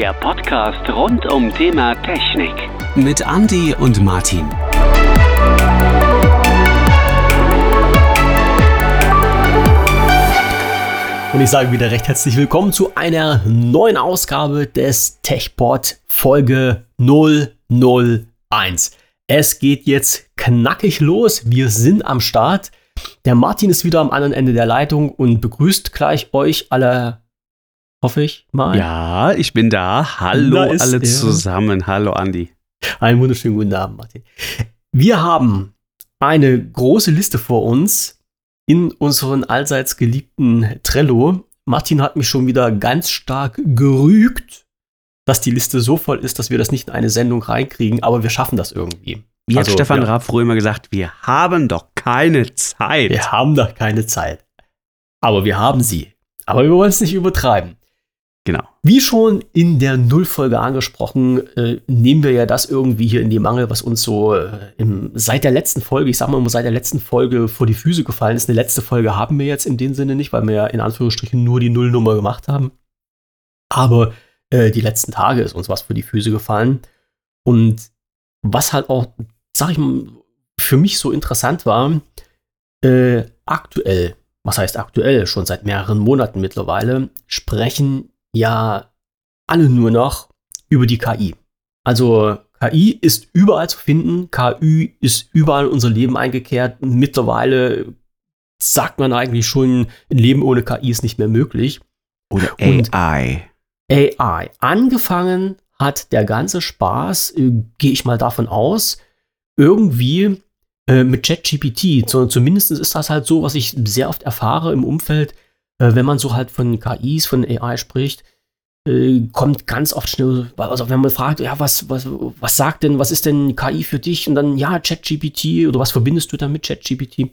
der Podcast rund um Thema Technik. Mit Andy und Martin. Und ich sage wieder recht herzlich willkommen zu einer neuen Ausgabe des TechPod Folge 001. Es geht jetzt knackig los. Wir sind am Start. Der Martin ist wieder am anderen Ende der Leitung und begrüßt gleich euch alle, hoffe ich mal. Ja, ich bin da. Hallo Da alle er. zusammen. Hallo Andi. Einen wunderschönen guten Abend, Martin. Wir haben eine große Liste vor uns in unseren allseits geliebten Trello. Martin hat mich schon wieder ganz stark gerügt, dass die Liste so voll ist, dass wir das nicht in eine Sendung reinkriegen, aber wir schaffen das irgendwie. Wie hat Also, Stefan ja. Raab früher immer gesagt, wir haben doch keine Zeit. Wir haben doch keine Zeit. Aber wir haben sie. Aber wir wollen es nicht übertreiben. Genau. Wie schon in der Nullfolge angesprochen, äh, nehmen wir ja das irgendwie hier in die Mangel, was uns so äh, im, seit der letzten Folge, ich sag mal, seit der letzten Folge vor die Füße gefallen ist. Eine letzte Folge haben wir jetzt in dem Sinne nicht, weil wir ja in Anführungsstrichen nur die Nullnummer gemacht haben. Aber äh, die letzten Tage ist uns was vor die Füße gefallen. Und was halt auch, sag ich mal, für mich so interessant war, äh, aktuell, was heißt aktuell, schon seit mehreren Monaten mittlerweile, sprechen ja alle nur noch über die KI. Also KI ist überall zu finden, KI ist überall in unser Leben eingekehrt. Mittlerweile sagt man eigentlich schon, ein Leben ohne KI ist nicht mehr möglich. Oder Und- AI. AI. Angefangen hat der ganze Spaß, äh, gehe ich mal davon aus, irgendwie äh, mit ChatGPT. So, zumindest ist das halt so, was ich sehr oft erfahre im Umfeld, äh, wenn man so halt von KIs, von AI spricht, äh, kommt ganz oft schnell, also wenn man fragt, ja, was, was, was sagt denn, was ist denn KI für dich? Und dann, ja, ChatGPT oder was verbindest du dann mit ChatGPT?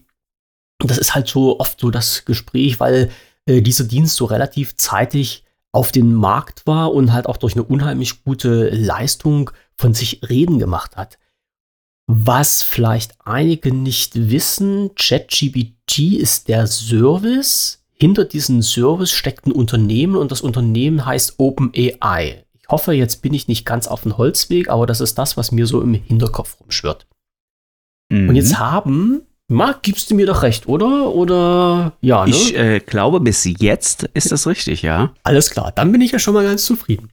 Das ist halt so oft so das Gespräch, weil äh, dieser Dienst so relativ zeitig auf den Markt war und halt auch durch eine unheimlich gute Leistung von sich reden gemacht hat. Was vielleicht einige nicht wissen, ChatGPT ist der Service. Hinter diesem Service steckt ein Unternehmen und das Unternehmen heißt OpenAI. Ich hoffe, jetzt bin ich nicht ganz auf dem Holzweg, aber das ist das, was mir so im Hinterkopf rumschwirrt. Mhm. Und jetzt haben, Marc, gibst du mir doch recht, oder? Oder ja, ne? Ich äh, glaube, bis jetzt ist das richtig, ja. Alles klar, dann bin ich ja schon mal ganz zufrieden.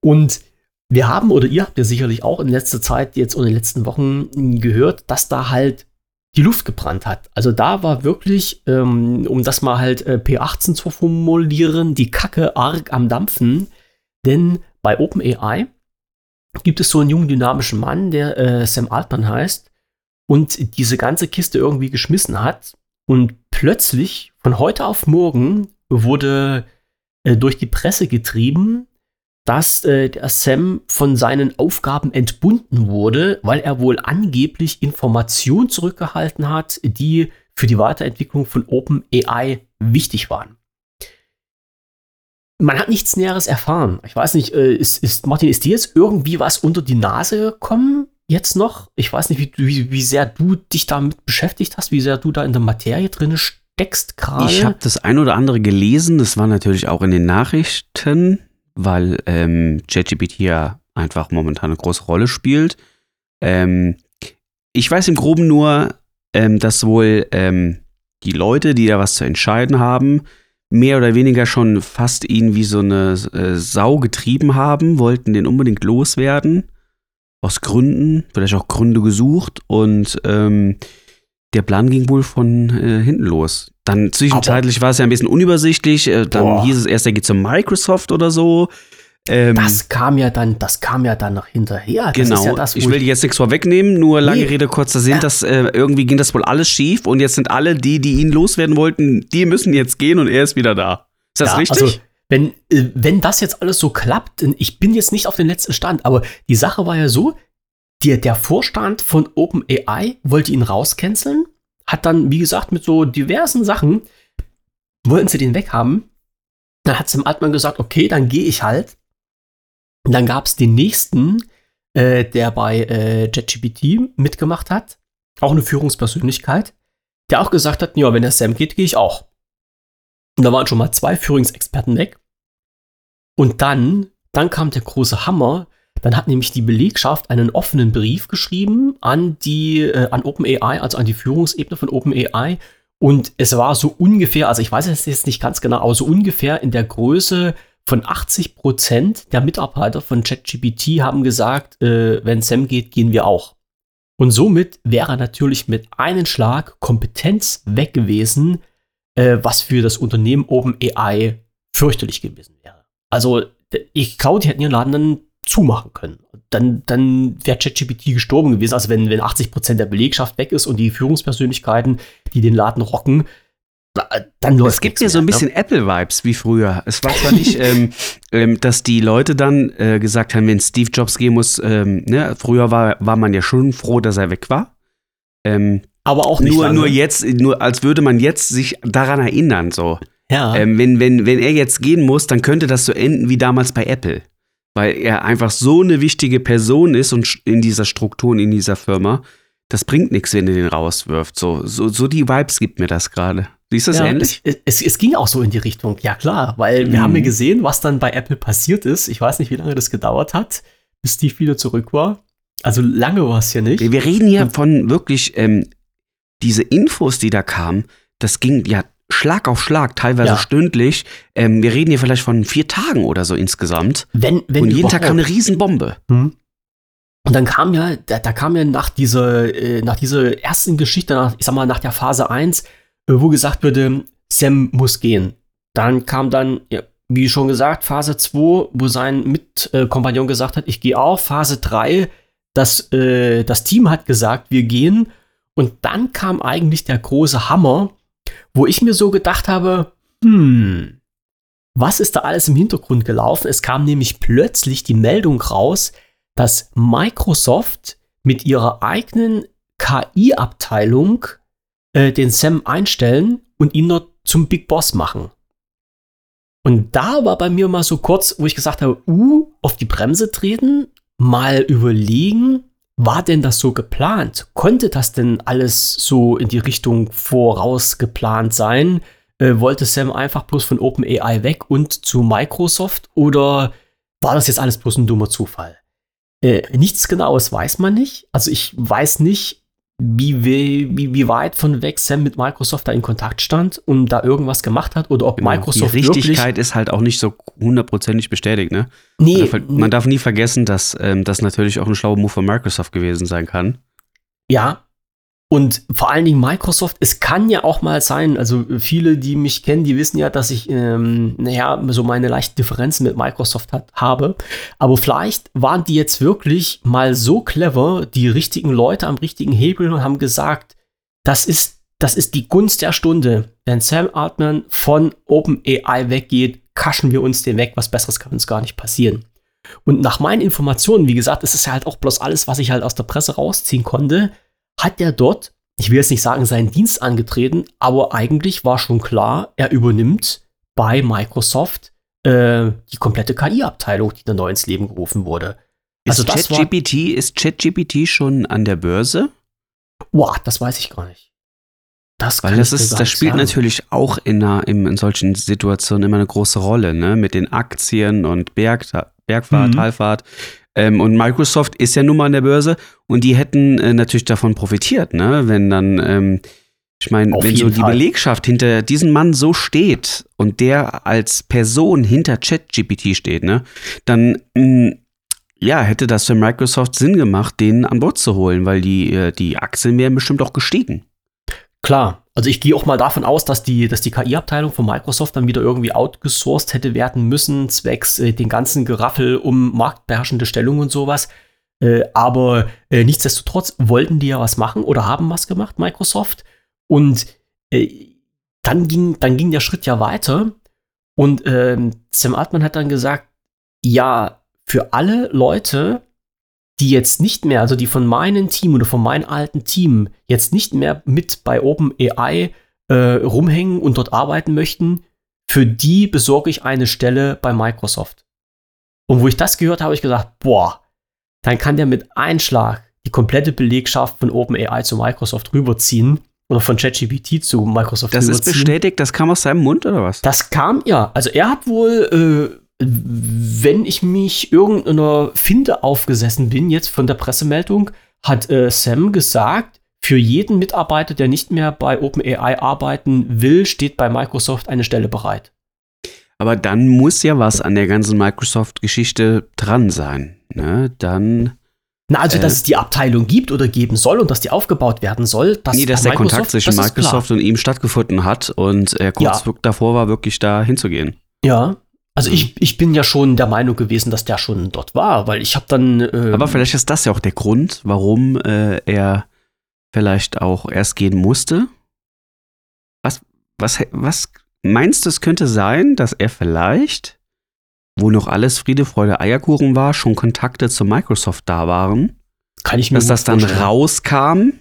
Und wir haben, oder ihr habt ja sicherlich auch in letzter Zeit, jetzt oder in den letzten Wochen gehört, dass da halt die Luft gebrannt hat. Also da war wirklich, ähm, um das mal halt äh, P18 zu formulieren, die Kacke arg am Dampfen. Denn bei OpenAI gibt es so einen jungen, dynamischen Mann, der äh, Sam Altman heißt und diese ganze Kiste irgendwie geschmissen hat. Und plötzlich, von heute auf morgen, wurde äh, durch die Presse getrieben, dass äh, der Sam von seinen Aufgaben entbunden wurde, weil er wohl angeblich Informationen zurückgehalten hat, die für die Weiterentwicklung von OpenAI wichtig waren. Man hat nichts Näheres erfahren. Ich weiß nicht, äh, ist, ist, Martin, ist dir jetzt irgendwie was unter die Nase gekommen? Jetzt noch? Ich weiß nicht, wie, wie, wie sehr du dich damit beschäftigt hast, wie sehr du da in der Materie drin steckst gerade. Ich habe das ein oder andere gelesen. Das war natürlich auch in den Nachrichten, weil ähm, ChatGPT ja einfach momentan eine große Rolle spielt. Ähm, ich weiß im Groben nur, ähm, dass wohl ähm, die Leute, die da was zu entscheiden haben, mehr oder weniger schon fast ihn wie so eine äh, Sau getrieben haben, wollten den unbedingt loswerden. Aus Gründen, vielleicht auch Gründe gesucht und ähm, der Plan ging wohl von äh, hinten los. Dann zwischenzeitlich war es ja ein bisschen unübersichtlich. Äh, dann Boah. hieß es erst, er geht zu Microsoft oder so. Ähm, Das kam ja dann, das kam ja dann noch hinterher. Das genau. ja das, ich will jetzt nichts vorwegnehmen, nur lange Nee. Rede, kurzer Sinn, Ja. dass äh, irgendwie ging das wohl alles schief und jetzt sind alle die, die ihn loswerden wollten, die müssen jetzt gehen und er ist wieder da. Ist das Ja, richtig? Also, wenn, äh, wenn das jetzt alles so klappt, ich bin jetzt nicht auf den letzten Stand, aber die Sache war ja so, der, der Vorstand von OpenAI wollte ihn rauscanceln, hat dann, wie gesagt, mit so diversen Sachen, wollten sie den weghaben. Dann hat Sam Altman gesagt, okay, dann gehe ich halt. Und dann gab es den nächsten, äh, der bei äh, JetGPT mitgemacht hat, auch eine Führungspersönlichkeit, der auch gesagt hat, ja, wenn der Sam geht, gehe ich auch. Und da waren schon mal zwei Führungsexperten weg. Und dann dann kam der große Hammer. Dann hat nämlich die Belegschaft einen offenen Brief geschrieben an die, äh, an OpenAI, also an die Führungsebene von OpenAI. Und es war so ungefähr, also ich weiß es jetzt nicht ganz genau, aber so ungefähr in der Größe von 80 Prozent der Mitarbeiter von ChatGPT haben gesagt, äh, wenn Sam geht, gehen wir auch. Und somit wäre natürlich mit einem Schlag Kompetenz weg gewesen, äh, was für das Unternehmen OpenAI fürchterlich gewesen wäre. Also ich glaube, die hätten ihren Laden dann zumachen können. Dann, dann wäre ChatGPT gestorben gewesen. Also wenn, wenn 80 Prozent der Belegschaft weg ist und die Führungspersönlichkeiten, die den Laden rocken, dann läuft Es gibt mir so ein bisschen ne? Apple-Vibes wie früher. Es war zwar nicht, ähm, ähm, dass die Leute dann äh, gesagt haben, wenn Steve Jobs gehen muss, ähm, ne, früher war, war man ja schon froh, dass er weg war. Ähm, aber auch nicht nur, lange. nur jetzt, nur als würde man jetzt sich daran erinnern, so. Ja. Ähm, wenn, wenn, wenn er jetzt gehen muss, dann könnte das so enden wie damals bei Apple. Weil er einfach so eine wichtige Person ist und in dieser Struktur und in dieser Firma. Das bringt nichts, wenn er den rauswirft. So, so, so die Vibes gibt mir das gerade. Siehst du das ja, ähnlich? Es, es, es, ging auch so in die Richtung, ja klar, weil wir Mhm. haben ja gesehen, was dann bei Apple passiert ist. Ich weiß nicht, wie lange das gedauert hat, bis Steve wieder zurück war. Also lange war es ja nicht. Wir reden hier von wirklich, ähm, diese Infos, die da kamen, das ging ja Schlag auf Schlag, teilweise Ja. stündlich. Ähm, wir reden hier vielleicht von vier Tagen oder so insgesamt. Wenn, wenn und jeden Tag kam eine Riesenbombe. Hm. Und dann kam ja, da, da kam ja nach dieser, äh, nach dieser ersten Geschichte, nach, ich sag mal, nach der Phase 1, äh, wo gesagt wurde, Sam muss gehen. Dann kam dann, ja, wie schon gesagt, Phase 2, wo sein Mitkompagnon gesagt hat, ich gehe auch. Phase 3, das, äh, das Team hat gesagt, wir gehen. Und dann kam eigentlich der große Hammer, wo ich mir so gedacht habe, hm, was ist da alles im Hintergrund gelaufen? Es kam nämlich plötzlich die Meldung raus, dass Microsoft mit ihrer eigenen KI-Abteilung äh, den Sam einstellen und ihn dort zum Big Boss machen. Und da war bei mir mal so kurz, wo ich gesagt habe, uh, auf die Bremse treten, mal überlegen, war denn das so geplant? Konnte das denn alles so in die Richtung voraus geplant sein? Äh, wollte Sam einfach bloß von OpenAI weg und zu Microsoft oder war das jetzt alles bloß ein dummer Zufall? Äh, nichts Genaues weiß man nicht. Also ich weiß nicht, wie, wie, wie, weit von weg Sam mit Microsoft da in Kontakt stand und da irgendwas gemacht hat oder ob Microsoft Genau. Die wirklich Richtigkeit ist halt auch nicht so hundertprozentig bestätigt, ne? nee, Man darf, man darf nie vergessen, dass ähm, das natürlich auch ein schlauer Move von Microsoft gewesen sein kann. Ja. Und vor allen Dingen Microsoft, es kann ja auch mal sein, also viele, die mich kennen, die wissen ja, dass ich, ähm, naja, so meine leichten Differenzen mit Microsoft hat, habe. Aber vielleicht waren die jetzt wirklich mal so clever, die richtigen Leute am richtigen Hebel und haben gesagt, das ist, das ist die Gunst der Stunde. Wenn Sam Altman von OpenAI weggeht, kaschen wir uns den weg. Was Besseres kann uns gar nicht passieren. Und nach meinen Informationen, wie gesagt, es ist ja halt auch bloß alles, was ich halt aus der Presse rausziehen konnte, hat er dort, ich will jetzt nicht sagen, seinen Dienst angetreten, aber eigentlich war schon klar, er übernimmt bei Microsoft äh, die komplette KI-Abteilung, die da neu ins Leben gerufen wurde. Also Ist ChatGPT ist ChatGPT schon an der Börse? boah, das weiß ich gar nicht. Das Weil das ist, das spielt sagen. natürlich auch in, einer, in, in solchen Situationen immer eine große Rolle, ne? Mit den Aktien und Berg, Bergfahrt, Mhm. Talfahrt. Ähm, und Microsoft ist ja nun mal an der Börse und die hätten äh, natürlich davon profitiert, ne? Wenn dann, ähm, ich meine, wenn so die Fall. Belegschaft hinter diesem Mann so steht und der als Person hinter ChatGPT steht, ne? Dann mh, ja, hätte das für Microsoft Sinn gemacht, den an Bord zu holen, weil die, äh, die Aktien wären bestimmt auch gestiegen. Klar, also ich gehe auch mal davon aus, dass die, dass die KI-Abteilung von Microsoft dann wieder irgendwie outgesourced hätte werden müssen, zwecks äh, den ganzen Geraffel um marktbeherrschende Stellung und sowas. Äh, aber äh, nichtsdestotrotz wollten die ja was machen oder haben was gemacht, Microsoft. Und äh, dann, ging, dann ging der Schritt ja weiter. Und ähm, Sam Altman hat dann gesagt, ja, für alle Leute, die jetzt nicht mehr, also die von meinem Team oder von meinem alten Team jetzt nicht mehr mit bei OpenAI äh, rumhängen und dort arbeiten möchten, für die besorge ich eine Stelle bei Microsoft. Und wo ich das gehört habe, habe ich gesagt, boah, dann kann der mit Einschlag die komplette Belegschaft von OpenAI zu Microsoft rüberziehen oder von ChatGPT zu Microsoft Das ist rüberziehen. bestätigt, das kam aus seinem Mund oder was? Das kam, ja. Also er hat wohl wenn ich mich irgendeiner Finde aufgesessen bin, jetzt von der Pressemeldung, hat äh, Sam gesagt, für jeden Mitarbeiter, der nicht mehr bei OpenAI arbeiten will, steht bei Microsoft eine Stelle bereit. Aber dann muss ja was an der ganzen Microsoft-Geschichte dran sein. Ne? Dann. Na, also, dass äh, es die Abteilung gibt oder geben soll und dass die aufgebaut werden soll, dass, nee, dass der Microsoft, Kontakt zwischen Microsoft und ihm stattgefunden hat und er kurz ja. davor war, wirklich da hinzugehen. Ja, also ich, mhm. ich bin ja schon der Meinung gewesen, dass der schon dort war, weil ich habe dann. Ähm, Aber vielleicht ist das ja auch der Grund, warum äh, er vielleicht auch erst gehen musste. Was, was, was meinst du, es könnte sein, dass er vielleicht, wo noch alles Friede, Freude, Eierkuchen war, schon Kontakte zu Microsoft da waren? Kann ich mir Dass das dann vorstellen. rauskam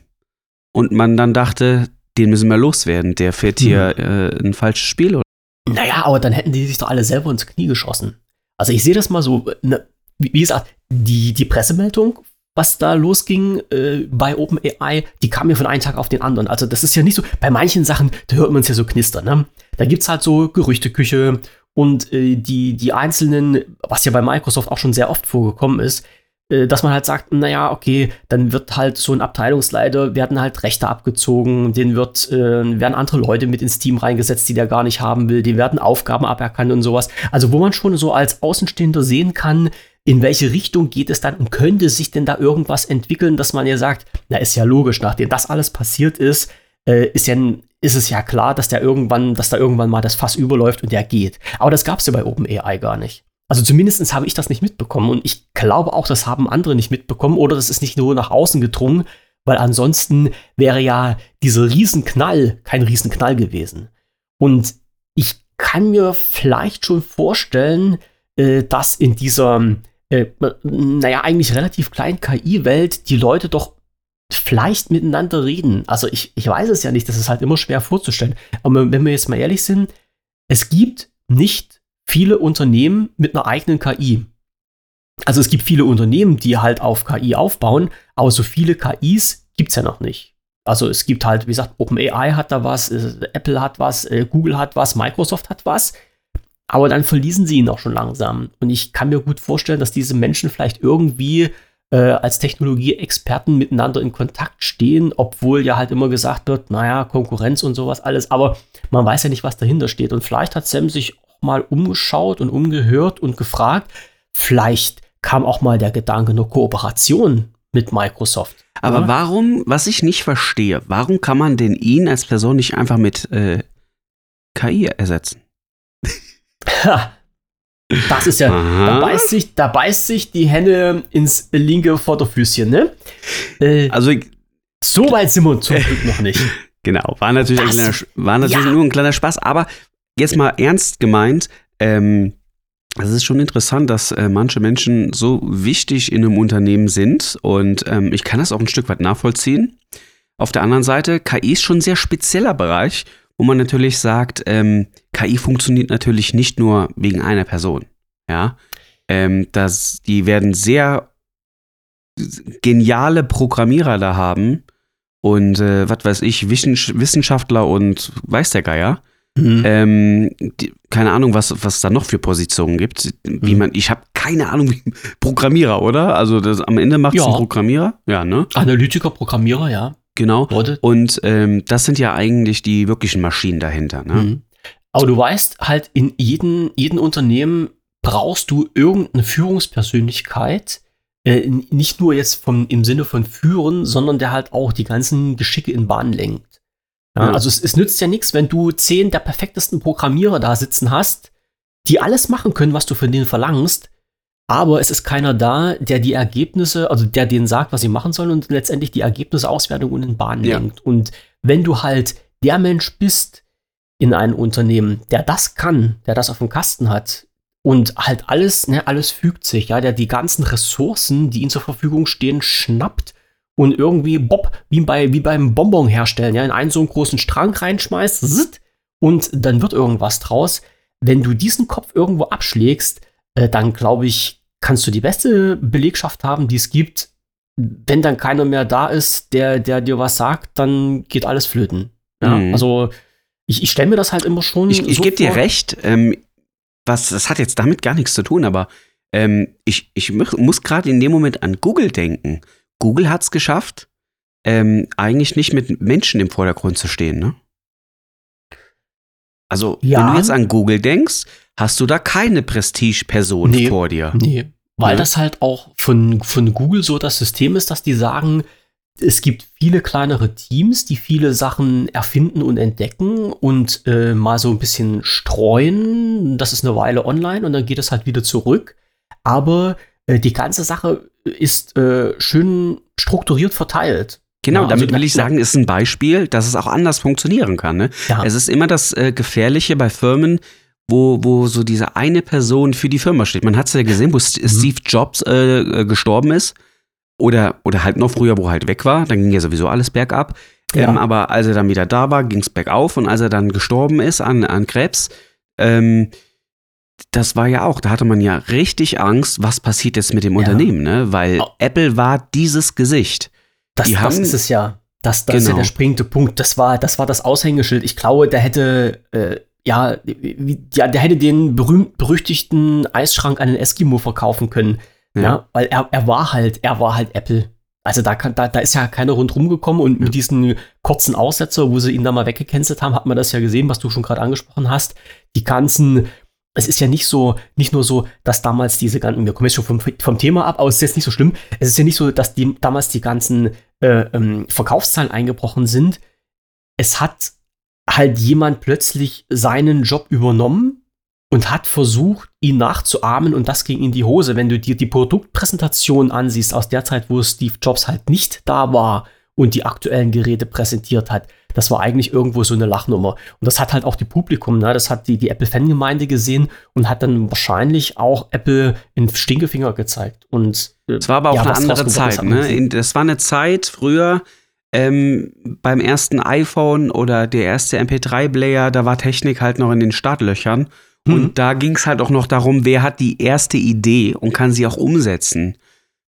und man dann dachte, den müssen wir loswerden, der fährt hier hm. äh, ein falsches Spiel. Naja, aber dann hätten die sich doch alle selber ins Knie geschossen. Also ich sehe das mal so, ne, wie, gesagt, die, die Pressemeldung was da losging äh, bei OpenAI, die kam ja von einem Tag auf den anderen. Also das ist ja nicht so, bei manchen Sachen, da hört man es ja so knistern. Ne? Da gibt es halt so Gerüchteküche und äh, die, die einzelnen, was ja bei Microsoft auch schon sehr oft vorgekommen ist, dass man halt sagt, naja, okay, dann wird halt so ein Abteilungsleiter, werden halt Rechte abgezogen, den wird, äh, werden andere Leute mit ins Team reingesetzt, die der gar nicht haben will, die werden Aufgaben aberkannt und sowas. Also wo man schon so als Außenstehender sehen kann, in welche Richtung geht es dann und könnte sich denn da irgendwas entwickeln, dass man ja sagt, na ist ja logisch, nachdem das alles passiert ist, äh, ist ja ist es ja klar, dass der irgendwann, dass da irgendwann mal das Fass überläuft und der geht. Aber das gab es ja bei OpenAI gar nicht. Also zumindest habe ich das nicht mitbekommen und ich glaube auch, das haben andere nicht mitbekommen oder das ist nicht nur nach außen gedrungen, weil ansonsten wäre ja dieser Riesenknall kein Riesenknall gewesen. Und ich kann mir vielleicht schon vorstellen, äh, dass in dieser äh, naja, eigentlich relativ kleinen KI-Welt die Leute doch vielleicht miteinander reden. Also ich, ich weiß es ja nicht, das ist halt immer schwer vorzustellen. Aber wenn wir jetzt mal ehrlich sind, es gibt nicht viele Unternehmen mit einer eigenen KI. Also es gibt viele Unternehmen, die halt auf KI aufbauen, aber so viele KIs gibt es ja noch nicht. Also es gibt halt, wie gesagt, OpenAI hat da was, äh, Apple hat was, äh, Google hat was, Microsoft hat was. Aber dann verließen sie ihn auch schon langsam. Und ich kann mir gut vorstellen, dass diese Menschen vielleicht irgendwie äh, als Technologieexperten miteinander in Kontakt stehen, obwohl ja halt immer gesagt wird, naja, Konkurrenz und sowas alles. Aber man weiß ja nicht, was dahinter steht. Und vielleicht hat Sam sich mal umgeschaut und umgehört und gefragt, vielleicht kam auch mal der Gedanke einer Kooperation mit Microsoft. Aber ja? warum, was ich nicht verstehe, warum kann man denn ihn als Person nicht einfach mit äh, KI ersetzen? Das ist ja, da beißt, sich, da beißt sich die Henne ins linke Vorderfüßchen, ne? Äh, also, so weit sind wir zum Glück noch nicht. Genau, war natürlich, das, ein kleiner, war natürlich ja. nur ein kleiner Spaß, aber jetzt mal ernst gemeint, ähm, es ist schon interessant, dass äh, manche Menschen so wichtig in einem Unternehmen sind und ähm, ich kann das auch ein Stück weit nachvollziehen. Auf der anderen Seite, KI ist schon ein sehr spezieller Bereich wo man natürlich sagt, ähm, KI funktioniert natürlich nicht nur wegen einer Person. Ja, ähm, das, die werden sehr geniale Programmierer da haben und äh, was weiß ich, Wissenschaftler und weiß der Geier. Mhm. Ähm, die, keine Ahnung, was, was da noch für Positionen gibt. Wie mhm. man, ich habe keine Ahnung, wie Programmierer, oder? Also das, am Ende macht es ja. ein Programmierer, ja, ne? Analytiker, Programmierer, ja. Genau. Leute. Und ähm, das sind ja eigentlich die wirklichen Maschinen dahinter. Ne? Mhm. Aber du weißt halt, in jedem, jedem Unternehmen brauchst du irgendeine Führungspersönlichkeit, äh, nicht nur jetzt vom, im Sinne von führen, sondern der halt auch die ganzen Geschicke in Bahn lenkt. Ja. Also es, es nützt ja nichts, wenn du zehn der perfektesten Programmierer da sitzen hast, die alles machen können, was du von denen verlangst, aber es ist keiner da, der die Ergebnisse, also der denen sagt, was sie machen sollen und letztendlich die Ergebnisse, Auswertung und in Bahn ja. lenkt. Und wenn du halt der Mensch bist in einem Unternehmen, der das kann, der das auf dem Kasten hat und halt alles, ne, alles fügt sich, ja, der die ganzen Ressourcen, die ihm zur Verfügung stehen, schnappt und irgendwie Bob, wie, bei, wie beim Bonbon herstellen, ja, in einen so einen großen Strang reinschmeißt, und dann wird irgendwas draus. Wenn du diesen Kopf irgendwo abschlägst, äh, dann glaube ich, kannst du die beste Belegschaft haben, die es gibt. Wenn dann keiner mehr da ist, der, der dir was sagt, dann geht alles flöten. Ja, mhm. also ich, ich stelle mir das halt immer schon. Ich, ich so gebe dir recht. Ähm, was, das hat jetzt damit gar nichts zu tun, aber ähm, ich, ich muss gerade in dem Moment an Google denken. Google hat es geschafft, ähm, eigentlich nicht mit Menschen im Vordergrund zu stehen, ne? Also, Ja. wenn du jetzt an Google denkst, hast du da keine Prestige-Person Nee. vor dir. Nee, weil Ja. das halt auch von, von Google so das System ist, dass die sagen, es gibt viele kleinere Teams, die viele Sachen erfinden und entdecken und äh, mal so ein bisschen streuen. Das ist eine Weile online und dann geht es halt wieder zurück. Aber die ganze Sache ist äh, schön strukturiert verteilt. Genau, Ja, also damit will na- ich sagen, ist ein Beispiel, dass es auch anders funktionieren kann. Ne? Ja, Es ist immer das äh, Gefährliche bei Firmen, wo, wo so diese eine Person für die Firma steht. Man hat es ja gesehen, wo Mhm. Steve Jobs äh, äh, gestorben ist. Oder, oder halt noch früher, wo er halt weg war. Dann ging ja sowieso alles bergab. Ja. Ähm, aber als er dann wieder da war, ging es bergauf. Und als er dann gestorben ist an, an Krebs, ähm, das war ja auch, da hatte man ja richtig Angst, was passiert jetzt mit dem Ja. Unternehmen, ne? Weil Au- Apple war dieses Gesicht. das, die das haben- ist es ja. Das, das ist ja Genau. der springende Punkt. Das war, das war das Aushängeschild. Ich glaube, der hätte, äh, ja, wie, ja, der hätte den berühmt-berüchtigten Eisschrank an den Eskimo verkaufen können. Ja, Ja. weil er, er war halt, er war halt Apple. Also da, kann, da, da ist ja keiner rundherum gekommen und mit diesen kurzen Aussetzer, wo sie ihn da mal weggecancelt haben, hat man das ja gesehen, was du schon gerade angesprochen hast. Die ganzen, es ist ja nicht so, nicht nur so, dass damals diese ganzen, wir kommen jetzt schon vom, vom Thema ab, aber es ist jetzt nicht so schlimm. Es ist ja nicht so, dass die, damals die ganzen äh, ähm, Verkaufszahlen eingebrochen sind. Es hat halt jemand plötzlich seinen Job übernommen und hat versucht, ihn nachzuahmen und das ging in die Hose. Wenn du dir die Produktpräsentation ansiehst aus der Zeit, wo Steve Jobs halt nicht da war und die aktuellen Geräte präsentiert hat, das war eigentlich irgendwo so eine Lachnummer. Und das hat halt auch die Publikum, ne? das hat die, die Apple-Fangemeinde gesehen und hat dann wahrscheinlich auch Apple in Stinkefinger gezeigt. Und äh, Es war aber auch ja, eine andere Zeit. Ne? das war eine Zeit früher ähm, beim ersten iPhone oder der erste MP3-Player, da war Technik halt noch in den Startlöchern. Mhm. Und da ging es halt auch noch darum, wer hat die erste Idee und kann sie auch umsetzen.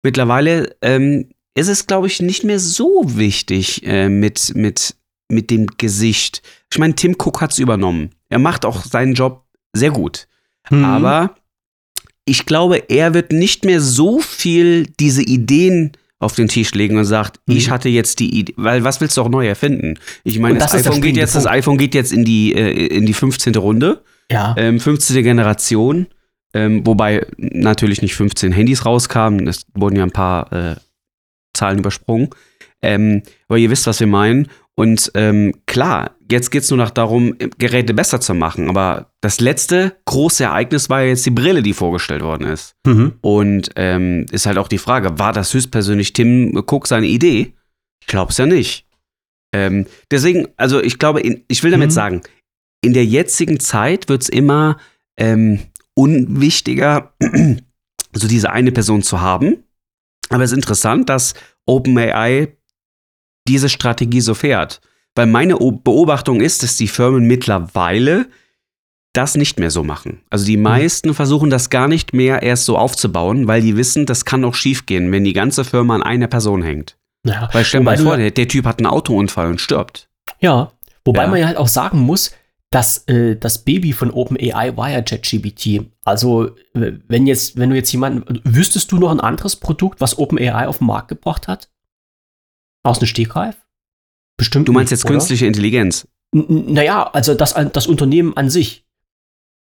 Mittlerweile ähm, ist es, glaube ich, nicht mehr so wichtig äh, mit, mit, mit dem Gesicht. Ich meine, Tim Cook hat es übernommen. Er macht auch seinen Job sehr gut. Mhm. Aber ich glaube, er wird nicht mehr so viel diese Ideen auf den Tisch legen und sagt, Mhm. ich hatte jetzt die Idee, weil was willst du auch neu erfinden? Ich meine, das, das iPhone geht jetzt, das iPhone geht jetzt in die, äh, in die 15. Runde, ja. ähm, 15. Generation, ähm, wobei natürlich nicht 15 Handys rauskamen, es wurden ja ein paar äh, Zahlen übersprungen. Ähm, aber ihr wisst, was wir meinen. Und ähm, klar, jetzt geht es nur noch darum, Geräte besser zu machen. Aber das letzte große Ereignis war ja jetzt die Brille, die vorgestellt worden ist. Mhm. Und ähm, ist halt auch die Frage, war das höchstpersönlich Tim Cook seine Idee? Ich glaube es ja nicht. Ähm, deswegen, also ich glaube, in, ich will damit Mhm. sagen, in der jetzigen Zeit wird es immer ähm, unwichtiger, so diese eine Person zu haben. Aber es ist interessant, dass OpenAI diese Strategie so fährt. Weil meine Beobachtung ist, dass die Firmen mittlerweile das nicht mehr so machen. Also die meisten versuchen das gar nicht mehr erst so aufzubauen, weil die wissen, das kann auch schiefgehen, wenn die ganze Firma an einer Person hängt. Ja. Weil stell mal vor, der, der Typ hat einen Autounfall und stirbt. Ja, wobei Ja. man ja halt auch sagen muss, dass äh, das Baby von OpenAI war ja ChatGPT. Also, wenn jetzt, wenn du jetzt jemanden, wüsstest du noch ein anderes Produkt, was OpenAI auf den Markt gebracht hat? Aus dem Stegreif? Bestimmt. Du meinst nicht, jetzt oder? künstliche Intelligenz. N- Naja, also das, das Unternehmen an sich.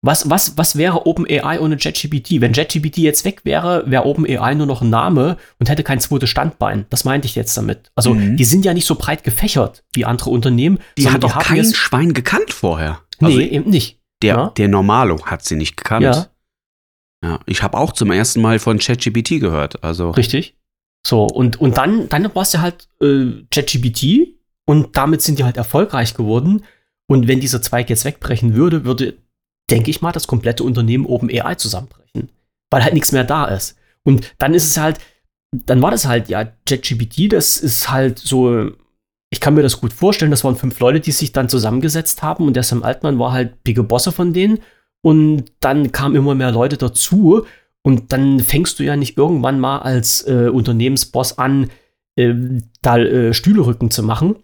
Was, was, was wäre OpenAI ohne ChatGPT? Wenn ChatGPT jetzt weg wäre, wäre OpenAI nur noch ein Name und hätte kein zweites Standbein. Das meinte ich jetzt damit. Also, Mhm. die sind ja nicht so breit gefächert wie andere Unternehmen. Die hat doch kein Schwein gekannt vorher. Nee, Also eben nicht. der, ja. der Normalo hat sie nicht gekannt. Ja, Ja, ich habe auch zum ersten Mal von ChatGPT gehört. Also richtig. So, und, und dann, dann war es ja halt äh, und damit sind die halt erfolgreich geworden. Und wenn dieser Zweig jetzt wegbrechen würde, würde, denke ich mal, das komplette Unternehmen OpenAI zusammenbrechen. Weil halt nichts mehr da ist. Und dann ist es halt, dann war das halt, ja, ChatGPT, das ist halt so, ich kann mir das gut vorstellen, das waren fünf Leute, die sich dann zusammengesetzt haben und der Sam Altman war halt bige Bosse von denen. Und dann kamen immer mehr Leute dazu und dann fängst du ja nicht irgendwann mal als äh, Unternehmensboss an, äh, da äh, Stühlerücken zu machen.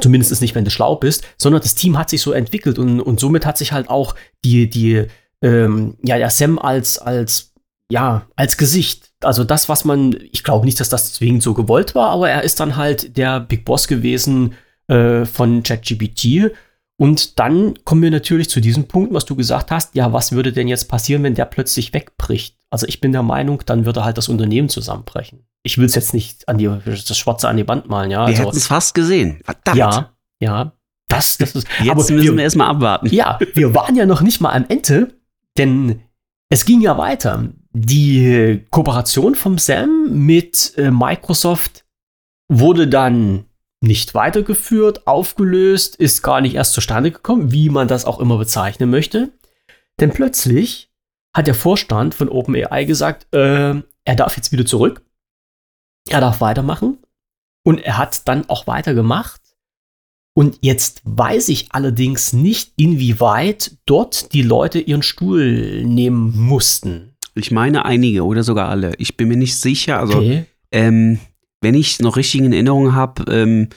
Zumindest nicht, wenn du schlau bist, sondern das Team hat sich so entwickelt und, und somit hat sich halt auch die, die, ähm, ja, ja, Sam als, als, ja, als Gesicht. Also das, was man, ich glaube nicht, dass das zwingend so gewollt war, aber er ist dann halt der Big Boss gewesen äh, von ChatGPT. Und dann kommen wir natürlich zu diesem Punkt, was du gesagt hast, ja, was würde denn jetzt passieren, wenn der plötzlich wegbricht? Also ich bin der Meinung, dann würde halt das Unternehmen zusammenbrechen. Ich will es jetzt nicht an die, das Schwarze an die Wand malen, ja. Wir Also, hätten es fast gesehen. Verdammt. ja, ja. Das, das ist, Jetzt aber müssen wir, wir erstmal abwarten. ja, wir waren ja noch nicht mal am Ende, denn es ging ja weiter. Die Kooperation vom Sam mit äh, Microsoft wurde dann nicht weitergeführt, aufgelöst, ist gar nicht erst zustande gekommen, wie man das auch immer bezeichnen möchte. Denn plötzlich hat der Vorstand von OpenAI gesagt, äh, er darf jetzt wieder zurück. Er darf weitermachen. Und er hat dann auch weitergemacht. Und jetzt weiß ich allerdings nicht, inwieweit dort die Leute ihren Stuhl nehmen mussten. Ich meine einige oder sogar alle. Ich bin mir nicht sicher. Also, Okay. ähm, wenn ich noch richtig in Erinnerung habe, ähm,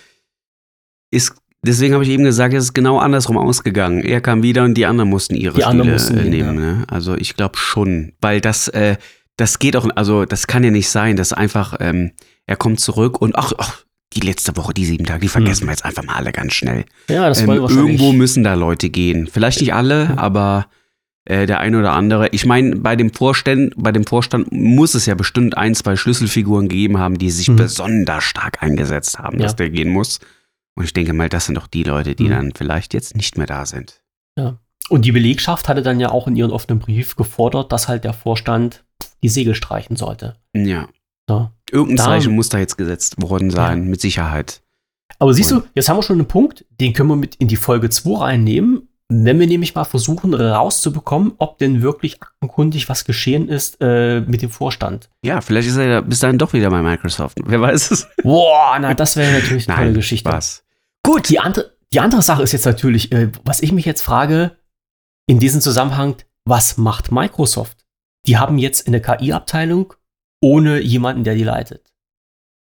ist, deswegen habe ich eben gesagt, es ist genau andersrum ausgegangen. Er kam wieder und die anderen mussten ihre Die Stühle mussten äh, gehen, nehmen. Ne? Also ich glaube schon, weil das, äh, das geht auch, also das kann ja nicht sein, dass einfach, ähm, er kommt zurück und ach, ach, die letzte Woche, die sieben Tage, die vergessen wir jetzt einfach mal alle ganz schnell. Ja, das Ähm, irgendwo müssen da Leute gehen. Vielleicht nicht alle, aber äh, der eine oder andere. Ich meine, bei dem Vorstand, bei dem Vorstand muss es ja bestimmt ein, zwei Schlüsselfiguren gegeben haben, die sich Mhm. besonders stark eingesetzt haben, dass Ja. der gehen muss. Und ich denke mal, das sind doch die Leute, die Mhm. dann vielleicht jetzt nicht mehr da sind. Und die Belegschaft hatte dann ja auch in ihren offenen Brief gefordert, dass halt der Vorstand die Segel streichen sollte. Ja. Ja. Irgendein Da- Zeichen muss da jetzt gesetzt worden sein, mit Sicherheit. Aber siehst du, Und- jetzt haben wir schon einen Punkt, den können wir mit in die Folge 2 reinnehmen. Wenn wir nämlich mal versuchen rauszubekommen, ob denn wirklich aktenkundig was geschehen ist äh, mit dem Vorstand. Ja, vielleicht ist er ja bis dahin doch wieder bei Microsoft. Wer weiß es? Boah, na, das wäre natürlich eine tolle Geschichte. Spaß. Gut, die andere, die andere Sache ist jetzt natürlich, äh, was ich mich jetzt frage, in diesem Zusammenhang, was macht Microsoft? Die haben jetzt eine KI-Abteilung ohne jemanden, der die leitet.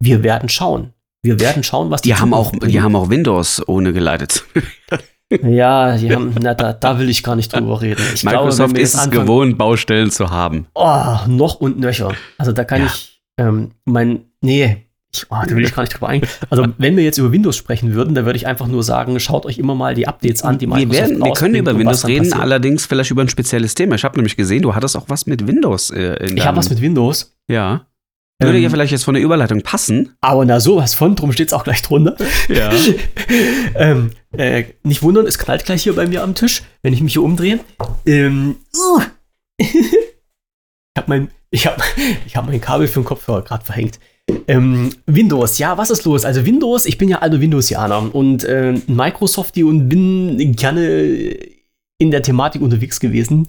Wir werden schauen. Wir werden schauen, was die Die haben, auch, die haben auch Windows ohne geleitet. Ja, die haben, na, da, da will ich gar nicht drüber reden. Ich glaube, Microsoft wir ist es gewohnt, Baustellen zu haben. Oh, noch und nöcher. Also da kann Ja. ich, ähm, mein, nee, ich, oh, da will ich gar nicht drüber eingehen. Also wenn wir jetzt über Windows sprechen würden, dann würde ich einfach nur sagen, schaut euch immer mal die Updates an, die Wir, Microsoft werden, wir können über Windows reden, passiert. allerdings vielleicht über ein spezielles Thema. Ich habe nämlich gesehen, du hattest auch was mit Windows äh, in Ich habe was mit Windows, Ja. Würde Ähm, ja vielleicht jetzt von der Überleitung passen. aber na sowas von, drum steht es auch gleich drunter. Ja. ähm, äh, nicht wundern, es knallt gleich hier bei mir am Tisch, wenn ich mich hier umdrehe. Ähm, uh. ich habe mein, ich hab, ich hab mein Kabel für den Kopfhörer gerade verhängt. Ähm, Windows, ja, was ist los? Also Windows, ich bin ja alter Windowsianer und äh, Microsoftie und bin gerne in der Thematik unterwegs gewesen.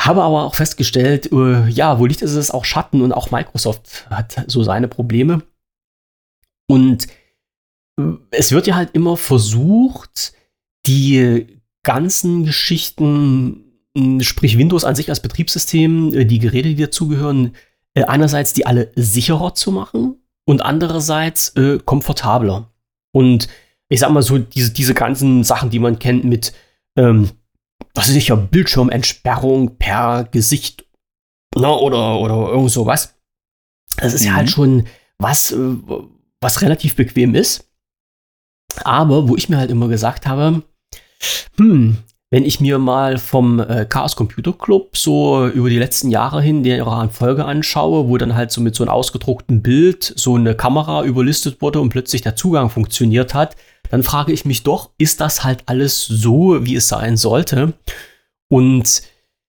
Habe aber auch festgestellt, äh, ja, wo Licht ist es auch Schatten und auch Microsoft hat so seine Probleme. Und äh, es wird ja halt immer versucht, die ganzen Geschichten, mh, sprich Windows an sich als Betriebssystem, äh, die Geräte, die dazugehören, äh, einerseits die alle sicherer zu machen und andererseits äh, komfortabler. Und ich sag mal so, diese, diese ganzen Sachen, die man kennt mit, ähm, was ist sicher, Bildschirmentsperrung per Gesicht ne, oder, oder irgend sowas. Das ist ja Mhm. halt schon was, äh, was relativ bequem ist. Aber wo ich mir halt immer gesagt habe, hm, wenn ich mir mal vom äh, Chaos Computer Club so über die letzten Jahre hin deren Folge anschaue, wo dann halt so mit so einem ausgedruckten Bild so eine Kamera überlistet wurde und plötzlich der Zugang funktioniert hat, dann frage ich mich doch, ist das halt alles so, wie es sein sollte? Und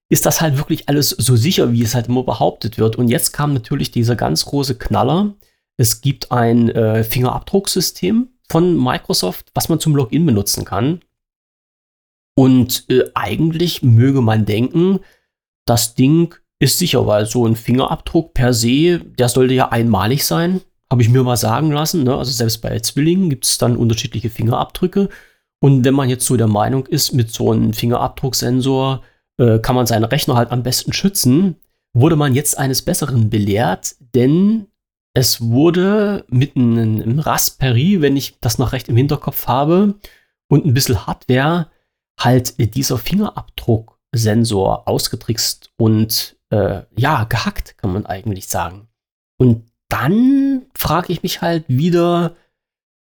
ist das halt wirklich alles so sicher, wie es halt immer behauptet wird? Und jetzt kam natürlich dieser ganz große Knaller. Es gibt ein äh, Fingerabdrucksystem von Microsoft, was man zum Login benutzen kann. Und äh, eigentlich möge man denken, das Ding ist sicher, weil so ein Fingerabdruck per se, der sollte ja einmalig sein, habe ich mir mal sagen lassen. Ne? Also selbst bei Zwillingen gibt es dann unterschiedliche Fingerabdrücke. Und wenn man jetzt so der Meinung ist, mit so einem Fingerabdrucksensor äh, kann man seinen Rechner halt am besten schützen, wurde man jetzt eines Besseren belehrt, denn es wurde mit einem Raspberry, wenn ich das noch recht im Hinterkopf habe, und ein bisschen Hardware halt dieser Fingerabdruck Sensor ausgetrickst und äh, ja, gehackt, kann man eigentlich sagen. Und dann frage ich mich halt wieder,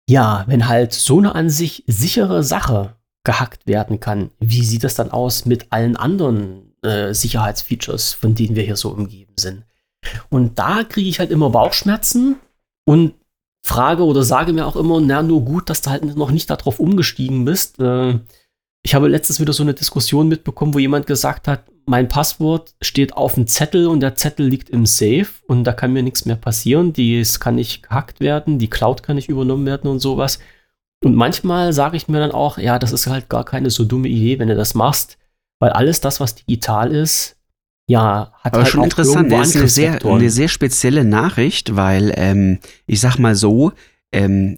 ja, wenn halt so eine an sich sichere Sache gehackt werden kann, wie sieht das dann aus mit allen anderen äh, Sicherheitsfeatures, von denen wir hier so umgeben sind? Und da kriege ich halt immer Bauchschmerzen und frage oder sage mir auch immer, na, nur gut, dass du halt noch nicht darauf umgestiegen bist. Äh, ich habe letztens wieder so eine Diskussion mitbekommen, wo jemand gesagt hat, mein Passwort steht auf dem Zettel und der Zettel liegt im Safe und da kann mir nichts mehr passieren. Dies kann nicht gehackt werden, die Cloud kann nicht übernommen werden und sowas. Und manchmal sage ich mir dann auch, ja, das ist halt gar keine so dumme Idee, wenn du das machst, weil alles das, was digital ist, ja, hat Aber halt schon interessant, das ist eine sehr, eine sehr spezielle Nachricht, weil ähm, ich sag mal so, ähm,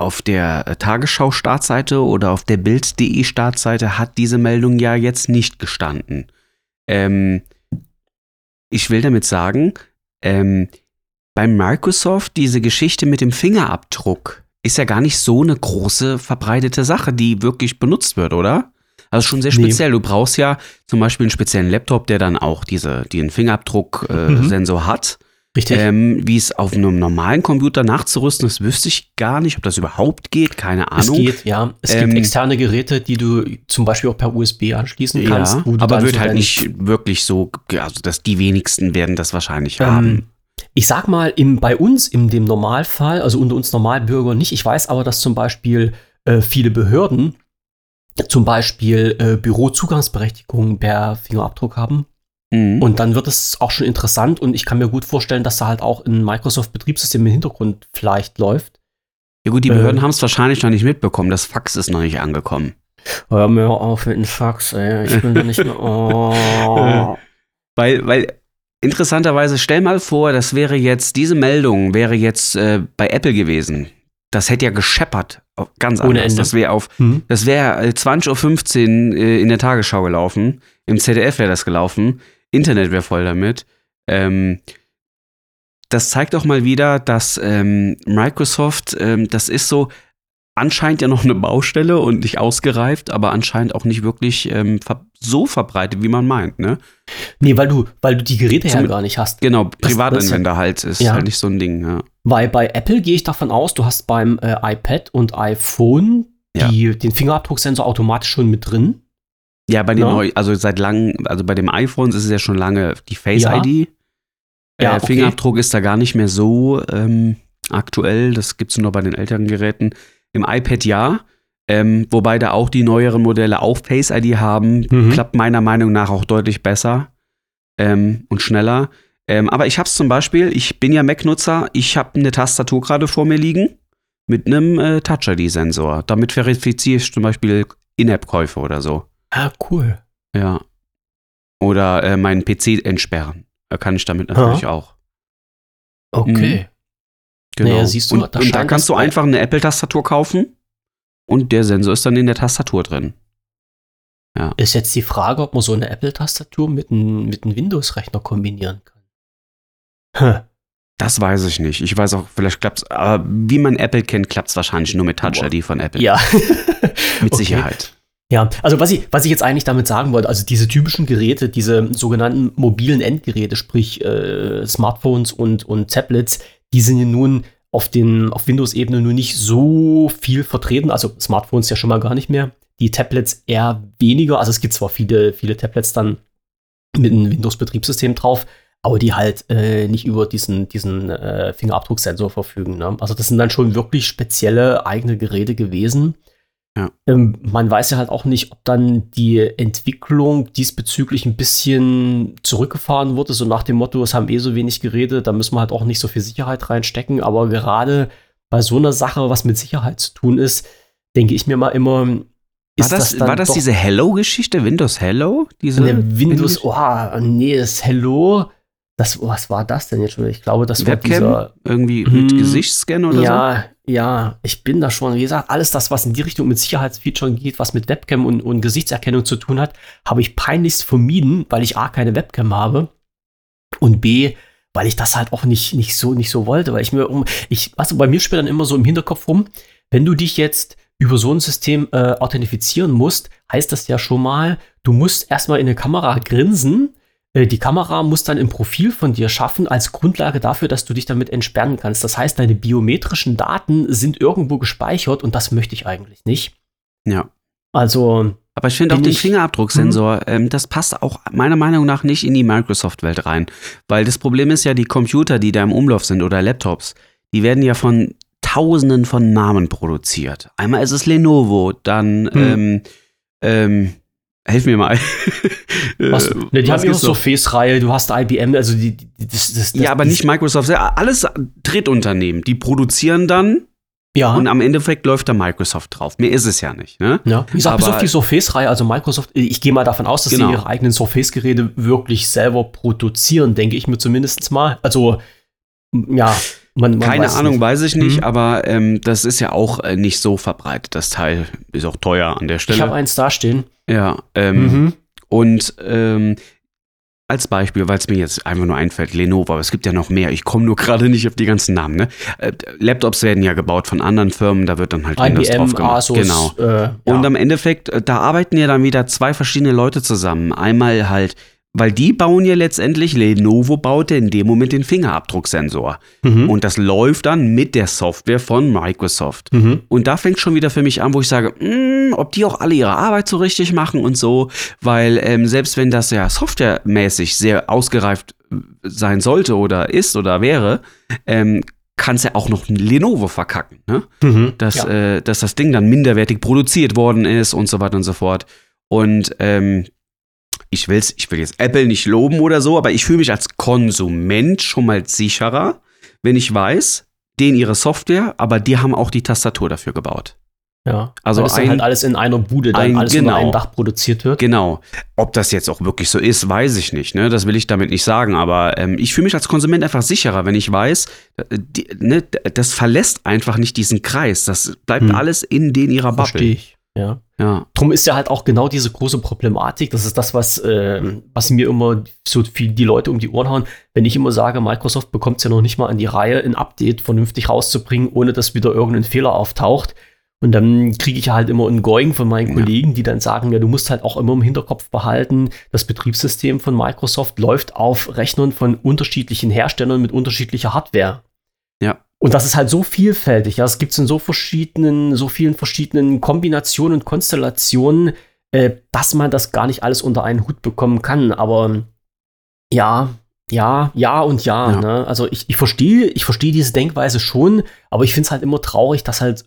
auf der äh, Tagesschau-Startseite oder auf der Bild.de Startseite hat diese Meldung ja jetzt nicht gestanden. Ähm, ich will damit sagen, ähm, bei Microsoft diese Geschichte mit dem Fingerabdruck ist ja gar nicht so eine große verbreitete Sache, die wirklich benutzt wird, oder? Also schon sehr Nee. speziell. Du brauchst ja zum Beispiel einen speziellen Laptop, der dann auch diese, den Mhm. Fingerabdruck-Sensor hat. Richtig. Ähm, wie es auf einem normalen Computer nachzurüsten, das wüsste ich gar nicht, ob das überhaupt geht, keine es Ahnung. geht, ja. Es Ähm, gibt externe Geräte, die du zum Beispiel auch per USB anschließen kannst. ja, aber wird halt nicht wirklich so, also dass die wenigsten werden das wahrscheinlich haben. Ähm, ich sag mal, im, bei uns in dem Normalfall, also unter uns Normalbürger nicht, ich weiß aber, dass zum Beispiel äh, viele Behörden zum Beispiel äh, Bürozugangsberechtigungen per Fingerabdruck haben. Mhm. Und dann wird es auch schon interessant und ich kann mir gut vorstellen, dass da halt auch ein Microsoft-Betriebssystem im Hintergrund vielleicht läuft. ja gut, die Behörden ähm, haben es wahrscheinlich noch nicht mitbekommen. Das Fax ist noch nicht angekommen. Hör mir auf mit dem Fax, ey. Ich bin da nicht mehr. Oh. Weil, weil interessanterweise, stell mal vor, das wäre jetzt, diese Meldung wäre jetzt äh, bei Apple gewesen. Das hätte ja gescheppert. Auf- Ganz Ohne anders. Ende. Das wäre auf, Hm? das wäre äh, 20.15 Uhr äh, in der Tagesschau gelaufen. Im ZDF wäre das gelaufen. Internet wäre voll damit. Ähm, das zeigt doch mal wieder, dass ähm, Microsoft, ähm, das ist so anscheinend ja noch eine Baustelle und nicht ausgereift, aber anscheinend auch nicht wirklich ähm, ver so verbreitet, wie man meint, ne? Nee, weil du, weil du die Geräte ja Zum- gar nicht hast. Genau, Privatanwender halt ist Ja. halt nicht so ein Ding, ja. Weil bei Apple gehe ich davon aus, du hast beim äh, iPad und iPhone Ja. die, den Fingerabdrucksensor automatisch schon mit drin. Ja, bei den Ja. neu, also seit langem, also bei dem iPhones ist es ja schon lange die Face Ja. ID. Ja, äh, okay. Fingerabdruck ist da gar nicht mehr so ähm, aktuell. Das gibt es nur bei den älteren Geräten. Im iPad ja. Ähm, wobei da auch die neueren Modelle auch Face ID haben. Mhm. Klappt meiner Meinung nach auch deutlich besser ähm, und schneller. Ähm, aber ich habe es zum Beispiel, ich bin ja Mac-Nutzer, ich habe eine Tastatur gerade vor mir liegen mit einem äh, Touch-ID-Sensor. Damit verifiziere ich zum Beispiel In-App-Käufe oder so. Ah, cool. Ja. Oder äh, meinen PC entsperren. Da kann ich damit natürlich auch. Okay. Genau. Naja, siehst du, und, da und da kannst du einfach eine Apple-Tastatur kaufen und der Sensor ist dann in der Tastatur drin. Ist jetzt die Frage, ob man so eine Apple-Tastatur mit einem mit Windows-Rechner kombinieren kann. Hm. Das weiß ich nicht. Ich weiß auch, vielleicht klappt es, aber wie man Apple kennt, klappt es wahrscheinlich nur mit Touch ID von Apple. Ja. Mit Okay. Sicherheit. Ja, also was ich, was ich jetzt eigentlich damit sagen wollte, also diese typischen Geräte, diese sogenannten mobilen Endgeräte, sprich äh, Smartphones und, und Tablets, die sind ja nun auf, auf Windows-Ebene nur nicht so viel vertreten. Also Smartphones ja schon mal gar nicht mehr. Die Tablets eher weniger. Also es gibt zwar viele, viele Tablets dann mit einem Windows-Betriebssystem drauf, aber die halt äh, nicht über diesen, diesen äh, Fingerabdrucksensor verfügen. Ne? Also das sind dann schon wirklich spezielle eigene Geräte gewesen. Ja. Ähm, man weiß ja halt auch nicht, ob dann die Entwicklung diesbezüglich ein bisschen zurückgefahren wurde, so nach dem Motto, es haben eh so wenig Geräte, da müssen wir halt auch nicht so viel Sicherheit reinstecken. Aber gerade bei so einer Sache, was mit Sicherheit zu tun ist, denke ich mir mal immer, War ist das, dann war das diese Hello-Geschichte? Windows Hello? Diese eine Windows, oh, nee, das Hello, das, was war das denn jetzt schon? Ich glaube, das war Webcam? dieser, Irgendwie mit Hm, Gesichtsscan oder so? ja, ja, ich bin da schon, wie gesagt, alles das, was in die Richtung mit Sicherheitsfeaturen geht, was mit Webcam und, und Gesichtserkennung zu tun hat, habe ich peinlichst vermieden, weil ich A, keine Webcam habe und B, weil ich das halt auch nicht, nicht so, nicht so wollte, weil ich mir um, ich, also bei mir spielt dann immer so im Hinterkopf rum, wenn du dich jetzt über so ein System äh, authentifizieren musst, heißt das ja schon mal, du musst erstmal in eine Kamera grinsen. Äh, die Kamera muss dann ein Profil von dir schaffen als Grundlage dafür, dass du dich damit entsperren kannst. Das heißt, deine biometrischen Daten sind irgendwo gespeichert und das möchte ich eigentlich nicht. Ja. Also. Aber ich finde auch den Fingerabdrucksensor, ähm, das passt auch meiner Meinung nach nicht in die Microsoft-Welt rein. Weil das Problem ist ja, die Computer, die da im Umlauf sind oder Laptops, die werden ja von Tausenden von Namen produziert. Einmal ist es Lenovo, dann, ähm, ähm, helf mir mal. Was, Äh, ne, die was haben ihre? Surface-Reihe, du hast IBM, also die, die das, das, das, Ja, aber nicht Microsoft, alles Drittunternehmen. Die produzieren dann Ja, und am Endeffekt läuft da Microsoft drauf. Mehr ist es ja nicht, ne? ja. Wie gesagt, bis auf die Surface-Reihe, also Microsoft, ich gehe mal davon aus, dass Genau. sie ihre eigenen Surface-Geräte wirklich selber produzieren, denke ich mir zumindest mal. Also, ja, man, man Keine weiß Ahnung, nicht. weiß ich nicht, Mhm. aber ähm, das ist ja auch äh, nicht so verbreitet. Das Teil ist auch teuer an der Ich habe Stelle. eins dastehen. Ja, ähm, Mhm. und ähm, als Beispiel, weil es mir jetzt einfach nur einfällt, Lenovo, aber es gibt ja noch mehr. Ich komme nur gerade nicht auf die ganzen Namen. Ne? Äh, Laptops werden ja gebaut von anderen Firmen, da wird dann halt Windows IBM, drauf gemacht. Asus. Genau. Äh, Und ja. am Endeffekt, äh, da arbeiten ja dann wieder zwei verschiedene Leute zusammen. Einmal halt, weil die bauen ja letztendlich, Lenovo baut ja in dem Moment den Fingerabdrucksensor. Mhm. Und das läuft dann mit der Software von Microsoft. Mhm. Und da fängt schon wieder für mich an, wo ich sage, "Mm, ob die auch alle ihre Arbeit so richtig machen und so, weil ähm, selbst wenn das ja softwaremäßig sehr ausgereift äh, sein sollte oder ist oder wäre, ähm, kann es ja auch noch Lenovo verkacken, ne? Mhm. dass, ja. äh, dass das Ding dann minderwertig produziert worden ist und so weiter und so fort. Und ähm, ich will's, ich will jetzt Apple nicht loben oder so, aber ich fühle mich als Konsument schon mal sicherer, wenn ich weiß, denen ihre Software, aber die haben auch die Tastatur dafür gebaut. ja. also das ein- halt alles in einer Bude, dann ein- alles unter genau. einem Dach produziert wird. Genau. Ob das jetzt auch wirklich so ist, weiß ich nicht. Ne? Das will ich damit nicht sagen. Aber ähm, ich fühle mich als Konsument einfach sicherer, wenn ich weiß, äh, die, ne, das verlässt einfach nicht diesen Kreis. Das bleibt Hm. alles in den ihrer Verstehe Bubble. ich. Ja. Ja. Drum ist ja halt auch genau diese große Problematik. Das ist das, was, ähm, was mir immer so viel die Leute um die Ohren hauen. Wenn ich immer sage, Microsoft bekommt es ja noch nicht mal an die Reihe, ein Update vernünftig rauszubringen, ohne dass wieder irgendein Fehler auftaucht. Und dann kriege ich halt immer ein Going von meinen Ja. Kollegen, die dann sagen, ja, du musst halt auch immer im Hinterkopf behalten, das Betriebssystem von Microsoft läuft auf Rechnern von unterschiedlichen Herstellern mit unterschiedlicher Hardware. Ja. Und das ist halt so vielfältig. Ja, es gibt es in so verschiedenen, so vielen verschiedenen Kombinationen und Konstellationen, äh, dass man das gar nicht alles unter einen Hut bekommen kann. Aber ja, ja, ja und ja. Ja. Ne? Also ich, ich verstehe, ich verstehe diese Denkweise schon, aber ich finde es halt immer traurig, dass halt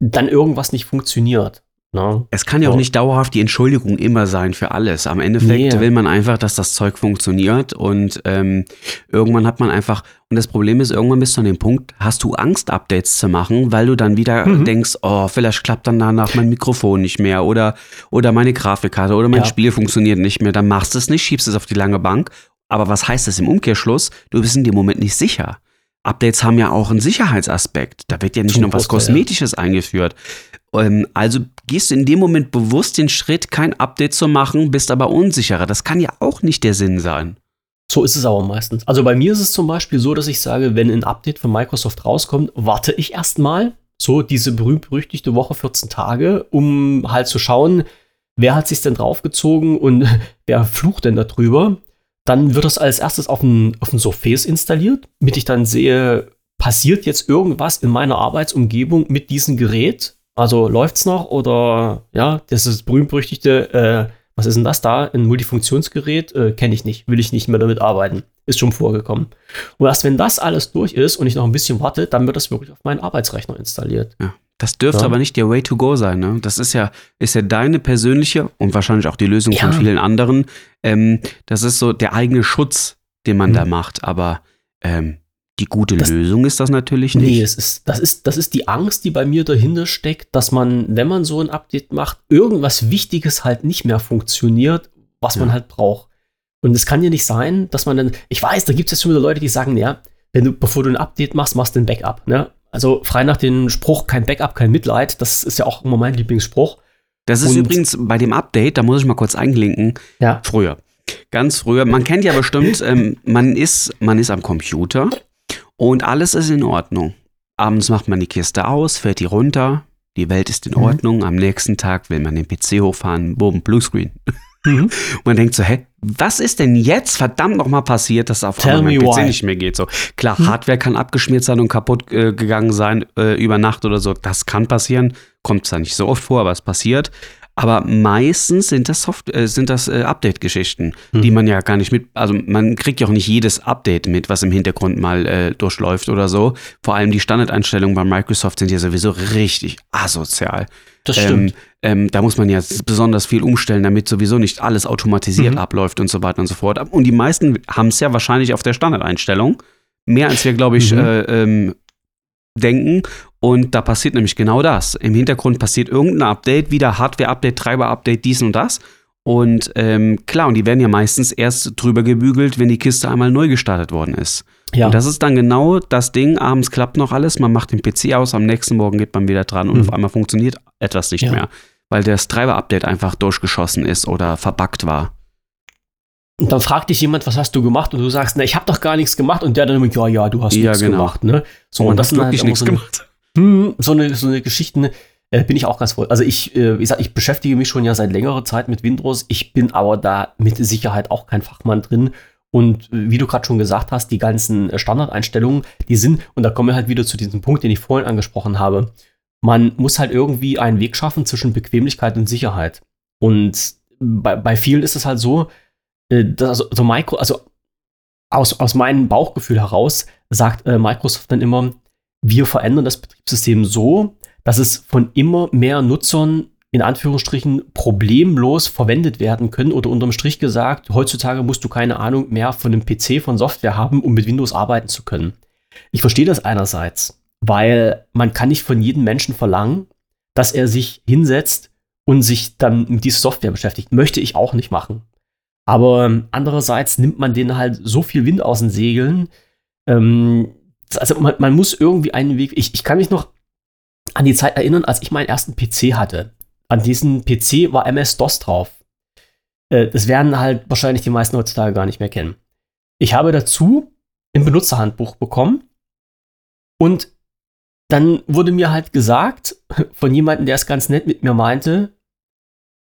dann irgendwas nicht funktioniert. Ne? Es kann ja auch nicht dauerhaft die Entschuldigung immer sein für alles. Am Endeffekt Nee. will man einfach, dass das Zeug funktioniert und ähm, irgendwann hat man einfach, und das Problem ist, irgendwann bist du an dem Punkt, hast du Angst, Updates zu machen, weil du dann wieder Mhm. denkst, oh, vielleicht klappt dann danach mein Mikrofon nicht mehr oder, oder meine Grafikkarte oder mein Ja. Spiel funktioniert nicht mehr. Dann machst du es nicht, schiebst es auf die lange Bank. Aber was heißt das im Umkehrschluss? Du bist in dem Moment nicht sicher. Updates haben ja auch einen Sicherheitsaspekt. Da wird ja nicht Zum nur was Großteil, ja. Kosmetisches eingeführt. Ähm, also gehst du in dem Moment bewusst den Schritt, kein Update zu machen, bist aber unsicherer. Das kann ja auch nicht der Sinn sein. So ist es aber meistens. Also bei mir ist es zum Beispiel so, dass ich sage, wenn ein Update von Microsoft rauskommt, warte ich erstmal so diese berühmt-berüchtigte Woche 14 Tage, um halt zu schauen, wer hat sich denn draufgezogen und wer flucht denn darüber. Dann wird das als erstes auf ein, auf ein Surface installiert, damit ich dann sehe, passiert jetzt irgendwas in meiner Arbeitsumgebung mit diesem Gerät? Also läuft's noch oder ja, das ist das berühmt-berüchtigte, äh, was ist denn das da? Ein Multifunktionsgerät? Äh, Kenne ich nicht, will ich nicht mehr damit arbeiten. Ist schon vorgekommen. Und erst wenn das alles durch ist und ich noch ein bisschen warte, dann wird das wirklich auf meinen Arbeitsrechner installiert. Das dürfte Ja. aber nicht der Way to go sein. Ne? Das ist ja, ist ja deine persönliche und wahrscheinlich auch die Lösung von Ja. vielen anderen. Ähm, das ist so der eigene Schutz, den man Mhm. da macht. Aber ähm, die gute Das- Lösung ist das natürlich nicht. Nee, es ist, das, ist, das ist die Angst, die bei mir dahinter steckt, dass man, wenn man so ein Update macht, irgendwas Wichtiges halt nicht mehr funktioniert, was man Ja. halt braucht. Und es kann ja nicht sein, dass man dann, ich weiß, da gibt es jetzt schon wieder Leute, die sagen, ja, wenn du, bevor du ein Update machst, machst du ein Backup. Ne? Also frei nach dem Spruch, kein Backup, kein Mitleid, das ist ja auch immer mein Lieblingsspruch. Das ist Und- übrigens bei dem Update, da muss ich mal kurz einklinken, Ja. früher. Ganz früher. Man kennt ja bestimmt, ähm, man, ist, man ist am Computer und alles ist in Ordnung. Abends macht man die Kiste aus, fährt die runter, die Welt ist in Mhm. Ordnung. Am nächsten Tag will man den PC hochfahren, boom, Bluescreen. Mhm. Und man denkt so, hä, was ist denn jetzt verdammt nochmal passiert, dass auf Tell einmal mein me PC why. nicht mehr geht? So, klar, Hm. Hardware kann abgeschmiert sein und kaputt äh, gegangen sein äh, über Nacht oder so. Das kann passieren. Kommt zwar nicht so oft vor, aber es passiert. Aber meistens sind das, Soft äh, sind das äh, Update-Geschichten, die Hm. man ja gar nicht mit, also man kriegt ja auch nicht jedes Update mit, was im Hintergrund mal äh, durchläuft oder so. Vor allem die Standardeinstellungen bei Microsoft sind ja sowieso richtig asozial. Das Ähm, stimmt. ähm, da muss man ja besonders viel umstellen, damit sowieso nicht alles automatisiert Mhm. abläuft und so weiter und so fort. Und die meisten haben es ja wahrscheinlich auf der Standardeinstellung. Mehr als wir, glaube ich, Mhm. äh, ähm, denken. Und da passiert nämlich genau das. Im Hintergrund passiert irgendein Update, wieder Hardware-Update, Treiber-Update, dies und das. Und ähm, klar, und die werden ja meistens erst drüber gebügelt, wenn die Kiste einmal neu gestartet worden ist. ja. Und das ist dann genau das Ding, abends klappt noch alles, man macht den PC aus, am nächsten Morgen geht man wieder dran und Mhm. auf einmal funktioniert etwas nicht Ja. mehr, weil das Treiber-Update einfach durchgeschossen ist oder verbuggt war. Und dann fragt dich jemand, was hast du gemacht? Und du sagst, na, ich habe doch gar nichts gemacht. Und der dann immer, ja, ja, du hast Ja, nichts genau. gemacht. Ne? So, und das halt wirklich immer nichts so eine, gemacht. Hm, so eine, so eine Geschichten äh, bin ich auch ganz froh. Also ich, äh, wie gesagt, ich beschäftige mich schon ja seit längerer Zeit mit Windows. Ich bin aber da mit Sicherheit auch kein Fachmann drin. Und äh, wie du gerade schon gesagt hast, die ganzen äh, Standardeinstellungen, die sind, und da kommen wir halt wieder zu diesem Punkt, den ich vorhin angesprochen habe. Man muss halt irgendwie einen Weg schaffen zwischen Bequemlichkeit und Sicherheit. Und bei, bei vielen ist es halt so, äh, dass also, so Micro, also aus, aus meinem Bauchgefühl heraus sagt äh, Microsoft dann immer, wir verändern das Betriebssystem so, dass es von immer mehr Nutzern in Anführungsstrichen problemlos verwendet werden können oder unterm Strich gesagt, heutzutage musst du keine Ahnung mehr von einem PC, von Software haben, um mit Windows arbeiten zu können. Ich verstehe das einerseits, weil man kann nicht von jedem Menschen verlangen, dass er sich hinsetzt und sich dann mit dieser Software beschäftigt. Möchte ich auch nicht machen. Aber ähm, andererseits nimmt man denen halt so viel Wind aus den Segeln. Ähm, also man, man muss irgendwie einen Weg. Ich, ich kann mich noch an die Zeit erinnern, als ich meinen ersten PC hatte. An diesem PC war MS-DOS drauf. Äh, das werden halt wahrscheinlich die meisten heutzutage gar nicht mehr kennen. Ich habe dazu ein Benutzerhandbuch bekommen und dann wurde mir halt gesagt von jemandem, der es ganz nett mit mir meinte,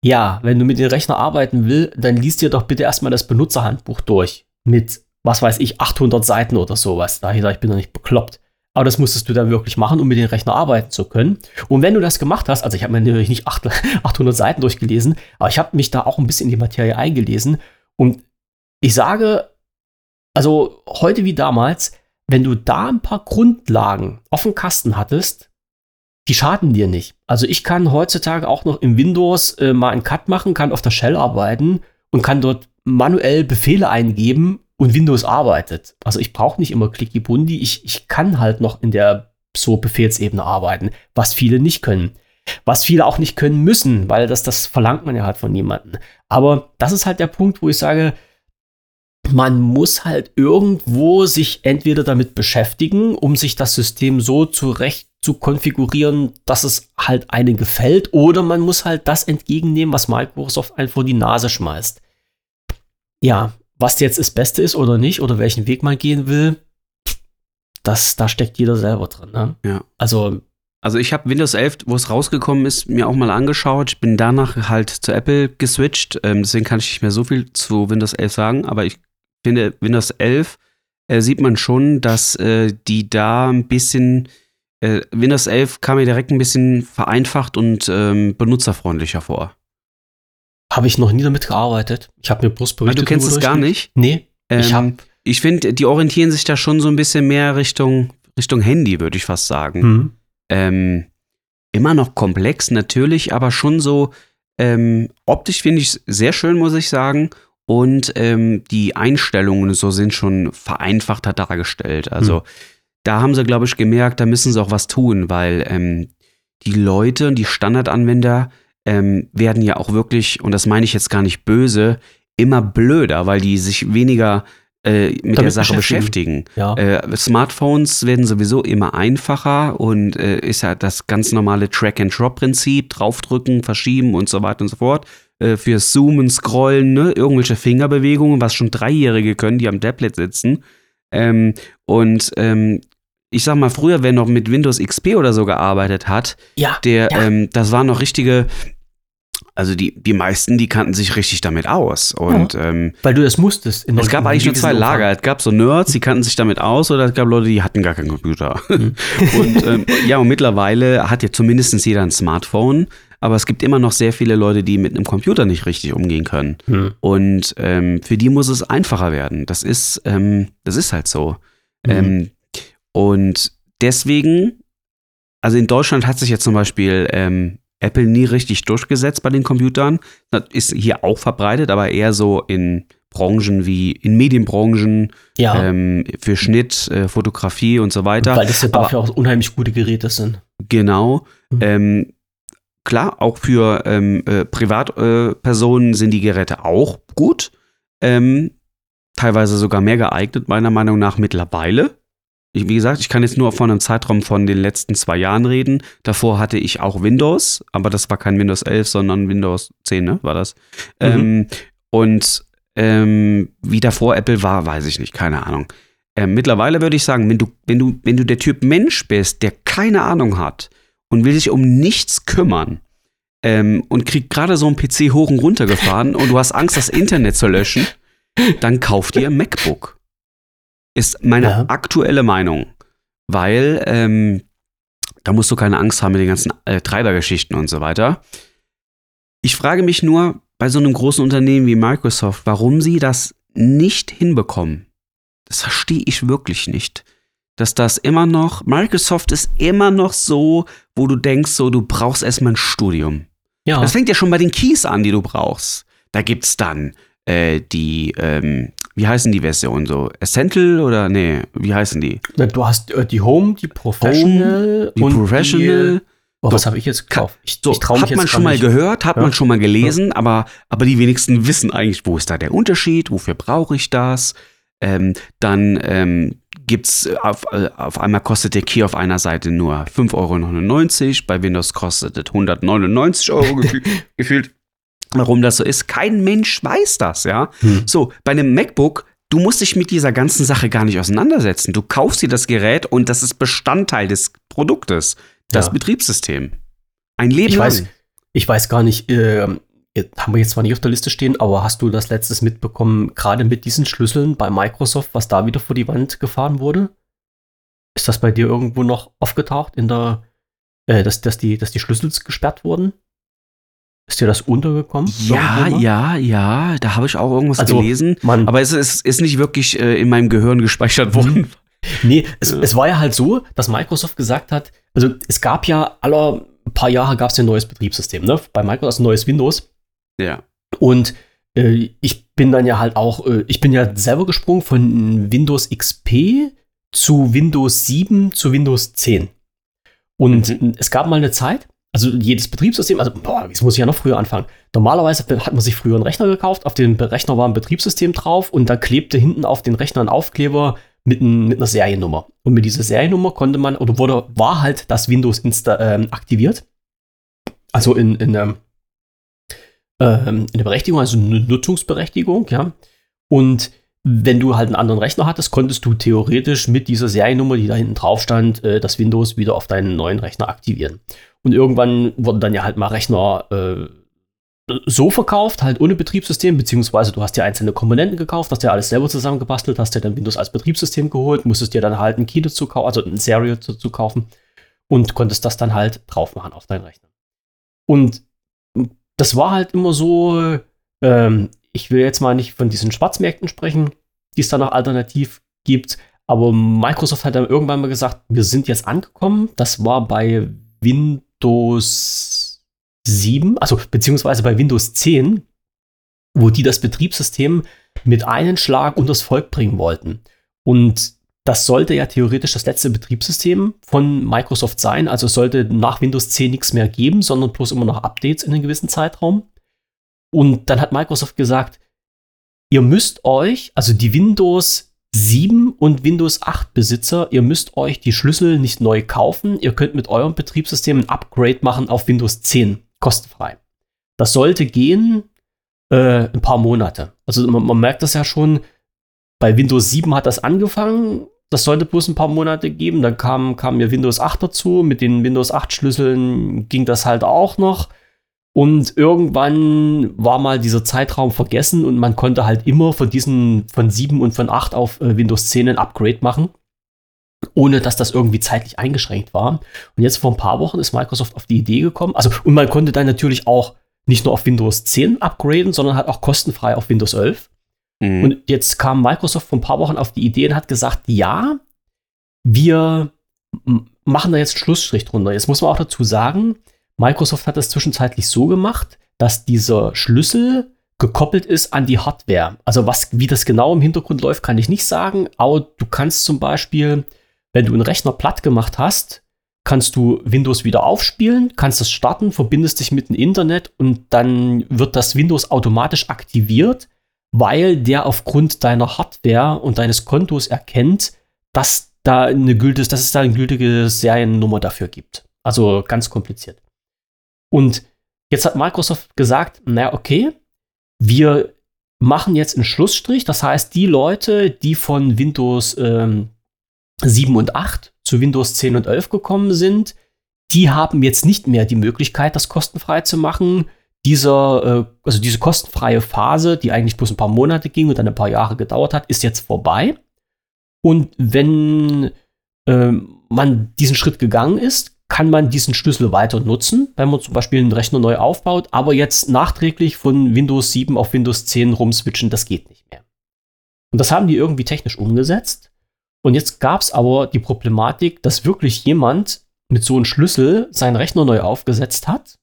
ja, wenn du mit dem Rechner arbeiten willst, dann liest dir doch bitte erstmal das Benutzerhandbuch durch. Mit, was weiß ich, 800 Seiten oder sowas. Da ich sage, ich bin doch nicht bekloppt. Aber das musstest du dann wirklich machen, um mit dem Rechner arbeiten zu können. Und wenn du das gemacht hast, also ich habe mir natürlich nicht 800 Seiten durchgelesen, aber ich habe mich da auch ein bisschen in die Materie eingelesen. Und ich sage, also heute wie damals, wenn du da ein paar Grundlagen auf dem Kasten hattest, die schaden dir nicht. Also ich kann heutzutage auch noch im Windows äh, mal einen Cut machen, kann auf der Shell arbeiten und kann dort manuell Befehle eingeben und Windows arbeitet. Also ich brauche nicht immer Clicky Bundi, ich, ich kann halt noch in der so Befehlsebene arbeiten, was viele nicht können. Was viele auch nicht können müssen, weil das, das verlangt man ja halt von niemandem. Aber das ist halt der Punkt, wo ich sage, man muss halt irgendwo sich entweder damit beschäftigen, um sich das System so zurecht zu konfigurieren, dass es halt einem gefällt, oder man muss halt das entgegennehmen, was Microsoft einem vor die Nase schmeißt. Ja, was jetzt das Beste ist oder nicht, oder welchen Weg man gehen will, das, da steckt jeder selber drin. Ne? Ja. Also, Also ich habe Windows 11, wo es rausgekommen ist, mir auch mal angeschaut. Ich bin danach halt zu Apple geswitcht. Ähm, deswegen kann ich nicht mehr so viel zu Windows 11 sagen. Aber ich finde, Windows 11 äh, sieht man schon, dass äh, die da ein bisschen äh, Windows 11 kam mir direkt ein bisschen vereinfacht und ähm, benutzerfreundlicher vor. habe ich noch nie damit gearbeitet. Ich habe mir bloß Weil Berichte du kennst es gar nicht. Nee, ich Ähm, habe ich finde, die orientieren sich da schon so ein bisschen mehr Richtung, Richtung Handy, würde ich fast sagen. hm. Ähm, immer noch komplex, natürlich, aber schon so ähm, optisch finde ich es sehr schön, muss ich sagen. Und ähm, die Einstellungen so sind schon vereinfachter dargestellt. Also Hm. Da haben sie, glaube ich, gemerkt, da müssen sie auch was tun, weil ähm, die Leute, die Standardanwender ähm, werden ja auch wirklich, und das meine ich jetzt gar nicht böse, immer blöder, weil die sich weniger äh, mit der Damit Sache beschäftigen. beschäftigen. ja. Äh, Smartphones werden sowieso immer einfacher und äh, ist ja das ganz normale Track-and-Drop-Prinzip, draufdrücken, verschieben und so weiter und so fort. Äh, für Zoomen, Scrollen, ne? irgendwelche Fingerbewegungen, was schon Dreijährige können, die am Tablet sitzen. Ähm, und ähm, ich sag mal, früher, wer noch mit Windows XP oder so gearbeitet hat, Ja, der, ja. ähm, das waren noch richtige, also die, die meisten, die kannten sich richtig damit aus. Und ähm, weil du das musstest. In es gab eigentlich nur zwei Lager. Es gab so Nerds, die kannten sich damit aus, oder es gab Leute, die hatten gar keinen Computer. Mhm. und ähm, ja, und mittlerweile hat ja zumindest jeder ein Smartphone, aber es gibt immer noch sehr viele Leute, die mit einem Computer nicht richtig umgehen können. Hm. Und ähm, für die muss es einfacher werden. Das ist, ähm, das ist halt so. Mhm. Und deswegen, also in Deutschland hat sich jetzt zum Beispiel ähm, Apple nie richtig durchgesetzt bei den Computern. Das ist hier auch verbreitet, aber eher so in Branchen wie in Medienbranchen, Ja, ähm, für Schnitt, äh, Fotografie und so weiter. weil das ja aber- dafür auch unheimlich gute Geräte sind. Genau. Mhm. Ähm, klar, auch für ähm, äh, Privatpersonen äh, sind die Geräte auch gut. Ähm, teilweise sogar mehr geeignet, meiner Meinung nach mittlerweile. Ich, wie gesagt, ich kann jetzt nur von einem Zeitraum von den letzten zwei Jahren reden. Davor hatte ich auch Windows, aber das war kein Windows 11, sondern Windows 10, ne? War das. Mhm. Ähm, und ähm, wie davor Apple war, weiß ich nicht, keine Ahnung. Ähm, mittlerweile würde ich sagen, wenn du, wenn du, wenn du der Typ Mensch bist, der keine Ahnung hat und will sich um nichts kümmern ähm, und kriegt gerade so einen PC hoch und runter gefahren und du hast Angst, das Internet zu löschen, dann kauf dir ein MacBook. Ist meine Ja. aktuelle Meinung. Weil ähm, da musst du keine Angst haben mit den ganzen äh, Treibergeschichten und so weiter. Ich frage mich nur bei so einem großen Unternehmen wie Microsoft, warum sie das nicht hinbekommen. Das verstehe ich wirklich nicht. Dass das immer noch, Microsoft ist immer noch so, wo du denkst, so, du brauchst erstmal ein Studium. Ja, Das fängt ja schon bei den Keys an, die du brauchst. Da gibt's dann äh, die, ähm, wie heißen die Versionen so? Essential oder nee, wie heißen die? Na, du hast äh, die Home, die Professional Die und Professional. Die, oh, was So, habe ich jetzt gekauft? Ich, So, ich trau mich hat jetzt man schon mal nicht. gehört, hat Ja. man schon mal gelesen, aber, aber die wenigsten wissen eigentlich, wo ist da der Unterschied, wofür brauche ich das? Ähm, dann ähm, gibt's äh, auf, äh, auf einmal kostet der Key auf einer Seite nur 5,99 Euro, bei Windows kostet es 199 Euro gefühl, gefühlt. Warum das so ist, kein Mensch weiß das, ja. Hm. So, bei einem MacBook, du musst dich mit dieser ganzen Sache gar nicht auseinandersetzen. Du kaufst dir das Gerät und das ist Bestandteil des Produktes, das Ja. Betriebssystem. Ein Leben Ich lang. weiß, ich weiß gar nicht, jetzt haben wir jetzt zwar nicht auf der Liste stehen, aber hast du das letztes mitbekommen, gerade mit diesen Schlüsseln bei Microsoft, was da wieder vor die Wand gefahren wurde? Ist das bei dir irgendwo noch aufgetaucht in der, äh, dass, dass, die, dass die Schlüssel gesperrt wurden? Ist dir das untergekommen? Ja, ja, ja, da habe ich auch irgendwas Also, gelesen. Man, Aber es ist, ist nicht wirklich äh, in meinem Gehirn gespeichert worden. Nee, es, Ja. es war ja halt so, dass Microsoft gesagt hat, also es gab ja aller paar Jahre gab es ja ein neues Betriebssystem, ne? Bei Microsoft ein neues Windows. Ja. Und äh, ich bin dann ja halt auch, äh, ich bin ja selber gesprungen von Windows XP zu Windows 7 zu Windows 10. Und Mhm. es gab mal eine Zeit, also jedes Betriebssystem, also boah, jetzt muss ich ja noch früher anfangen. Normalerweise hat man sich früher einen Rechner gekauft, auf dem Rechner war ein Betriebssystem drauf und da klebte hinten auf den Rechner ein Aufkleber mit, ein, mit einer Seriennummer. Und mit dieser Seriennummer konnte man, oder wurde, war halt das Windows ähm, aktiviert. Also in, in, ähm, ähm, eine Berechtigung, also eine Nutzungsberechtigung, ja. Und wenn du halt einen anderen Rechner hattest, konntest du theoretisch mit dieser Seriennummer, die da hinten drauf stand, äh, das Windows wieder auf deinen neuen Rechner aktivieren. Und irgendwann wurden dann ja halt mal Rechner äh, so verkauft, halt ohne Betriebssystem, beziehungsweise du hast dir einzelne Komponenten gekauft, hast dir alles selber zusammengebastelt, hast dir dann Windows als Betriebssystem geholt, musstest dir dann halt ein Key dazu kaufen, also ein Serial dazu kaufen und konntest das dann halt drauf machen auf deinen Rechner. Und das war halt immer so, ähm, ich will jetzt mal nicht von diesen Schwarzmärkten sprechen, die es da noch alternativ gibt, aber Microsoft hat dann irgendwann mal gesagt, wir sind jetzt angekommen. Das war bei Windows 7, also beziehungsweise bei Windows 10, wo die das Betriebssystem mit einem Schlag unters Volk bringen wollten. Und das sollte ja theoretisch das letzte Betriebssystem von Microsoft sein. Also es sollte nach Windows 10 nichts mehr geben, sondern bloß immer noch Updates in einem gewissen Zeitraum. Und dann hat Microsoft gesagt, ihr müsst euch, also die Windows 7 und Windows 8 Besitzer, ihr müsst euch die Schlüssel nicht neu kaufen. Ihr könnt mit eurem Betriebssystem ein Upgrade machen auf Windows 10, kostenfrei. Das sollte gehen äh, ein paar Monate. Also man, man merkt das ja schon, bei Windows 7 hat das angefangen Das sollte bloß ein paar Monate geben. Dann kam, kam mir Windows 8 dazu. Mit den Windows 8 Schlüsseln ging das halt auch noch. Und irgendwann war mal dieser Zeitraum vergessen und man konnte halt immer von diesen, von 7 und von 8 auf äh, Windows 10 ein Upgrade machen, ohne dass das irgendwie zeitlich eingeschränkt war. Und jetzt vor ein paar Wochen ist Microsoft auf die Idee gekommen, also, und man konnte dann natürlich auch nicht nur auf Windows 10 upgraden, sondern halt auch kostenfrei auf Windows 11. Mhm. Und jetzt kam Microsoft vor ein paar Wochen auf die Idee und hat gesagt, ja, wir machen da jetzt einen Schlussstrich drunter. Jetzt muss man auch dazu sagen, Microsoft hat das zwischenzeitlich so gemacht, dass dieser Schlüssel gekoppelt ist an die Hardware. Also was, wie das genau im Hintergrund läuft, kann ich nicht sagen, aber du kannst zum Beispiel, wenn du einen Rechner platt gemacht hast, kannst du Windows wieder aufspielen, kannst es starten, verbindest dich mit dem Internet und dann wird das Windows automatisch aktiviert, weil der aufgrund deiner Hardware und deines Kontos erkennt, dass da eine gültige, dass es da eine gültige Seriennummer dafür gibt. Also ganz kompliziert. Und jetzt hat Microsoft gesagt, naja, okay, wir machen jetzt einen Schlussstrich. Das heißt, die Leute, die von Windows ähm, 7 und 8 zu Windows 10 und 11 gekommen sind, die haben jetzt nicht mehr die Möglichkeit, das kostenfrei zu machen. Dieser, äh, also diese kostenfreie Phase, die eigentlich bloß ein paar Monate ging und dann ein paar Jahre gedauert hat, ist jetzt vorbei. Und wenn äh, man diesen Schritt gegangen ist, kann man diesen Schlüssel weiter nutzen, wenn man zum Beispiel einen Rechner neu aufbaut, aber jetzt nachträglich von Windows 7 auf Windows 10 rumswitchen, das geht nicht mehr. Und das haben die irgendwie technisch umgesetzt. Und jetzt gab es aber die Problematik, dass wirklich jemand mit so einem Schlüssel seinen Rechner neu aufgesetzt hat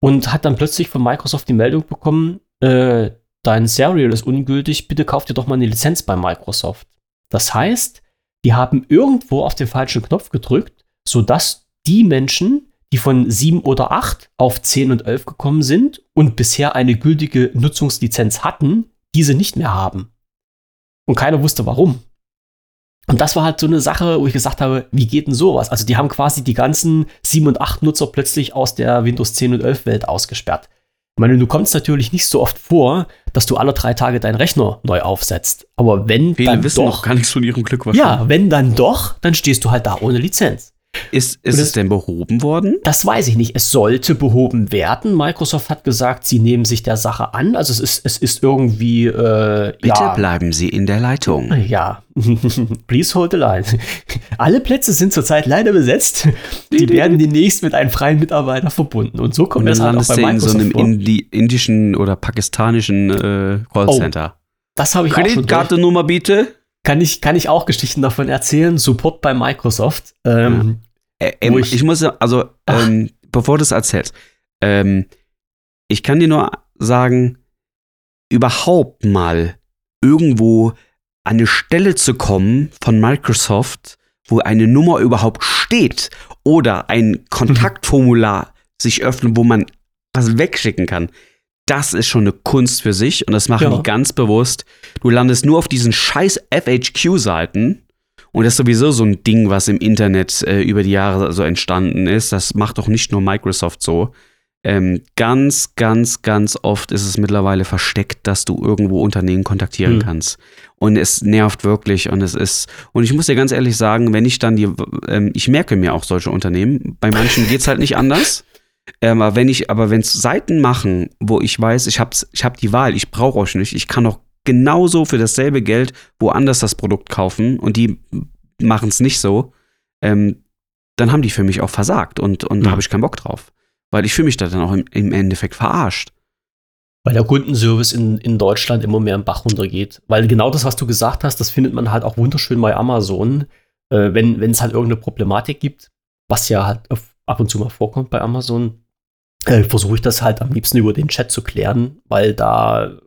und hat dann plötzlich von Microsoft die Meldung bekommen, äh, dein Serial ist ungültig, bitte kauf dir doch mal eine Lizenz bei Microsoft. Das heißt, die haben irgendwo auf den falschen Knopf gedrückt sodass die Menschen, die von 7 oder 8 auf 10 und 11 gekommen sind und bisher eine gültige Nutzungslizenz hatten, diese nicht mehr haben. Und keiner wusste warum. Und das war halt so eine Sache, wo ich gesagt habe, wie geht denn sowas? Also die haben quasi die ganzen 7 und 8 Nutzer plötzlich aus der Windows 10 und 11 Welt ausgesperrt. Ich meine, du kommst natürlich nicht so oft vor, dass du alle drei Tage deinen Rechner neu aufsetzt. Aber wenn Viele dann wissen doch, noch gar nichts von ihrem Glück Ja, wenn dann doch, dann stehst du halt da ohne Lizenz. Ist, ist es denn behoben worden? Das weiß ich nicht. Es sollte behoben werden. Microsoft hat gesagt, sie nehmen sich der Sache an. Also es ist, es ist irgendwie. Äh, Bitte ja, bleiben Sie in der Leitung. Ja, please hold the line. Alle Plätze sind zurzeit leider besetzt. Die werden demnächst mit einem freien Mitarbeiter verbunden. Und so kommt Und das halt auch bei du in Microsoft so einem vor. Indi indischen oder pakistanischen äh, Callcenter. Das habe ich auch schon durch. Kreditkartennummer bitte? Kann ich, kann ich auch Geschichten davon erzählen. Support bei Microsoft. Ähm, Äh, ähm, ich, ich- muss also, ähm, bevor du es erzählst, ähm, ich kann dir nur sagen, überhaupt mal irgendwo an eine Stelle zu kommen von Microsoft, wo eine Nummer überhaupt steht oder ein Kontaktformular sich öffnet, wo man was wegschicken kann. Das ist schon eine Kunst für sich und das machen Ja. die ganz bewusst. Du landest nur auf diesen scheiß FHQ-Seiten und das ist sowieso so ein Ding, was im Internet äh, über die Jahre so entstanden ist. Das macht doch nicht nur Microsoft so. Ähm, ganz, ganz, ganz oft ist es mittlerweile versteckt, dass du irgendwo Unternehmen kontaktieren Hm. kannst. Und es nervt wirklich und es ist, und ich muss dir ganz ehrlich sagen, wenn ich dann die, ähm, ich merke mir auch solche Unternehmen, bei manchen geht's halt nicht anders. Ähm, aber wenn ich, aber wenn es Seiten machen, wo ich weiß, ich habe ich hab die Wahl, ich brauche euch nicht, ich kann auch genauso für dasselbe Geld woanders das Produkt kaufen und die machen es nicht so, ähm, dann haben die für mich auch versagt und, und da Mhm. habe ich keinen Bock drauf. Weil ich fühle mich da dann auch im, im Endeffekt verarscht. Weil der Kundenservice in, in Deutschland immer mehr im Bach runtergeht. Weil genau das, was du gesagt hast, das findet man halt auch wunderschön bei Amazon, äh, wenn es halt irgendeine Problematik gibt, was ja halt ab und zu mal vorkommt bei Amazon, äh, versuche ich das halt am liebsten über den Chat zu klären, weil da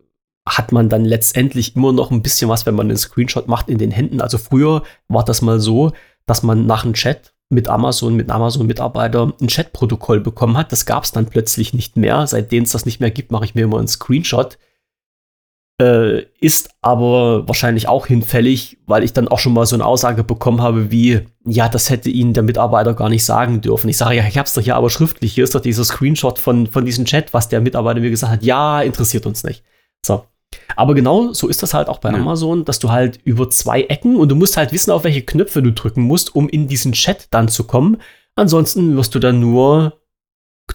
hat man dann letztendlich immer noch ein bisschen was, wenn man einen Screenshot macht in den Händen. Also früher war das mal so, dass man nach einem Chat mit Amazon, mit Amazon-Mitarbeiter ein Chatprotokoll bekommen hat. Das gab es dann plötzlich nicht mehr. Seitdem es das nicht mehr gibt, mache ich mir immer einen Screenshot. Äh, ist aber wahrscheinlich auch hinfällig, weil ich dann auch schon mal so eine Aussage bekommen habe wie, ja, das hätte Ihnen der Mitarbeiter gar nicht sagen dürfen. Ich sage, ja, ich habe es doch hier aber schriftlich. Hier ist doch dieser Screenshot von, von diesem Chat, was der Mitarbeiter mir gesagt hat. Ja, interessiert uns nicht. So. Aber genau so ist das halt auch bei Ja. Amazon, dass du halt über zwei Ecken und du musst halt wissen, auf welche Knöpfe du drücken musst, um in diesen Chat dann zu kommen. Ansonsten wirst du dann nur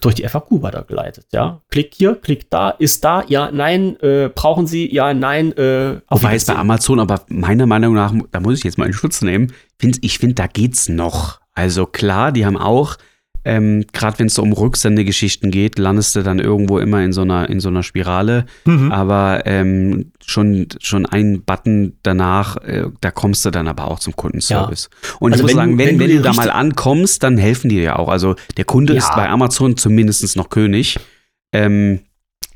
durch die FAQ weitergeleitet. Ja, klick hier, klick da, ist da, ja, nein, äh, brauchen Sie, ja, nein. Äh, auf Wobei es bei. Amazon, aber meiner Meinung nach, da muss ich jetzt mal in Schutz nehmen, find, ich finde, da geht's noch. Also klar, die haben auch, ähm, gerade wenn es so um Rücksendegeschichten geht, landest du dann irgendwo immer in so einer, in so einer Spirale. Mhm. Aber ähm, schon, schon ein Button danach, äh, da kommst du dann aber auch zum Kundenservice. Und Also ich muss wenn sagen, wenn, wenn wenn, du da mal ankommst, dann helfen die dir auch. Also der Kunde Ja. ist bei Amazon zumindest noch König. Ähm,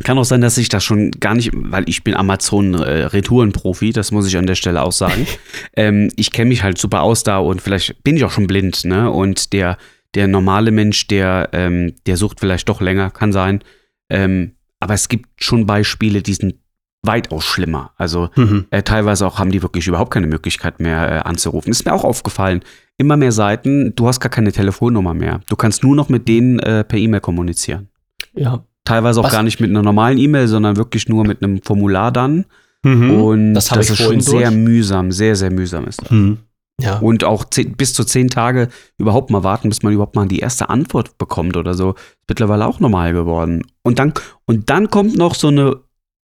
kann auch sein, dass ich das schon gar nicht, weil ich bin Amazon-Retourenprofi, das muss ich an der Stelle auch sagen. ähm, ich kenne mich halt super aus da und vielleicht bin ich auch schon blind, ne? Und der, der normale Mensch, der, ähm, der sucht vielleicht doch länger, kann sein. Ähm, aber es gibt schon Beispiele, die sind weitaus schlimmer. Also Mhm. äh, teilweise auch haben die wirklich überhaupt keine Möglichkeit mehr äh, anzurufen. Ist mir auch aufgefallen. Immer mehr Seiten, du hast gar keine Telefonnummer mehr. Du kannst nur noch mit denen äh, per E-Mail kommunizieren. Ja. Teilweise auch Was- gar nicht mit einer normalen E-Mail, sondern wirklich nur mit einem Formular dann. Mhm. Und Das das, ist schon sehr durch. mühsam, sehr, sehr mühsam ist das. Mhm. Ja. Und auch zehn, bis zu zehn Tage überhaupt mal warten, bis man überhaupt mal die erste Antwort bekommt oder so. Ist mittlerweile auch normal geworden. Und dann, und dann kommt noch so eine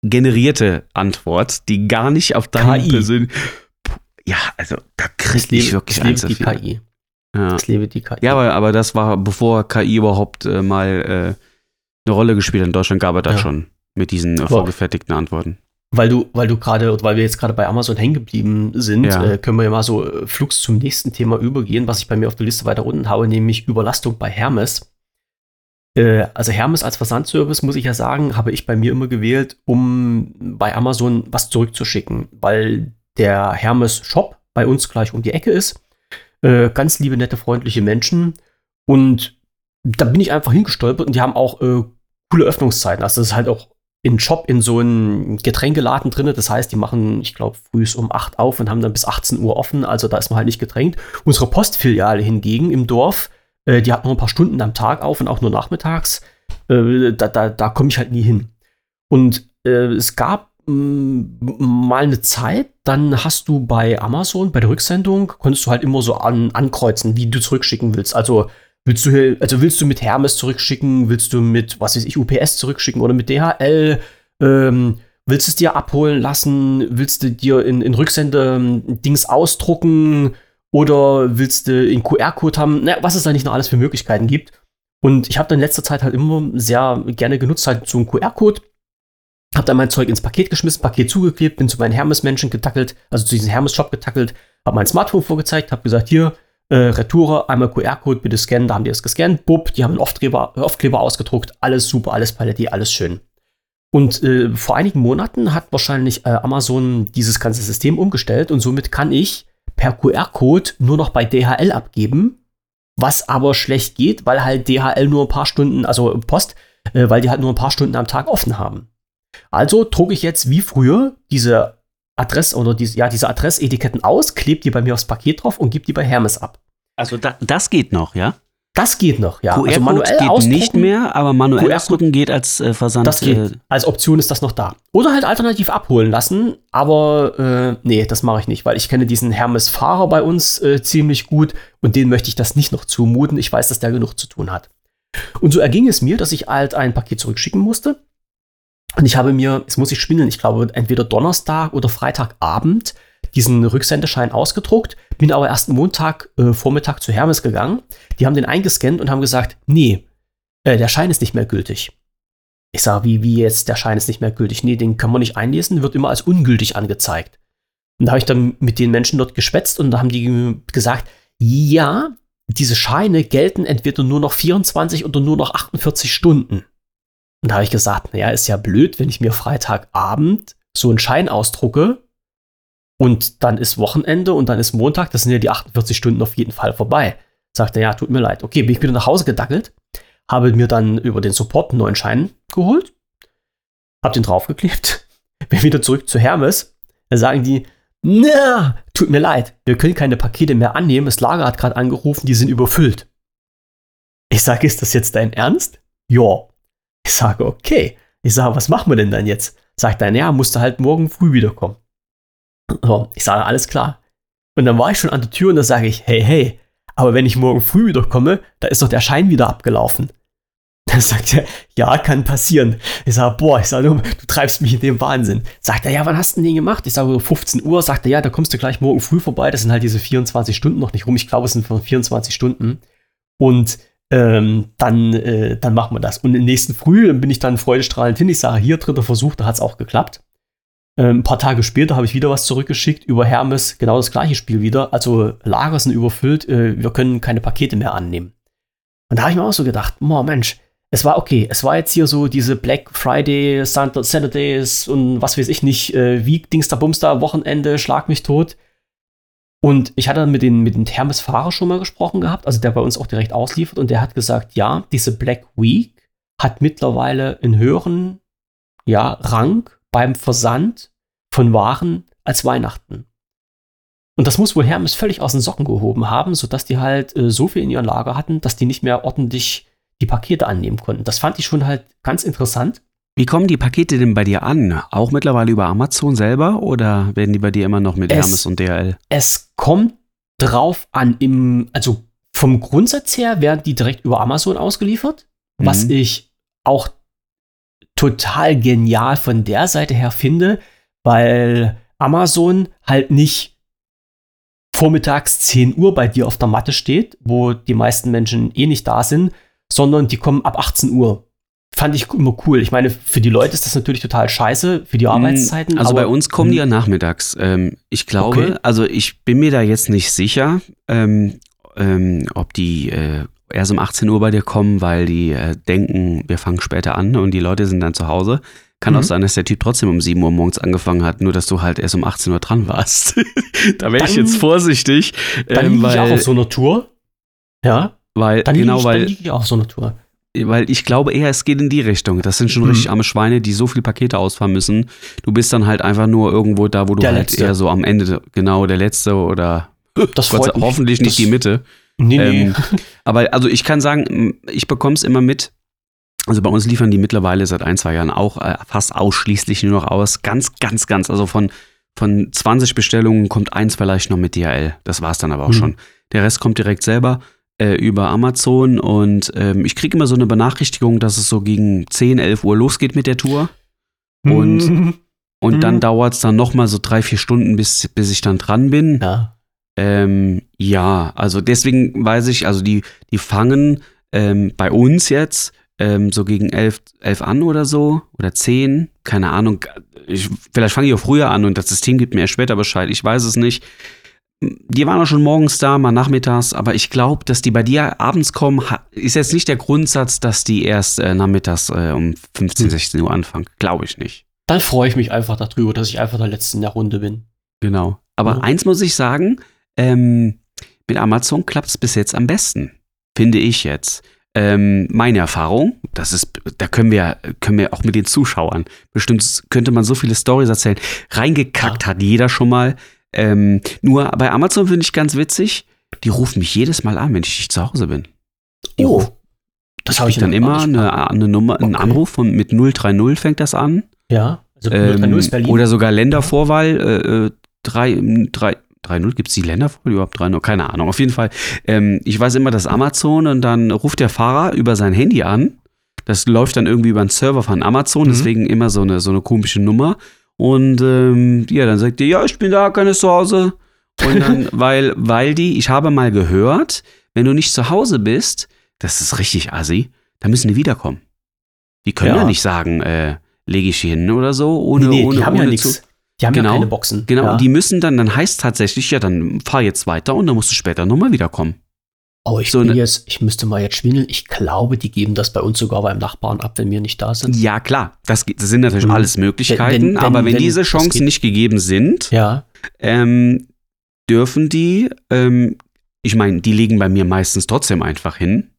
generierte Antwort, die gar nicht auf deinen KI. persönlichen. Ja, also da kriegt lebe, mich wirklich es ein lebe zu die viel. KI. Ja. Es lebe die KI. ja, aber, aber das war, bevor KI überhaupt äh, mal äh, eine Rolle gespielt hat. In Deutschland gab es das schon mit diesen äh, vorgefertigten Antworten. Weil du, weil du gerade, weil wir jetzt gerade bei Amazon hängen geblieben sind, Ja. äh, können wir ja mal so äh, flugs zum nächsten Thema übergehen, was ich bei mir auf der Liste weiter unten habe, nämlich Überlastung bei Hermes. Äh, also Hermes als Versandservice, muss ich ja sagen, habe ich bei mir immer gewählt, um bei Amazon was zurückzuschicken, weil der Hermes Shop bei uns gleich um die Ecke ist. Äh, ganz liebe, nette, freundliche Menschen. Und da bin ich einfach hingestolpert und die haben auch äh, coole Öffnungszeiten. Also das ist halt auch in Shop in so einem Getränkeladen drin. Das heißt, die machen, ich glaube, frühs um 8 auf und haben dann bis 18 Uhr offen. Also da ist man halt nicht getränkt. Unsere Postfiliale hingegen im Dorf, äh, die hat nur ein paar Stunden am Tag auf und auch nur nachmittags. Äh, da da, da komme ich halt nie hin. Und äh, es gab mh, mal eine Zeit, dann hast du bei Amazon, bei der Rücksendung, konntest du halt immer so an, ankreuzen, wie du zurückschicken willst. Also Willst du, also willst du mit Hermes zurückschicken? Willst du mit, was weiß ich, UPS zurückschicken oder mit DHL? Ähm, willst du es dir abholen lassen? Willst du dir in, in Rücksende-Dings ausdrucken? Oder willst du einen QR-Code haben? Na, was es da nicht noch alles für Möglichkeiten gibt. Und ich habe dann in letzter Zeit halt immer sehr gerne genutzt, halt so einen QR-Code. Hab dann mein Zeug ins Paket geschmissen, Paket zugeklebt, bin zu meinen Hermes-Menschen getackelt, also zu diesem Hermes-Shop getackelt, hab mein Smartphone vorgezeigt, hab gesagt, hier, äh, Retoure, einmal QR-Code, bitte scannen, da haben die es gescannt, bupp, die haben einen Aufkleber, ausgedruckt, alles super, alles Paletti, alles schön. Und äh, vor einigen Monaten hat wahrscheinlich äh, Amazon dieses ganze System umgestellt und somit kann ich per QR-Code nur noch bei DHL abgeben, was aber schlecht geht, weil halt DHL nur ein paar Stunden, also Post, äh, weil die halt nur ein paar Stunden am Tag offen haben. Also drucke ich jetzt wie früher diese Adress oder diese, ja, diese Adressetiketten aus, klebe die bei mir aufs Paket drauf und gebe die bei Hermes ab. Also da, das geht noch, ja? Das geht noch, ja. Also QR-Code geht ausdrucken, nicht mehr, aber manuell QR-Code- ausdrucken geht als äh, Versand. Das geht. Äh, Als Option ist das noch da. Oder halt alternativ abholen lassen, aber äh, nee, das mache ich nicht, weil ich kenne diesen Hermes-Fahrer bei uns äh, ziemlich gut und den möchte ich das nicht noch zumuten. Ich weiß, dass der genug zu tun hat. Und so erging es mir, dass ich halt ein Paket zurückschicken musste. Und ich habe mir, jetzt muss ich schwindeln, ich glaube, entweder Donnerstag oder Freitagabend diesen Rücksendeschein ausgedruckt, bin aber erst Montag äh, Vormittag zu Hermes gegangen. Die haben den eingescannt und haben gesagt, nee, äh, der Schein ist nicht mehr gültig. Ich sage, wie, wie jetzt, der Schein ist nicht mehr gültig. Nee, den kann man nicht einlesen, wird immer als ungültig angezeigt. Und da habe ich dann mit den Menschen dort geschwätzt und da haben die gesagt, ja, diese Scheine gelten entweder nur noch 24 oder nur noch 48 Stunden. Und da habe ich gesagt, naja, ist ja blöd, wenn ich mir Freitagabend so einen Schein ausdrucke und dann ist Wochenende und dann ist Montag, das sind ja die 48 Stunden auf jeden Fall vorbei. Sagt er, ja, tut mir leid. Okay, bin ich wieder nach Hause gedackelt, habe mir dann über den Support einen neuen Schein geholt, hab den draufgeklebt, bin wieder zurück zu Hermes. Da sagen die, na, tut mir leid, wir können keine Pakete mehr annehmen. Das Lager hat gerade angerufen, die sind überfüllt. Ich sage, ist das jetzt dein Ernst? Ja. Ich sage, okay. Ich sage, was machen wir denn dann jetzt? Sagt er, ja, musste halt morgen früh wiederkommen. So, ich sage, alles klar. Und dann war ich schon an der Tür und da sage ich, hey, hey, aber wenn ich morgen früh wiederkomme, da ist doch der Schein wieder abgelaufen. Dann sagt er, ja, kann passieren. Ich sage, boah, ich sage, du, du treibst mich in den Wahnsinn. Sagt er, ja, wann hast du denn den gemacht? Ich sage, 15 Uhr. Sagt er, ja, da kommst du gleich morgen früh vorbei. Das sind halt diese 24 Stunden noch nicht rum. Ich glaube, es sind 24 Stunden. Und ähm, dann, äh, dann machen wir das. Und im nächsten Früh bin ich dann freudestrahlend hin. Ich sage, hier, dritter Versuch, da hat es auch geklappt. Ähm, ein paar Tage später habe ich wieder was zurückgeschickt über Hermes, genau das gleiche Spiel wieder. Also Lager sind überfüllt, äh, wir können keine Pakete mehr annehmen. Und da habe ich mir auch so gedacht, oh Mensch, es war okay. Es war jetzt hier so diese Black Friday, Saturdays und was weiß ich nicht, äh, wie Dingster Bumster, Wochenende, Schlag mich tot. Und ich hatte dann mit den, mit den Hermes-Fahrer schon mal gesprochen gehabt, also der bei uns auch direkt ausliefert und der hat gesagt, ja, diese Black Week hat mittlerweile einen höheren ja, Rang beim Versand von Waren als Weihnachten. Und das muss wohl Hermes völlig aus den Socken gehoben haben, sodass die halt äh, so viel in ihrem Lager hatten, dass die nicht mehr ordentlich die Pakete annehmen konnten. Das fand ich schon halt ganz interessant. Wie kommen die Pakete denn bei dir an? Auch mittlerweile über Amazon selber oder werden die bei dir immer noch mit es, Hermes und DHL? Es kommt drauf an, im, also vom Grundsatz her werden die direkt über Amazon ausgeliefert, mhm. was ich auch total genial von der Seite her finde, weil Amazon halt nicht vormittags 10 Uhr bei dir auf der Matte steht, wo die meisten Menschen eh nicht da sind, sondern die kommen ab 18 Uhr. Fand ich immer cool. Ich meine, für die Leute ist das natürlich total scheiße, für die hm, Arbeitszeiten. Also bei uns kommen die ja hm. nachmittags. Ähm, ich glaube, okay. also ich bin mir da jetzt nicht sicher, ähm, ähm, ob die äh, erst um 18 Uhr bei dir kommen, weil die äh, denken, wir fangen später an und die Leute sind dann zu Hause. Kann mhm. auch sein, dass der Typ trotzdem um 7 Uhr morgens angefangen hat, nur dass du halt erst um 18 Uhr dran warst. da wäre ich jetzt vorsichtig. Dann ähm, weil, ich auch auf so einer Tour. Ja. Weil, dann genau, ich, weil. Dann ich auch auf so einer Tour. Weil ich glaube eher, es geht in die Richtung. Das sind schon mhm. richtig arme Schweine, die so viele Pakete ausfahren müssen. Du bist dann halt einfach nur irgendwo da, wo du der halt Letzte. eher so am Ende, genau, der Letzte oder das Gott, hoffentlich nicht das, die Mitte. Nee, nee. Ähm, aber also ich kann sagen, ich bekomme es immer mit. Also bei uns liefern die mittlerweile seit ein, zwei Jahren auch äh, fast ausschließlich nur noch aus. Ganz, ganz, ganz. Also von, von 20 Bestellungen kommt eins vielleicht noch mit DHL. Das war es dann aber auch mhm. schon. Der Rest kommt direkt selber äh, über Amazon und ähm, ich kriege immer so eine Benachrichtigung, dass es so gegen 10, 11 Uhr losgeht mit der Tour. Und, mhm. und dann mhm. dauert es dann noch mal so drei, vier Stunden, bis, bis ich dann dran bin. Ja. Ähm, ja, also deswegen weiß ich, also die, die fangen ähm, bei uns jetzt ähm, so gegen elf, elf an oder so oder zehn, keine Ahnung. Ich, vielleicht fange ich auch früher an und das System gibt mir erst später Bescheid, ich weiß es nicht. Die waren auch schon morgens da, mal nachmittags, aber ich glaube, dass die bei dir abends kommen, ist jetzt nicht der Grundsatz, dass die erst äh, nachmittags äh, um 15, 16 hm. Uhr anfangen. Glaube ich nicht. Dann freue ich mich einfach darüber, dass ich einfach der Letzte in der Runde bin. Genau. Aber mhm. eins muss ich sagen, ähm, mit Amazon klappt es bis jetzt am besten, finde ich jetzt. Ähm, meine Erfahrung, das ist, da können wir, können wir auch mit den Zuschauern, bestimmt könnte man so viele Stories erzählen. Reingekackt ja. hat jeder schon mal. Ähm, nur bei Amazon finde ich ganz witzig, die rufen mich jedes Mal an, wenn ich nicht zu Hause bin. Die oh, das habe ich dann immer eine, eine, Nummer, okay. einen Anruf von, mit 030 fängt das an. Ja, also 030 ähm, ist Berlin. Oder sogar Ländervorwahl, äh, 3, äh, 3, 3.0, gibt es die Länderfolge überhaupt 3.0? Keine Ahnung. Auf jeden Fall, ähm, ich weiß immer, dass Amazon und dann ruft der Fahrer über sein Handy an. Das läuft dann irgendwie über einen Server von Amazon, mhm. deswegen immer so eine, so eine komische Nummer. Und ähm, ja, dann sagt ihr, ja, ich bin da, keine zu Hause. Und dann, weil, weil die, ich habe mal gehört, wenn du nicht zu Hause bist, das ist richtig assi, dann müssen die wiederkommen. Die können ja, ja nicht sagen, äh, lege ich hin oder so, ohne, nee, nee, ohne, die haben ohne ja nichts. Die haben genau, ja keine Boxen. Genau, ja. die müssen dann, dann heißt tatsächlich, ja, dann fahr jetzt weiter und dann musst du später nochmal wiederkommen. Oh, ich so bin jetzt, ich müsste mal jetzt schwindeln. Ich glaube, die geben das bei uns sogar beim Nachbarn ab, wenn wir nicht da sind. Ja, klar. Das, das sind natürlich mhm. alles Möglichkeiten. Wenn, wenn, aber wenn, wenn diese Chancen nicht gegeben sind, ja. ähm, dürfen die, ähm, ich meine, die liegen bei mir meistens trotzdem einfach hin.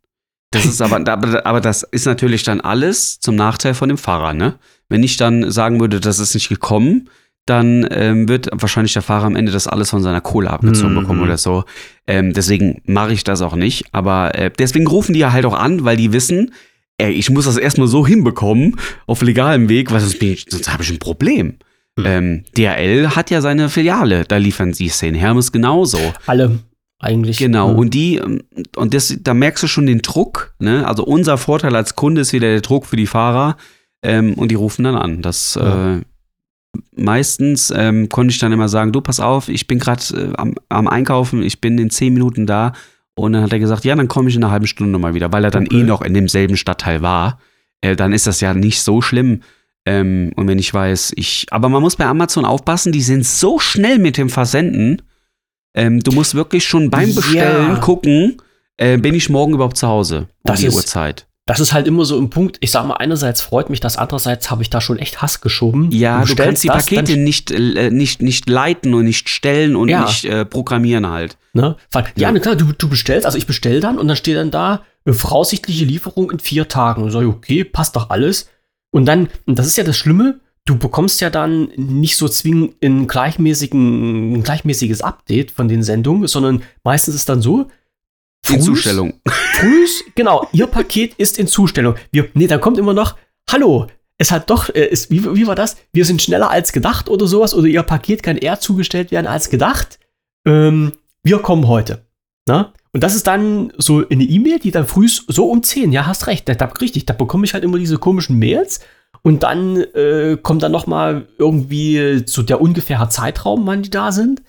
Das ist aber, aber das ist natürlich dann alles zum Nachteil von dem Fahrer, ne? Wenn ich dann sagen würde, das ist nicht gekommen, dann ähm, wird wahrscheinlich der Fahrer am Ende das alles von seiner Kohle abgezogen mhm. bekommen oder so. Ähm, deswegen mache ich das auch nicht. Aber äh, deswegen rufen die ja halt auch an, weil die wissen, ey, ich muss das erstmal so hinbekommen, auf legalem Weg, weil sonst, ich- sonst habe ich ein Problem. Hm. Ähm, DHL hat ja seine Filiale, da liefern sie es hin. Hermes genauso. Alle eigentlich. Genau, Mhm. und die, ähm, und das, da merkst du schon den Druck, ne? Also unser Vorteil als Kunde ist wieder der Druck für die Fahrer ähm, und die rufen dann an. Das Ja. äh, meistens ähm, konnte ich dann immer sagen, du pass auf, ich bin gerade äh, am, am Einkaufen, ich bin in zehn Minuten da. Und dann hat er gesagt, ja, dann komme ich in einer halben Stunde mal wieder, weil er dann Okay. eh noch in demselben Stadtteil war. Äh, dann ist das ja nicht so schlimm. Ähm, und wenn ich weiß, ich, aber man muss bei Amazon aufpassen, die sind so schnell mit dem Versenden. Ähm, du musst wirklich schon beim Ja. Bestellen gucken, äh, bin ich morgen überhaupt zu Hause um Das die ist- Uhrzeit. Das ist halt immer so ein Punkt. Ich sag mal, einerseits freut mich das, andererseits habe ich da schon echt Hass geschoben. Ja, du, bestellst kannst die das, Pakete nicht, äh, nicht, nicht leiten und nicht stellen und Ja. nicht äh, programmieren halt. Ne? Weil- Ja, Ja. klar, du, du bestellst, also ich bestell dann und dann steht dann da, äh, voraussichtliche Lieferung in vier Tagen. Und sag ich, okay, passt doch alles. Und dann, und das ist ja das Schlimme, du bekommst ja dann nicht so zwingend ein, gleichmäßigen, ein gleichmäßiges Update von den Sendungen, sondern meistens ist dann so, In frühs- Zustellung. Frühs, genau, Ihr Paket ist in Zustellung. Wir, nee, dann kommt immer noch, hallo, es hat doch, äh, ist, wie, wie war das? Wir sind schneller als gedacht oder sowas, oder Ihr Paket kann eher zugestellt werden als gedacht. Ähm, wir kommen heute. Na? Und das ist dann so eine E-Mail, die dann früh so um 10, ja, hast recht, da, da, richtig, da bekomme ich halt immer diese komischen Mails und dann äh, kommt dann noch mal irgendwie so der ungefähre Zeitraum, wann die da sind.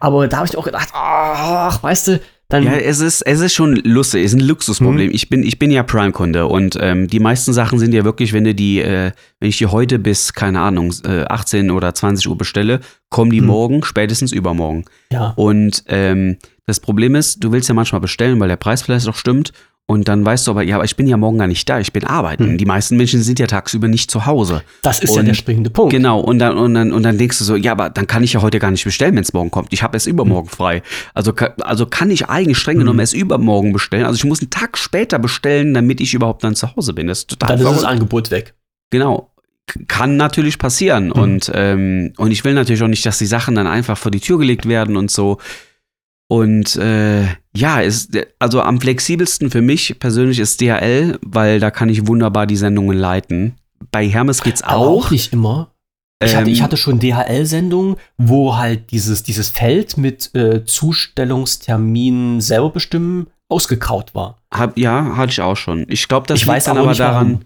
Aber da habe ich auch gedacht, ach, weißt du, dann Ja, es ist, es ist schon lustig, es ist ein Luxusproblem. Mhm. Ich, bin, ich bin ja Prime-Kunde und ähm, die meisten Sachen sind ja wirklich, wenn du die, äh, wenn ich die heute bis, keine Ahnung, äh, 18 oder 20 Uhr bestelle, kommen die Mhm. morgen, spätestens übermorgen. ja. Und ähm, das Problem ist, du willst ja manchmal bestellen, weil der Preis vielleicht auch stimmt. Und dann weißt du aber, ja, aber ich bin ja morgen gar nicht da, ich bin arbeiten. Mhm. Die meisten Menschen sind ja tagsüber nicht zu Hause. Das ist ja Und- der springende Punkt. Genau, und dann, und, dann, und dann denkst du so, ja, aber dann kann ich ja heute gar nicht bestellen, wenn es morgen kommt. Ich habe es übermorgen frei. Also, also kann ich eigentlich streng genommen Mhm. es übermorgen bestellen. Also ich muss einen Tag später bestellen, damit ich überhaupt dann zu Hause bin. Das ist total Dann ist das verrückt. Angebot weg. Genau. Kann natürlich passieren. Mhm. Und, ähm, und ich will natürlich auch nicht, dass die Sachen dann einfach vor die Tür gelegt werden und so. Und äh, ja, ist, also am flexibelsten für mich persönlich ist DHL, weil da kann ich wunderbar die Sendungen leiten. Bei Hermes geht's Aber auch. auch nicht immer. Ich, hatte, ich Ähm, hatte schon DHL-Sendungen, wo halt dieses, dieses Feld mit äh, Zustellungstermin selber bestimmen ausgekaut war. Hab, ja, hatte ich auch schon. Ich glaube, das Ich liegt weiß dann aber aber daran. warum.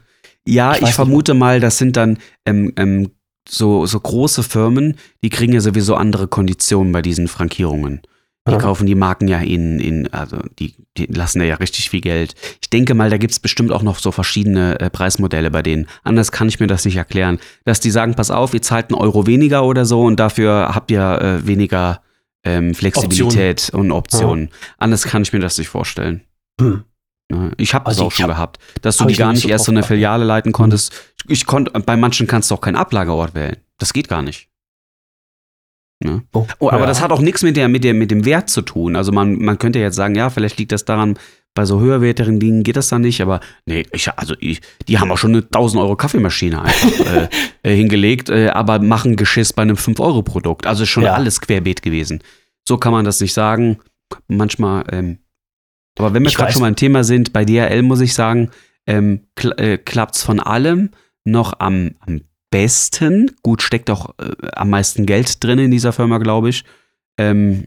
Ja, Ich ich, nicht, vermute mal, das sind dann ähm, ähm, so, so große Firmen, die kriegen ja sowieso andere Konditionen bei diesen Frankierungen. Die Ja. kaufen die Marken ja in, in also die, die lassen ja richtig viel Geld. Ich denke mal, da gibt es bestimmt auch noch so verschiedene äh, Preismodelle bei denen. Anders kann ich mir das nicht erklären. Dass die sagen, pass auf, ihr zahlt einen Euro weniger oder so und dafür habt ihr äh, weniger ähm, Flexibilität und Optionen. Anders kann ich mir das nicht vorstellen. Hm. Ja, Ich habe das Also auch ich schon hab- gehabt, dass du die ich gar nicht so erst so eine. Filiale leiten konntest. Ich konnte, bei manchen kannst du auch keinen Ablagerort wählen. Das geht gar nicht. Oh, Oh, aber ja. das hat auch nichts mit, der, mit, der, mit dem Wert zu tun. Also man, man könnte jetzt sagen, ja, vielleicht liegt das daran, bei so höherwertigen Dingen geht das dann nicht, aber nee, ich, also ich, die haben auch schon eine 1000 Euro Kaffeemaschine einfach äh, äh, hingelegt, äh, aber machen Geschiss bei einem 5-Euro-Produkt. Also ist schon Ja. alles querbeet gewesen. So kann man das nicht sagen. Manchmal, ähm, aber wenn wir gerade schon mal ein Thema sind, bei DHL muss ich sagen, ähm, kl äh, klappt es von allem noch am, am besten. Gut, steckt auch äh, am meisten Geld drin in dieser Firma, glaube ich. Ähm,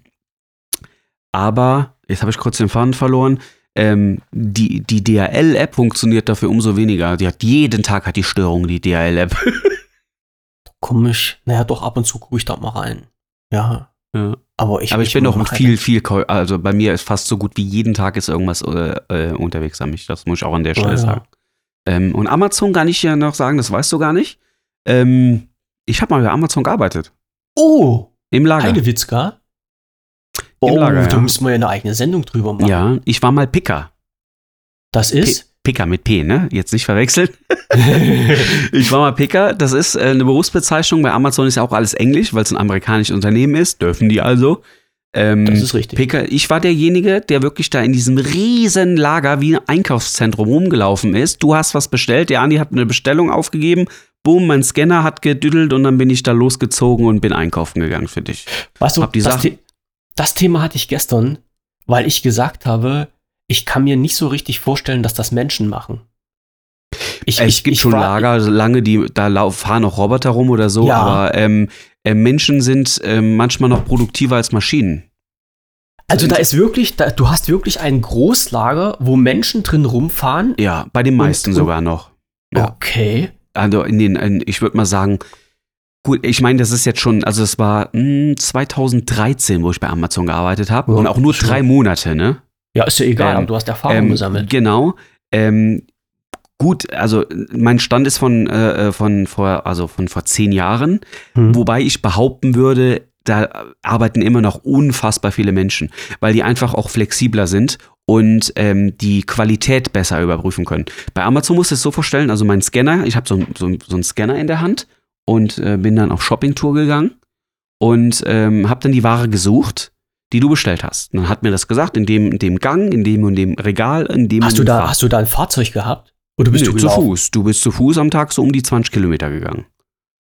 aber, jetzt habe ich kurz den Faden verloren. Ähm, die die DHL-App funktioniert dafür umso weniger. Die hat jeden Tag hat die Störung, die DHL-App. Komisch. Naja, doch, ab und zu gucke ich da mal rein. Ja. Ja. Aber ich, Aber ich bin doch mache viel, viel, also bei mir ist fast so gut wie jeden Tag ist irgendwas äh, äh, unterwegs an mich. Das muss ich auch an der Stelle ja. sagen. Ähm, und Amazon kann ich ja noch sagen, das weißt du gar nicht. Ähm, ich habe mal bei Amazon gearbeitet. Oh, Im Lager. Heidewitzka. Im Oh, Lager, da ja. müssen wir ja eine eigene Sendung drüber machen. Ja, ich war mal Picker. Das ist. Picker mit P, ne? Jetzt nicht verwechseln. Ich war mal Picker. Das ist äh, eine Berufsbezeichnung. Bei Amazon ist ja auch alles Englisch, weil es ein amerikanisches Unternehmen ist. Dürfen die also. Ähm, das ist richtig. Picker, ich war derjenige, der wirklich da in diesem riesen Lager wie ein Einkaufszentrum rumgelaufen ist. Du hast was bestellt, der Andi hat eine Bestellung aufgegeben. Boom, mein Scanner hat gedüdelt und dann bin ich da losgezogen und bin einkaufen gegangen für dich. Weißt du, das, The das Thema hatte ich gestern, weil ich gesagt habe, ich kann mir nicht so richtig vorstellen, dass das Menschen machen. Ich, es ich, gibt ich schon war- Lager, lange, die da fahren auch Roboter rum oder so, Ja. aber ähm, äh, Menschen sind ähm, manchmal noch produktiver als Maschinen. Also da ist wirklich, da, du hast wirklich ein Großlager, wo Menschen drin rumfahren. Ja, bei den meisten und- sogar noch. Ja. Okay. Also in den, in, ich würde mal sagen, gut, ich meine, das ist jetzt schon, also es war mh, 2013, wo ich bei Amazon gearbeitet habe Ja, und auch nur drei Monate, ne? Ja, ist ja egal, Ähm, aber du hast Erfahrung Ähm, gesammelt. Genau. Ähm, gut, also mein Stand ist von, äh, äh, von vor, also von vor zehn Jahren, Hm. wobei ich behaupten würde, da arbeiten immer noch unfassbar viele Menschen, weil die einfach auch flexibler sind und ähm, die Qualität besser überprüfen können. Bei Amazon musst du es so vorstellen, also mein Scanner, ich habe so, so, so einen Scanner in der Hand und äh, bin dann auf Shoppingtour gegangen und ähm, habe dann die Ware gesucht, die du bestellt hast. Dann hat mir das gesagt, in dem, in dem Gang, in dem und dem Regal, in dem Hast und du, da, hast du da ein Fahrzeug gehabt? Oder bist Nee, du zu gelaufen? Fuß. Du bist zu Fuß am Tag so um die 20 Kilometer gegangen.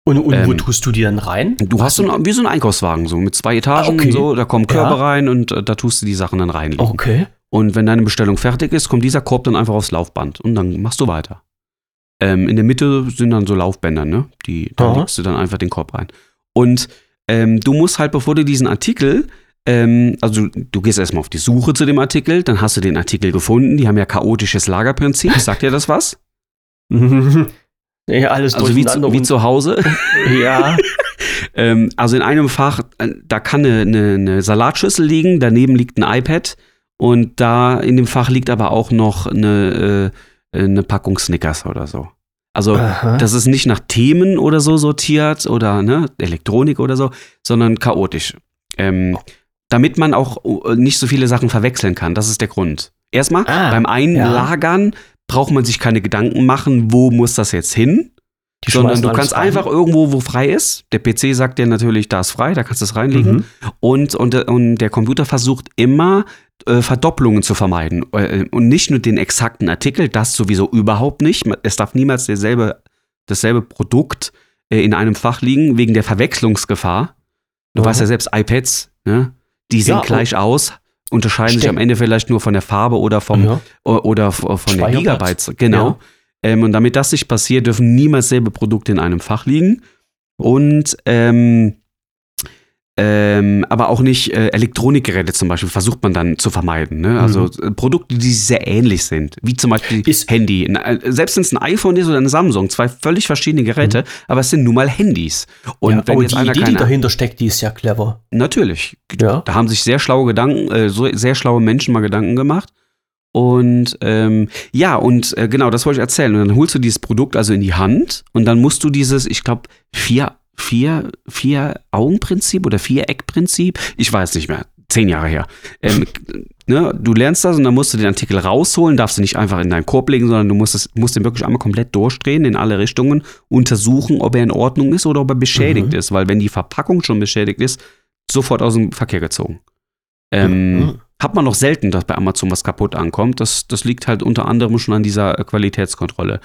Und, und wo Ähm, tust du die dann rein? Du hast so ein, wie so einen Einkaufswagen, so mit zwei Etagen Ah, okay. und so, da kommen Körbe Ja. rein und äh, da tust du die Sachen dann reinlegen. Okay. Und wenn deine Bestellung fertig ist, kommt dieser Korb dann einfach aufs Laufband und dann machst du weiter. Ähm, in der Mitte sind dann so Laufbänder, ne? Die, da Aha. legst du dann einfach den Korb rein. Und ähm, du musst halt, bevor du diesen Artikel, ähm, also du, du gehst erstmal auf die Suche zu dem Artikel, dann hast du den Artikel gefunden, die haben ja chaotisches Lagerprinzip, sagt dir das was? ja, alles Also wie, zu, wie zu Hause. Ja. Ähm, also in einem Fach, äh, da kann eine, eine, eine Salatschüssel liegen, daneben liegt ein iPad und da in dem Fach liegt aber auch noch eine, äh, eine Packung Snickers oder so. Also Aha. das ist nicht nach Themen oder so sortiert oder ne, Elektronik oder so, sondern chaotisch. Ähm, damit man auch äh, nicht so viele Sachen verwechseln kann. Das ist der Grund. Erstmal, Ah, beim Einlagern braucht man sich keine Gedanken machen, wo muss das jetzt hin, Die sondern du kannst rein. einfach irgendwo, wo frei ist. Der PC sagt dir natürlich, da ist frei, da kannst du es reinlegen. Mhm. Und, und, und der Computer versucht immer, äh, Verdopplungen zu vermeiden. Äh, Und nicht nur den exakten Artikel, das sowieso überhaupt nicht. Es darf niemals derselbe, dasselbe Produkt äh, in einem Fach liegen, wegen der Verwechslungsgefahr. Du Mhm. weißt ja selbst, iPads, ne? Die sehen Ja, gleich aus, unterscheiden sich am Ende vielleicht nur von der Farbe oder vom, Ja. oder von der. Gigabytes. Genau. Ja. Ähm, und damit das nicht passiert, dürfen niemals selbe Produkte in einem Fach liegen. Und ähm, ähm, aber auch nicht äh, Elektronikgeräte zum Beispiel versucht man dann zu vermeiden. Ne? Also äh, Produkte, die sehr ähnlich sind, wie zum Beispiel Mhm. Ist- Handy. Ein, äh, selbst wenn es ein iPhone ist oder eine Samsung, zwei völlig verschiedene Geräte, aber es sind nun mal Handys. Und Mhm. ja, wenn aber jetzt die einer Idee, die keine, dahinter steckt, die ist ja clever. natürlich, Ja. da haben sich sehr schlaue Gedanken, äh, so, sehr schlaue Menschen mal Gedanken gemacht. Und ähm, ja, und äh, genau, das wollte ich erzählen. Und dann holst du dieses Produkt also in die Hand und dann musst du dieses, ich glaube, vier, vier, vier Augenprinzip oder Viereckprinzip, ich weiß nicht mehr, zehn Jahre her. Ähm, ne, du lernst das und dann musst du den Artikel rausholen, darfst du nicht einfach in deinen Korb legen, sondern du musst, es, musst den wirklich einmal komplett durchdrehen in alle Richtungen, untersuchen, ob er in Ordnung ist oder ob er beschädigt Mhm. ist, weil wenn die Verpackung schon beschädigt ist, sofort aus dem Verkehr gezogen. Ähm, Mhm. Hat man noch selten, dass bei Amazon was kaputt ankommt. Das, das liegt halt unter anderem schon an dieser äh, Qualitätskontrolle.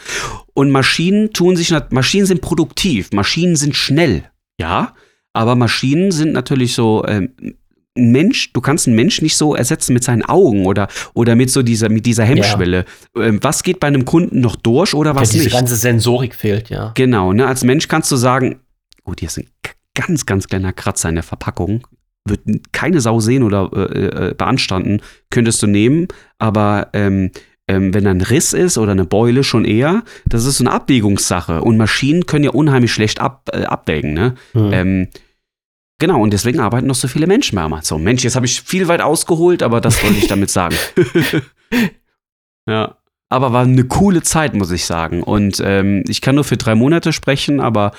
Und Maschinen tun sich, Maschinen sind produktiv, Maschinen sind schnell, ja, aber Maschinen sind natürlich so, ähm, ein Mensch, du kannst einen Mensch nicht so ersetzen mit seinen Augen oder, oder mit so dieser, mit dieser Hemmschwelle. Ähm, was geht bei einem Kunden noch durch oder was ja, diese nicht? ganze Sensorik fehlt, ja. Genau, ne? Als Mensch kannst du sagen, gut, hier ist ein ganz, ganz kleiner Kratzer in der Verpackung, wird keine Sau sehen oder äh, äh, beanstanden, könntest du nehmen, aber ähm, ähm, wenn da ein Riss ist oder eine Beule schon eher, das ist so eine Abwägungssache und Maschinen können ja unheimlich schlecht ab, äh, abwägen, ne? Hm. Ähm, genau, und deswegen arbeiten noch so viele Menschen bei Amazon. Mensch, jetzt habe ich viel weit ausgeholt, aber das wollte ich damit sagen. ja. Aber war eine coole Zeit, muss ich sagen. Und ähm, ich kann nur für drei Monate sprechen, aber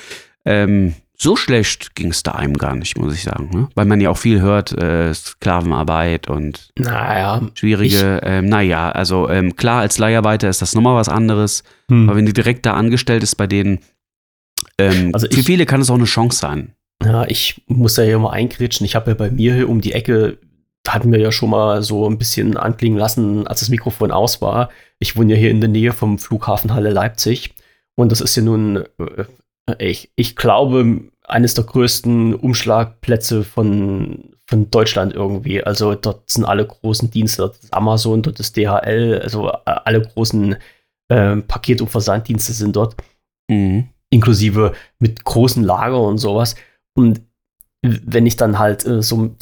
ähm, so schlecht ging es da einem gar nicht, muss ich sagen. Ne? Weil man ja auch viel hört, äh, Sklavenarbeit und naja. schwierige, ähm, naja, also ähm, klar, als Leiharbeiter ist das nochmal was anderes. Hm. Aber wenn du direkt da angestellt ist bei denen, ähm, Also für ich- viele kann es auch eine Chance sein. Ja, ich muss da ja mal eingrätschen. Ich habe ja bei mir hier um die Ecke, hatten wir ja schon mal so ein bisschen anklingen lassen, als das Mikrofon aus war. Ich wohne ja hier in der Nähe vom Flughafen Halle Leipzig. Und das ist ja nun, äh, ich, ich glaube, eines der größten Umschlagplätze von, von Deutschland irgendwie. Also dort sind alle großen Dienste, dort ist Amazon, dort ist DHL, also äh, alle großen ähm, Paket- und Versanddienste sind dort, Mhm. inklusive mit großen Lager und sowas. Und wenn ich dann halt äh, so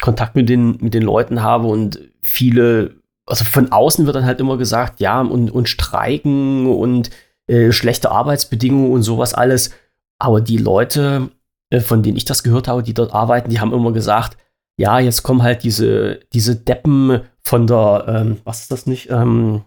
Kontakt mit den, mit den Leuten habe und viele, also von außen wird dann halt immer gesagt, ja, und, und Streiken und äh, schlechte Arbeitsbedingungen und sowas alles. Aber die Leute, äh, von denen ich das gehört habe, die dort arbeiten, die haben immer gesagt, ja, jetzt kommen halt diese, diese Deppen von der, ähm, was ist das nicht, ähm,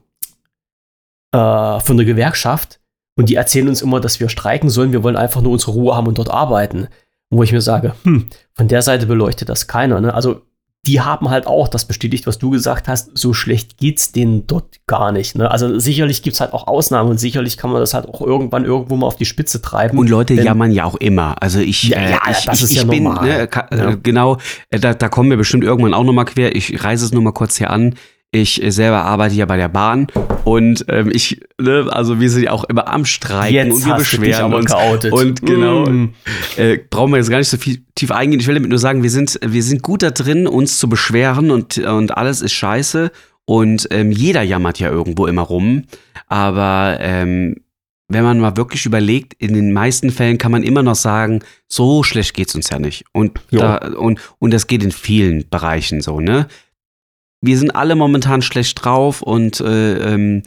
äh, von der Gewerkschaft und die erzählen uns immer, dass wir streiken sollen, wir wollen einfach nur unsere Ruhe haben und dort arbeiten. Wo ich mir sage, hm, von der Seite beleuchtet das keiner. Ne? Also die haben halt auch das bestätigt, was du gesagt hast, so schlecht geht's denen dort gar nicht. Ne? Also sicherlich gibt's halt auch Ausnahmen und sicherlich kann man das halt auch irgendwann irgendwo mal auf die Spitze treiben. Und Leute jammern ja auch immer. Also ich, Ja, äh, ja, ich, das ich, ist ich ja bin, normal. ne, ka, Ja. äh, genau, äh, da, da kommen wir bestimmt irgendwann auch nochmal quer. Ich reise es nur mal kurz hier an. Ich selber arbeite ja bei der Bahn und ähm, ich, ne, also wir sind ja auch immer am Streiken und wir beschweren uns. geoutet. Und genau, Mm. äh, brauchen wir jetzt gar nicht so viel tief eingehen. Ich will damit nur sagen, wir sind, wir sind gut da drin, uns zu beschweren und, und alles ist scheiße. Und ähm, jeder jammert ja irgendwo immer rum. Aber ähm, wenn man mal wirklich überlegt, in den meisten Fällen kann man immer noch sagen, so schlecht geht's uns ja nicht. Und, da, und, und das geht in vielen Bereichen so, ne? Wir sind alle momentan schlecht drauf und äh, ähm,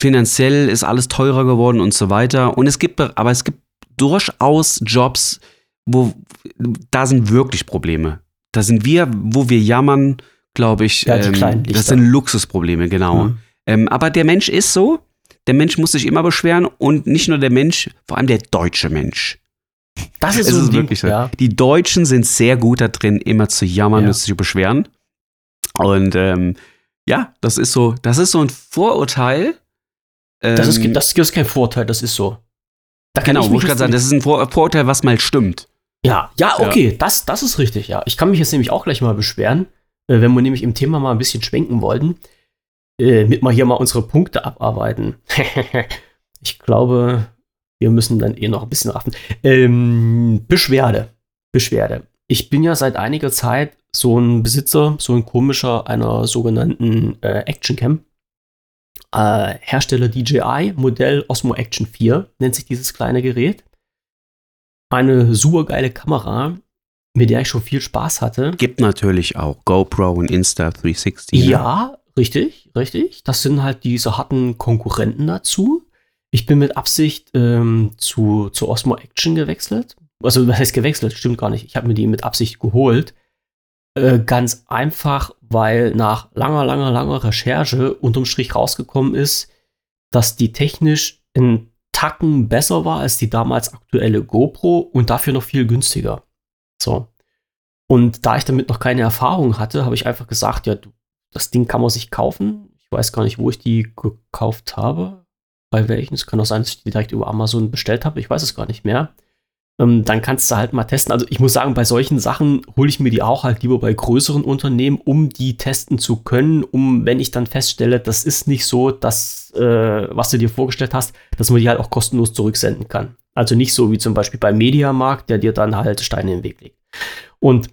finanziell ist alles teurer geworden und so weiter. Und es gibt, aber es gibt durchaus Jobs, wo da sind wirklich Probleme. Da sind wir, wo wir jammern, glaube ich, Ja, die ähm, das sind Luxusprobleme, genau. Mhm. Ähm, aber der Mensch ist so. Der Mensch muss sich immer beschweren und nicht nur der Mensch, vor allem der deutsche Mensch. Das ist Es so ist Ding, wirklich so. ja. Die Deutschen sind sehr gut da drin, immer zu jammern Ja. und sich zu beschweren. Und ähm, ja, das ist so, das ist so ein Vorurteil. Das, ist, Ähm, das ist kein Vorteil, das ist so. Da kann genau, ich mich ich gerade sagen, das ist ein Vor Vorurteil, was mal stimmt. Ja, ja, okay, Das, das ist richtig, ja. Ich kann mich jetzt nämlich auch gleich mal beschweren, äh, wenn wir nämlich im Thema mal ein bisschen schwenken wollten, äh, mit mal hier mal unsere Punkte abarbeiten. ich glaube, wir müssen dann eh noch ein bisschen raffen. Ähm, Beschwerde. Beschwerde. Ich bin ja seit einiger Zeit so ein Besitzer, so ein komischer einer sogenannten äh, Action Cam. Äh, Hersteller DJI, Modell Osmo Action 4 nennt sich dieses kleine Gerät eine super geile Kamera, mit der ich schon viel Spaß hatte. Gibt natürlich auch GoPro und Insta360. ne? Ja, richtig, richtig. Das sind halt diese harten Konkurrenten dazu. Ich bin mit Absicht ähm, zu, zu Osmo Action gewechselt. Also, was heißt gewechselt? Stimmt gar nicht. Ich habe mir die mit Absicht geholt. Äh, ganz einfach, weil nach langer, langer, langer Recherche unterm Strich rausgekommen ist, dass die technisch in Tacken besser war als die damals aktuelle GoPro und dafür noch viel günstiger. So. Und da ich damit noch keine Erfahrung hatte, habe ich einfach gesagt, ja, das Ding kann man sich kaufen. Ich weiß gar nicht, wo ich die gekauft habe. Bei welchen. Es kann auch sein, dass ich die direkt über Amazon bestellt habe. Ich weiß es gar nicht mehr. Ähm, dann kannst du halt mal testen. Also ich muss sagen, bei solchen Sachen hole ich mir die auch halt lieber bei größeren Unternehmen, um die testen zu können, um, wenn ich dann feststelle, das ist nicht so, dass, äh, was du dir vorgestellt hast, dass man die halt auch kostenlos zurücksenden kann. Also nicht so wie zum Beispiel beim Mediamarkt, der dir dann halt Steine in den Weg legt. Und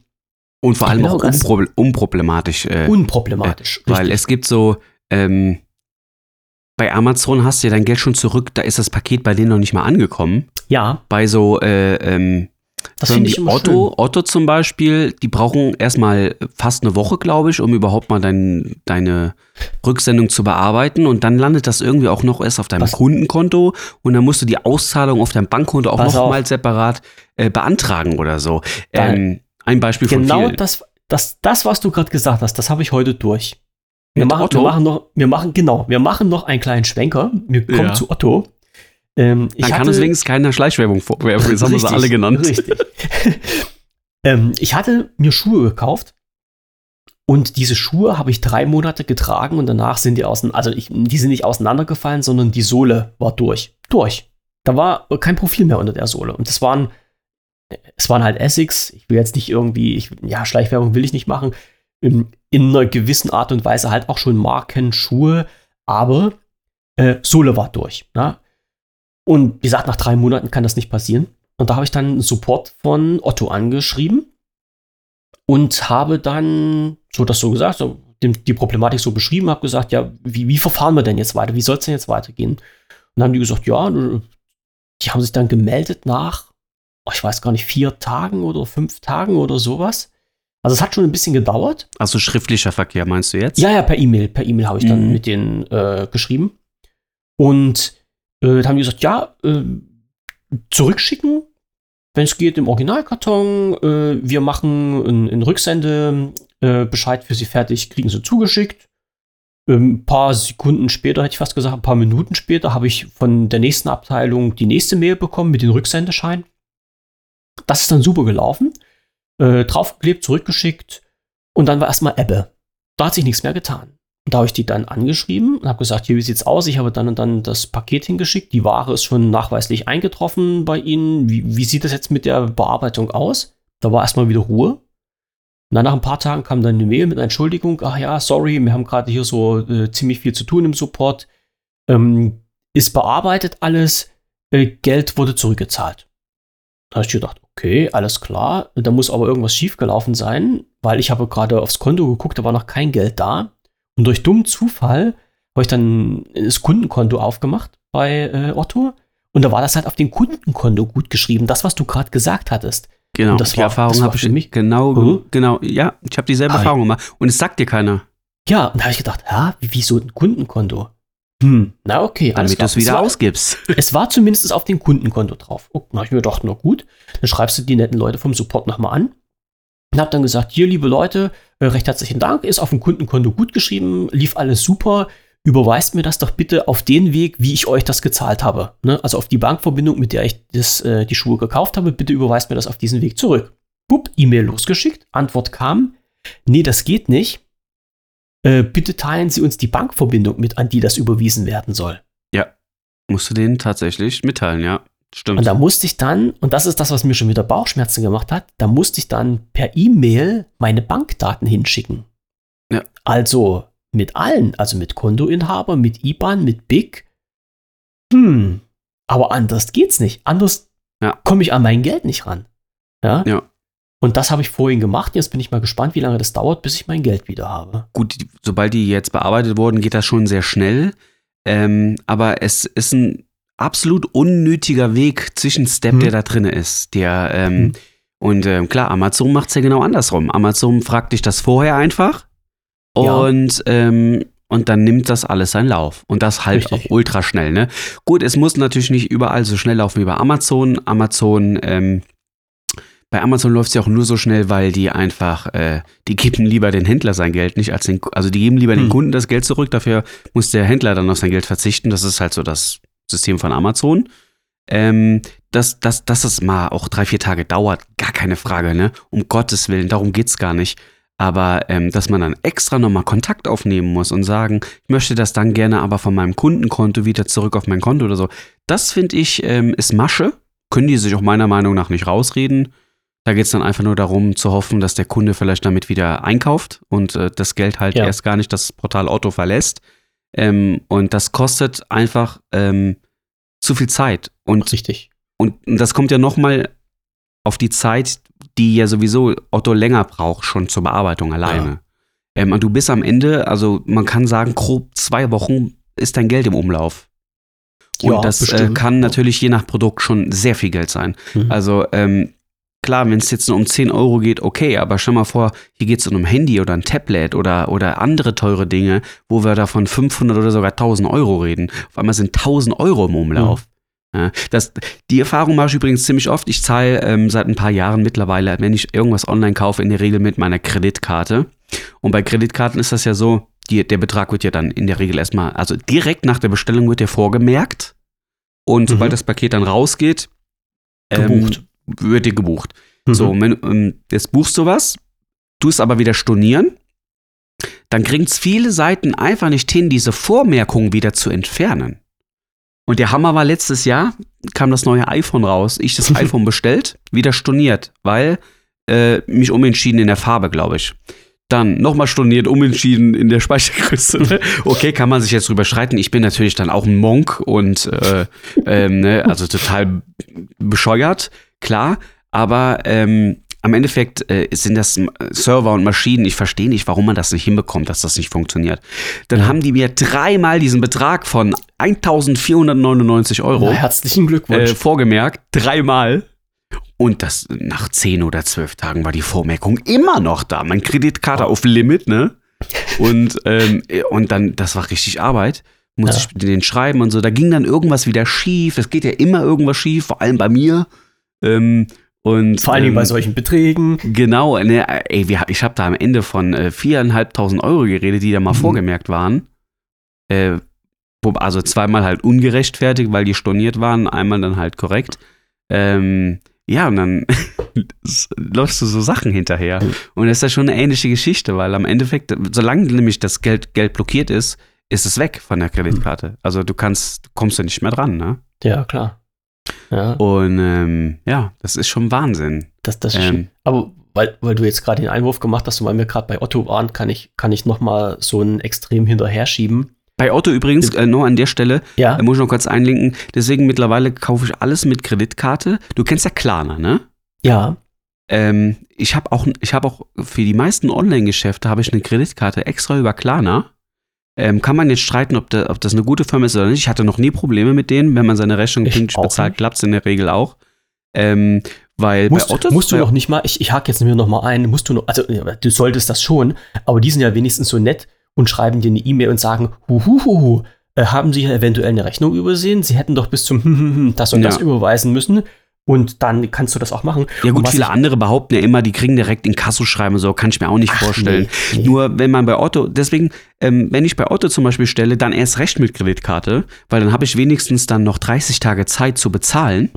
Und vor allem bin auch unproble unproblematisch. Äh, unproblematisch. weil richtig. es gibt so, ähm, bei Amazon hast du ja dein Geld schon zurück, da ist das Paket bei denen noch nicht mal angekommen. ja, Bei so, äh, ähm, das finde ich immer Otto, schön. Otto zum Beispiel, die brauchen erstmal fast eine Woche, glaube ich, um überhaupt mal dein, deine Rücksendung zu bearbeiten. Und dann landet das irgendwie auch noch erst auf deinem Was- Kundenkonto und dann musst du die Auszahlung auf deinem Bankkonto auch Pass noch auf. mal separat äh, beantragen oder so. Ähm, ein Beispiel von Genau das, das, das, was du gerade gesagt hast, das habe ich heute durch. Wir machen, wir machen noch, wir machen, genau, wir machen noch einen kleinen Schwenker. Wir kommen Ja. zu Otto. Ähm, ich Dann kann hatte- uns wenigstens keine Schleichwerbung vorwerfen. Jetzt haben wir sie alle genannt. Richtig. ähm, ich hatte mir Schuhe gekauft und diese Schuhe habe ich drei Monate getragen und danach sind die außen, also ich, die sind nicht auseinandergefallen, sondern die Sohle war durch. Durch. Da war kein Profil mehr unter der Sohle. Und das waren, es waren halt Essex. Ich will jetzt nicht irgendwie, ich, ja, Schleichwerbung will ich nicht machen. In, in einer gewissen Art und Weise halt auch schon Markenschuhe, aber äh, Sohle war durch. Ne? Und wie gesagt, nach drei Monaten kann das nicht passieren. Und da habe ich dann Support von Otto angeschrieben und habe dann so das so gesagt, so den, die Problematik so beschrieben, habe gesagt, ja, wie, wie verfahren wir denn jetzt weiter? Wie soll es denn jetzt weitergehen? Und dann haben die gesagt, ja, die haben sich dann gemeldet nach, oh, ich weiß gar nicht, vier Tagen oder fünf Tagen oder sowas. Also es hat schon ein bisschen gedauert. Also schriftlicher Verkehr meinst du jetzt? Ja, ja, per E-Mail. Per E-Mail habe ich dann Mhm. mit denen äh, geschrieben. Und äh, da haben die gesagt, ja, äh, zurückschicken, wenn es geht, im Originalkarton. Äh, wir machen einen, Rücksende-Bescheid für sie fertig, kriegen sie zugeschickt. Ähm, Ein paar Sekunden später, hätte ich fast gesagt, ein paar Minuten später, habe ich von der nächsten Abteilung die nächste Mail bekommen mit dem Rücksendeschein. Das ist dann super gelaufen. Äh, draufgeklebt, zurückgeschickt und dann war erstmal Ebbe. Da hat sich nichts mehr getan. Und da habe ich die dann angeschrieben und habe gesagt, hier, wie sieht's aus? Ich habe dann und dann das Paket hingeschickt. Die Ware ist schon nachweislich eingetroffen bei Ihnen. Wie, wie sieht das jetzt mit der Bearbeitung aus? Da war erstmal wieder Ruhe. Und dann nach ein paar Tagen kam dann eine Mail mit einer Entschuldigung. Ach ja, sorry, wir haben gerade hier so äh, ziemlich viel zu tun im Support. Ähm, ist bearbeitet alles. Äh, Geld wurde zurückgezahlt. Da habe ich gedacht, okay, alles klar. Da muss aber irgendwas schiefgelaufen sein, weil ich habe gerade aufs Konto geguckt, da war noch kein Geld da. Und durch dummen Zufall habe ich dann das Kundenkonto aufgemacht bei äh, Otto. Und da war das halt auf dem Kundenkonto gut geschrieben, das, was du gerade gesagt hattest. Genau, Und das die war- Erfahrung habe ich für mich- genau, Mhm. genau, ja, ich habe dieselbe Ah, Erfahrung gemacht und es sagt dir keiner, Ja, und da habe ich gedacht, ja, wie, wieso ein Kundenkonto? Hm, na okay, alles damit du es wieder war, ausgibst. Es war zumindest auf dem Kundenkonto drauf. Oh, na, ich mir gedacht, na gut, dann schreibst du die netten Leute vom Support nochmal an. Und hab dann gesagt, hier, liebe Leute, äh, recht herzlichen Dank, ist auf dem Kundenkonto gut geschrieben, lief alles super. Überweist mir das doch bitte auf den Weg, wie ich euch das gezahlt habe. Ne? Also auf die Bankverbindung, mit der ich das, äh, die Schuhe gekauft habe, bitte überweist mir das auf diesen Weg zurück. Pup, E-Mail losgeschickt, Antwort kam, nee, das geht nicht. Äh, bitte teilen Sie uns die Bankverbindung mit, an die das überwiesen werden soll. Musst du denen tatsächlich mitteilen, ja. Stimmt. Und da musste ich dann, und das ist das, was mir schon wieder Bauchschmerzen gemacht hat, da musste ich dann per E-Mail meine Bankdaten hinschicken. Ja. Also mit allen, also mit Kontoinhaber, mit IBAN, mit BIC. Hm, aber anders geht's nicht. Anders Ja. komme ich an mein Geld nicht ran. Ja. Ja. Und das habe ich vorhin gemacht. Jetzt bin ich mal gespannt, wie lange das dauert, bis ich mein Geld wieder habe. Gut, sobald die jetzt bearbeitet wurden, geht das schon sehr schnell. Ähm, aber es ist ein absolut unnötiger Weg zwischen Step, Hm. der da drin ist. Der, ähm, Hm. Und ähm, klar, Amazon macht es ja genau andersrum. Amazon fragt dich das vorher einfach Ja. und, ähm, und dann nimmt das alles seinen Lauf. Und das halt Richtig. auch ultra schnell. Ne? Gut, es muss natürlich nicht überall so schnell laufen wie bei Amazon. Amazon, ähm, bei Amazon läuft es ja auch nur so schnell, weil die einfach, äh, die geben lieber den Händler sein Geld, nicht als den, also die geben lieber den Hm. Kunden das Geld zurück, dafür muss der Händler dann auf sein Geld verzichten. Das ist halt so das System von Amazon. Ähm, dass, dass, dass es mal auch drei, vier Tage dauert, gar keine Frage, ne? Um Gottes Willen, darum geht's gar nicht. Aber ähm, dass man dann extra nochmal Kontakt aufnehmen muss und sagen, ich möchte das dann gerne aber von meinem Kundenkonto wieder zurück auf mein Konto oder so, das finde ich, ähm, ist Masche. Können die sich auch meiner Meinung nach nicht rausreden. Da geht's dann einfach nur darum zu hoffen, dass der Kunde vielleicht damit wieder einkauft und äh, das Geld halt Ja. erst gar nicht das Portal Otto verlässt. Ähm, und das kostet einfach ähm, zu viel Zeit. Und Richtig. und das kommt ja noch mal auf die Zeit, die ja sowieso Otto länger braucht, schon zur Bearbeitung alleine. Ähm, und du bist am Ende, also man kann sagen, grob zwei Wochen ist dein Geld im Umlauf. Und Ja, das äh, kann natürlich je nach Produkt schon sehr viel Geld sein. Mhm. Also ähm, klar, wenn es jetzt nur um 10 Euro geht, okay, aber stell mal vor, hier geht es um ein Handy oder ein Tablet oder, oder andere teure Dinge, wo wir da von 500 oder sogar 1000 Euro reden. Auf einmal sind 1000 Euro im Umlauf. Ja, das, die Erfahrung mache ich übrigens ziemlich oft. Ich zahle ähm, seit ein paar Jahren mittlerweile, wenn ich irgendwas online kaufe, in der Regel mit meiner Kreditkarte. Und bei Kreditkarten ist das ja so, die, der Betrag wird ja dann in der Regel erstmal, also direkt nach der Bestellung wird der vorgemerkt. Und sobald Mhm. das Paket dann rausgeht, ähm, Gebucht. Wird dir gebucht. Mhm. So, wenn, ähm, jetzt buchst du was, tust aber wieder stornieren, dann kriegen es viele Seiten einfach nicht hin, diese Vormerkung wieder zu entfernen. Und der Hammer war letztes Jahr, kam das neue iPhone raus. Ich das iPhone bestellt, wieder storniert, weil äh, mich umentschieden in der Farbe, glaube ich. Dann nochmal storniert, umentschieden in der Speichergröße. Ne? Okay, kann man sich jetzt drüber streiten. Ich bin natürlich dann auch ein Monk und äh, ähm, ne, also total bescheuert, klar. Aber ähm, am Endeffekt äh, sind das Server und Maschinen. Ich verstehe nicht, warum man das nicht hinbekommt, dass das nicht funktioniert. Dann Ja. haben die mir dreimal diesen Betrag von 1499 Euro Na, herzlichen Glückwunsch. äh, vorgemerkt. Dreimal. Und das nach 10 oder 12 Tagen war die Vormerkung immer noch da. Mein Kreditkarte auf Limit, ne? Und, ähm, und dann, das war richtig Arbeit. Muss Ja. ich den schreiben und so. Da ging dann irgendwas wieder schief. Es geht ja immer irgendwas schief, vor allem bei mir. Ähm, und, Vor allem ähm, bei solchen Beträgen. Genau, ne, ey, wir, ich habe da am Ende von äh, 4.500 Euro geredet, die da mal Mhm. vorgemerkt waren. Äh, also zweimal halt ungerechtfertigt, weil die storniert waren, einmal dann halt korrekt. Ähm, ja, und dann läufst du so Sachen hinterher. Und das ist ja schon eine ähnliche Geschichte, weil am Endeffekt, solange nämlich das Geld, Geld blockiert ist, ist es weg von der Kreditkarte. Also du kannst, kommst du nicht mehr dran, ne? Ja, klar. Ja, Und ähm, ja, das ist schon Wahnsinn. das, das ähm. Aber weil, weil du jetzt gerade den Einwurf gemacht hast und weil wir gerade bei Otto waren, kann ich, kann ich noch mal so ein Extrem hinterher schieben. Bei Otto übrigens, äh, nur an der Stelle, Ja, Da muss ich noch kurz einlinken. Deswegen mittlerweile kaufe ich alles mit Kreditkarte. Du kennst ja Klarna, ne? ja, Ähm, ich habe auch, ich habe auch für die meisten Online-Geschäfte habe ich eine Kreditkarte extra über Klarna. Ähm, kann man jetzt streiten, ob, da, ob das eine gute Firma ist oder nicht. Ich hatte noch nie Probleme mit denen. Wenn man seine Rechnung Ich pünktlich bezahlt, klappt es in der Regel auch. Ähm, weil musst, bei Otto musst du noch nicht mal, ich, ich hake jetzt mir noch mal ein, musst du noch, also du solltest das schon, aber die sind ja wenigstens so nett und schreiben dir eine E-Mail und sagen, huhuhuhu, äh, haben Sie eventuell eine Rechnung übersehen? Sie hätten doch bis zum das und Ja. das überweisen müssen und dann kannst du das auch machen. Ja gut, viele andere behaupten ja immer, die kriegen direkt in Kasso schreiben, so kann ich mir auch nicht Ach, vorstellen. nee, nee. Nur wenn man bei Otto, deswegen, ähm, wenn ich bei Otto zum Beispiel stelle, dann erst recht mit Kreditkarte, weil dann habe ich wenigstens dann noch 30 Tage Zeit zu bezahlen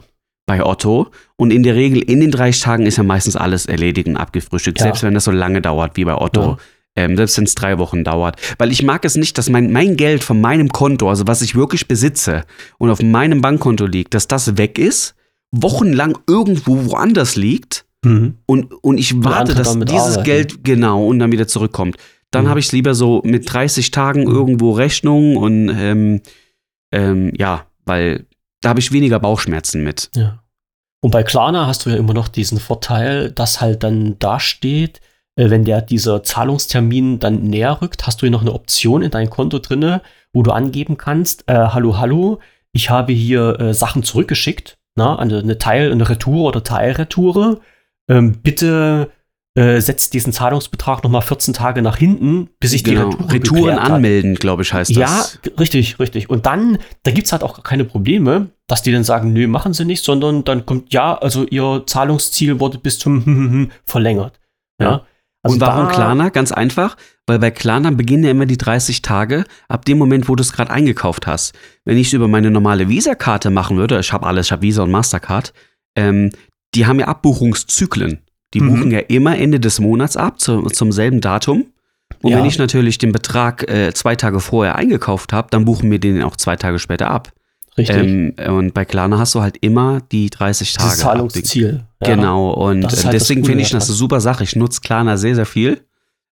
bei Otto. Und in der Regel, in den 30 Tagen ist ja meistens alles erledigt und abgefrühstückt, Ja. selbst wenn das so lange dauert wie bei Otto. Ja. Ähm, selbst wenn es drei Wochen dauert. Weil ich mag es nicht, dass mein, mein Geld von meinem Konto, also was ich wirklich besitze und auf meinem Bankkonto liegt, dass das weg ist, wochenlang irgendwo woanders liegt Mhm. und, und ich warte, dass dieses arbeiten. Geld genau und dann wieder zurückkommt. Dann Mhm. habe ich es lieber so mit 30 Tagen Mhm. irgendwo Rechnung und ähm, ähm, ja, weil da habe ich weniger Bauchschmerzen mit. Ja. Und bei Klarna hast du ja immer noch diesen Vorteil, dass halt dann da steht, äh, wenn der dieser Zahlungstermin dann näher rückt, hast du hier noch eine Option in deinem Konto drinne, wo du angeben kannst, äh, hallo, hallo, ich habe hier äh, Sachen zurückgeschickt, na, eine, eine Teil, eine Retour oder Teilretoure. Ähm, bitte äh, setzt diesen Zahlungsbetrag nochmal 14 Tage nach hinten, bis ich die genau. Retour Retouren geklärt hat. anmelden, glaube ich, heißt Ja, das. g- richtig, richtig. Und dann, da gibt es halt auch keine Probleme, dass die dann sagen, nö, machen sie nicht, sondern dann kommt, ja, also ihr Zahlungsziel wurde bis zum verlängert. Ja. Ja. Also und warum Klarna? Ganz einfach, weil bei Klarna beginnen ja immer die 30 Tage ab dem Moment, wo du es gerade eingekauft hast. Wenn ich es über meine normale Visa-Karte machen würde, ich habe alles, ich habe Visa und Mastercard, ähm, die haben ja Abbuchungszyklen. Die Mhm. buchen ja immer Ende des Monats ab, zu, zum selben Datum. Und Ja. wenn ich natürlich den Betrag äh, zwei Tage vorher eingekauft habe, dann buchen wir den auch zwei Tage später ab. Richtig. Ähm, und bei Klarna hast du halt immer die 30 Tage. Dieses Zahlungsziel. Ja. Genau, und Das ist äh, halt das deswegen finde ich das eine super Sache. Ich nutze Klarna sehr, sehr viel.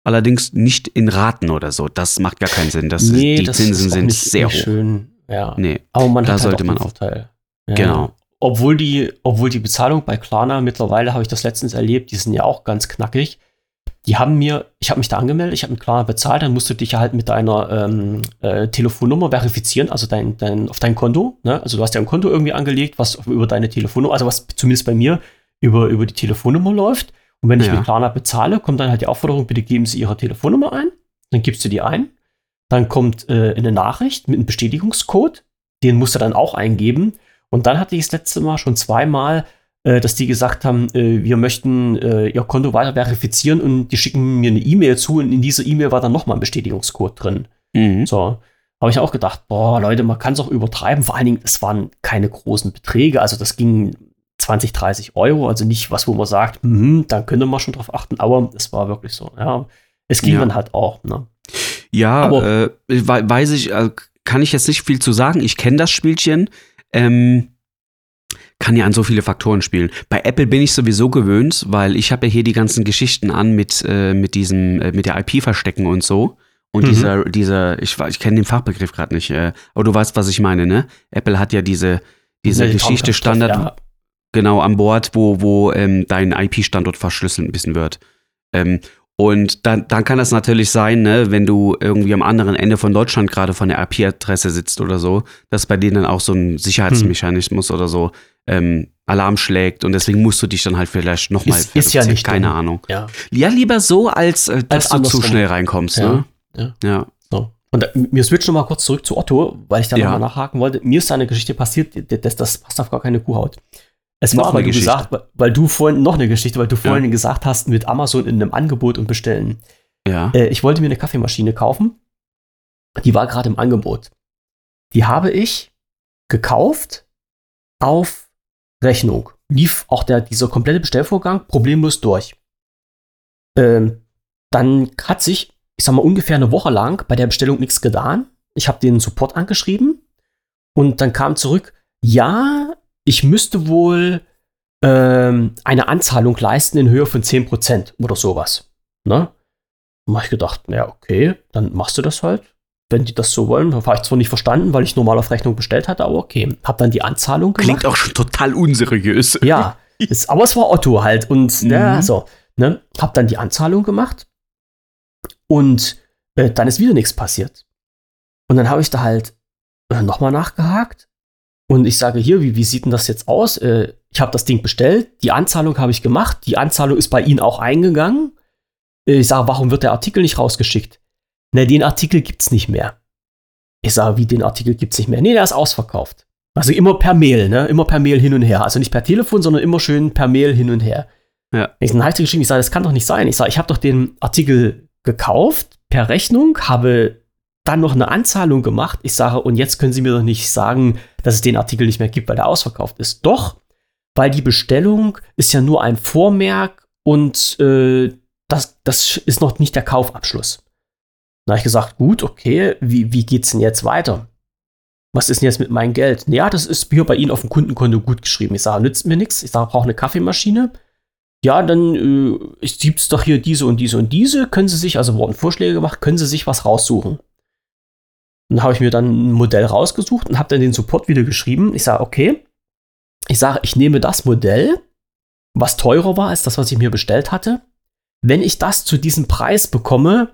Allerdings nicht in Raten oder so. Das macht gar keinen Sinn. Das, nee, die das Zinsen ist auch sind nicht, sehr nicht hoch. schön. Ja. Nee, Aber man da hat sollte halt man auch den auch- Vorteil. Ja. genau. Obwohl die, obwohl die Bezahlung bei Klarna mittlerweile, habe ich das letztens erlebt, die sind ja auch ganz knackig. Die haben mir, ich habe mich da angemeldet, ich habe mit Klarna bezahlt, dann musst du dich ja halt mit deiner ähm, äh, Telefonnummer verifizieren, also dein, dein, auf dein Konto. Ne? Also du hast ja ein Konto irgendwie angelegt, was über deine Telefonnummer, also was zumindest bei mir über, über die Telefonnummer läuft. Und wenn ich Ja. mit Klarna bezahle, kommt dann halt die Aufforderung, bitte geben Sie Ihre Telefonnummer ein. Dann gibst du die ein. Dann kommt äh, eine Nachricht mit einem Bestätigungscode. Den musst du dann auch eingeben. Und dann hatte ich das letzte Mal schon zweimal, dass die gesagt haben, äh, wir möchten äh, ihr Konto weiter verifizieren und die schicken mir eine E-Mail zu und in dieser E-Mail war dann nochmal ein Bestätigungscode drin. Mhm. So, habe ich auch gedacht, boah, Leute, man kann es auch übertreiben. Vor allen Dingen, es waren keine großen Beträge. Also das ging 20, 30 Euro, also nicht was, wo man sagt, hm, da könnte man schon drauf achten, aber es war wirklich so, ja. Es ging Ja. dann halt auch, ne? Ja, Aber- äh, we- weiß ich, äh, kann ich jetzt nicht viel zu sagen. Ich kenne das Spielchen. Ähm, kann ja an so viele Faktoren spielen. Bei Apple bin ich sowieso gewöhnt, weil ich habe ja hier die ganzen Geschichten an mit, äh, mit diesem, äh, mit der IP-Verstecken und so. Und Mhm. dieser, dieser, ich, ich kenne den Fachbegriff gerade nicht, äh, aber du weißt, was ich meine, ne? Apple hat ja diese, diese Ja, Geschichte Standard, Ja, genau an Bord, wo, wo ähm, dein IP-Standort verschlüsselt ein bisschen wird. Ähm, und dann, dann kann das natürlich sein, ne, wenn du irgendwie am anderen Ende von Deutschland gerade von der IP-Adresse sitzt oder so, dass bei denen dann auch so ein Sicherheitsmechanismus hm. oder so ähm, Alarm schlägt und deswegen musst du dich dann halt vielleicht nochmal ist, ist ja nicht keine drin. Ahnung. Ja. ja, lieber so, als äh, dass Als du zu schnell reinkommst, Ja. ne? Ja. Ja. So. Und wir switchen noch mal kurz zurück zu Otto, weil ich da Ja. nochmal nachhaken wollte. Mir ist da eine Geschichte passiert, das, das passt auf gar keine Kuhhaut. Es Noch war, weil du Geschichte. gesagt, weil- du vorhin, noch eine Geschichte, weil du Ja. vorhin gesagt hast, mit Amazon in einem Angebot und bestellen. Ja. Äh, ich wollte mir eine Kaffeemaschine kaufen. Die war gerade im Angebot. Die habe ich gekauft auf Rechnung. Lief auch der, dieser komplette Bestellvorgang problemlos durch. Ähm, dann hat sich, ich sag mal, ungefähr eine Woche lang bei der Bestellung nichts getan. Ich habe den Support angeschrieben und dann kam zurück, ja, ich müsste wohl ähm, eine Anzahlung leisten in Höhe von 10% oder sowas. Ne? Dann habe ich gedacht, ja, okay, dann machst du das halt. Wenn die das so wollen, habe ich zwar nicht verstanden, weil ich normal auf Rechnung bestellt hatte, aber okay. Hab dann die Anzahlung gemacht. Klingt auch schon total unseriös. Ja, ist, aber es war Otto halt. Und Mhm. ja, so, ne, hab dann die Anzahlung gemacht und äh, dann ist wieder nichts passiert. Und dann habe ich da halt äh, nochmal nachgehakt und ich sage hier, wie, wie sieht denn das jetzt aus? Äh, ich habe das Ding bestellt, die Anzahlung habe ich gemacht, die Anzahlung ist bei Ihnen auch eingegangen. Äh, Ich sage, warum wird der Artikel nicht rausgeschickt? Ne, den Artikel gibt's nicht mehr. Ich sage, wie den Artikel gibt's nicht mehr? Nee, der ist ausverkauft. Also immer per Mail, ne? Immer per Mail hin und her. Also nicht per Telefon, sondern immer schön per Mail hin und her. Ja. Ich habe geschrieben, ich sage, das kann doch nicht sein. Ich sage, ich habe doch den Artikel gekauft per Rechnung, habe dann noch eine Anzahlung gemacht. Ich sage, und jetzt können Sie mir doch nicht sagen, dass es den Artikel nicht mehr gibt, weil der ausverkauft ist. Doch, weil die Bestellung ist ja nur ein Vormerk und äh, das, das ist noch nicht der Kaufabschluss. Dann habe ich gesagt, gut, okay, wie, wie geht's denn jetzt weiter? Was ist denn jetzt mit meinem Geld? Ja, das ist hier bei Ihnen auf dem Kundenkonto gut geschrieben. Ich sage, nützt mir nichts. Ich sage, brauche eine Kaffeemaschine. Ja, dann äh, es gibt's doch hier diese und diese und diese. Können Sie sich, also wurden Vorschläge gemacht, können Sie sich was raussuchen. Dann habe ich mir dann ein Modell rausgesucht und habe dann den Support wieder geschrieben. Ich sage, okay, ich sage, ich nehme das Modell, was teurer war als das, was ich mir bestellt hatte. Wenn ich das zu diesem Preis bekomme,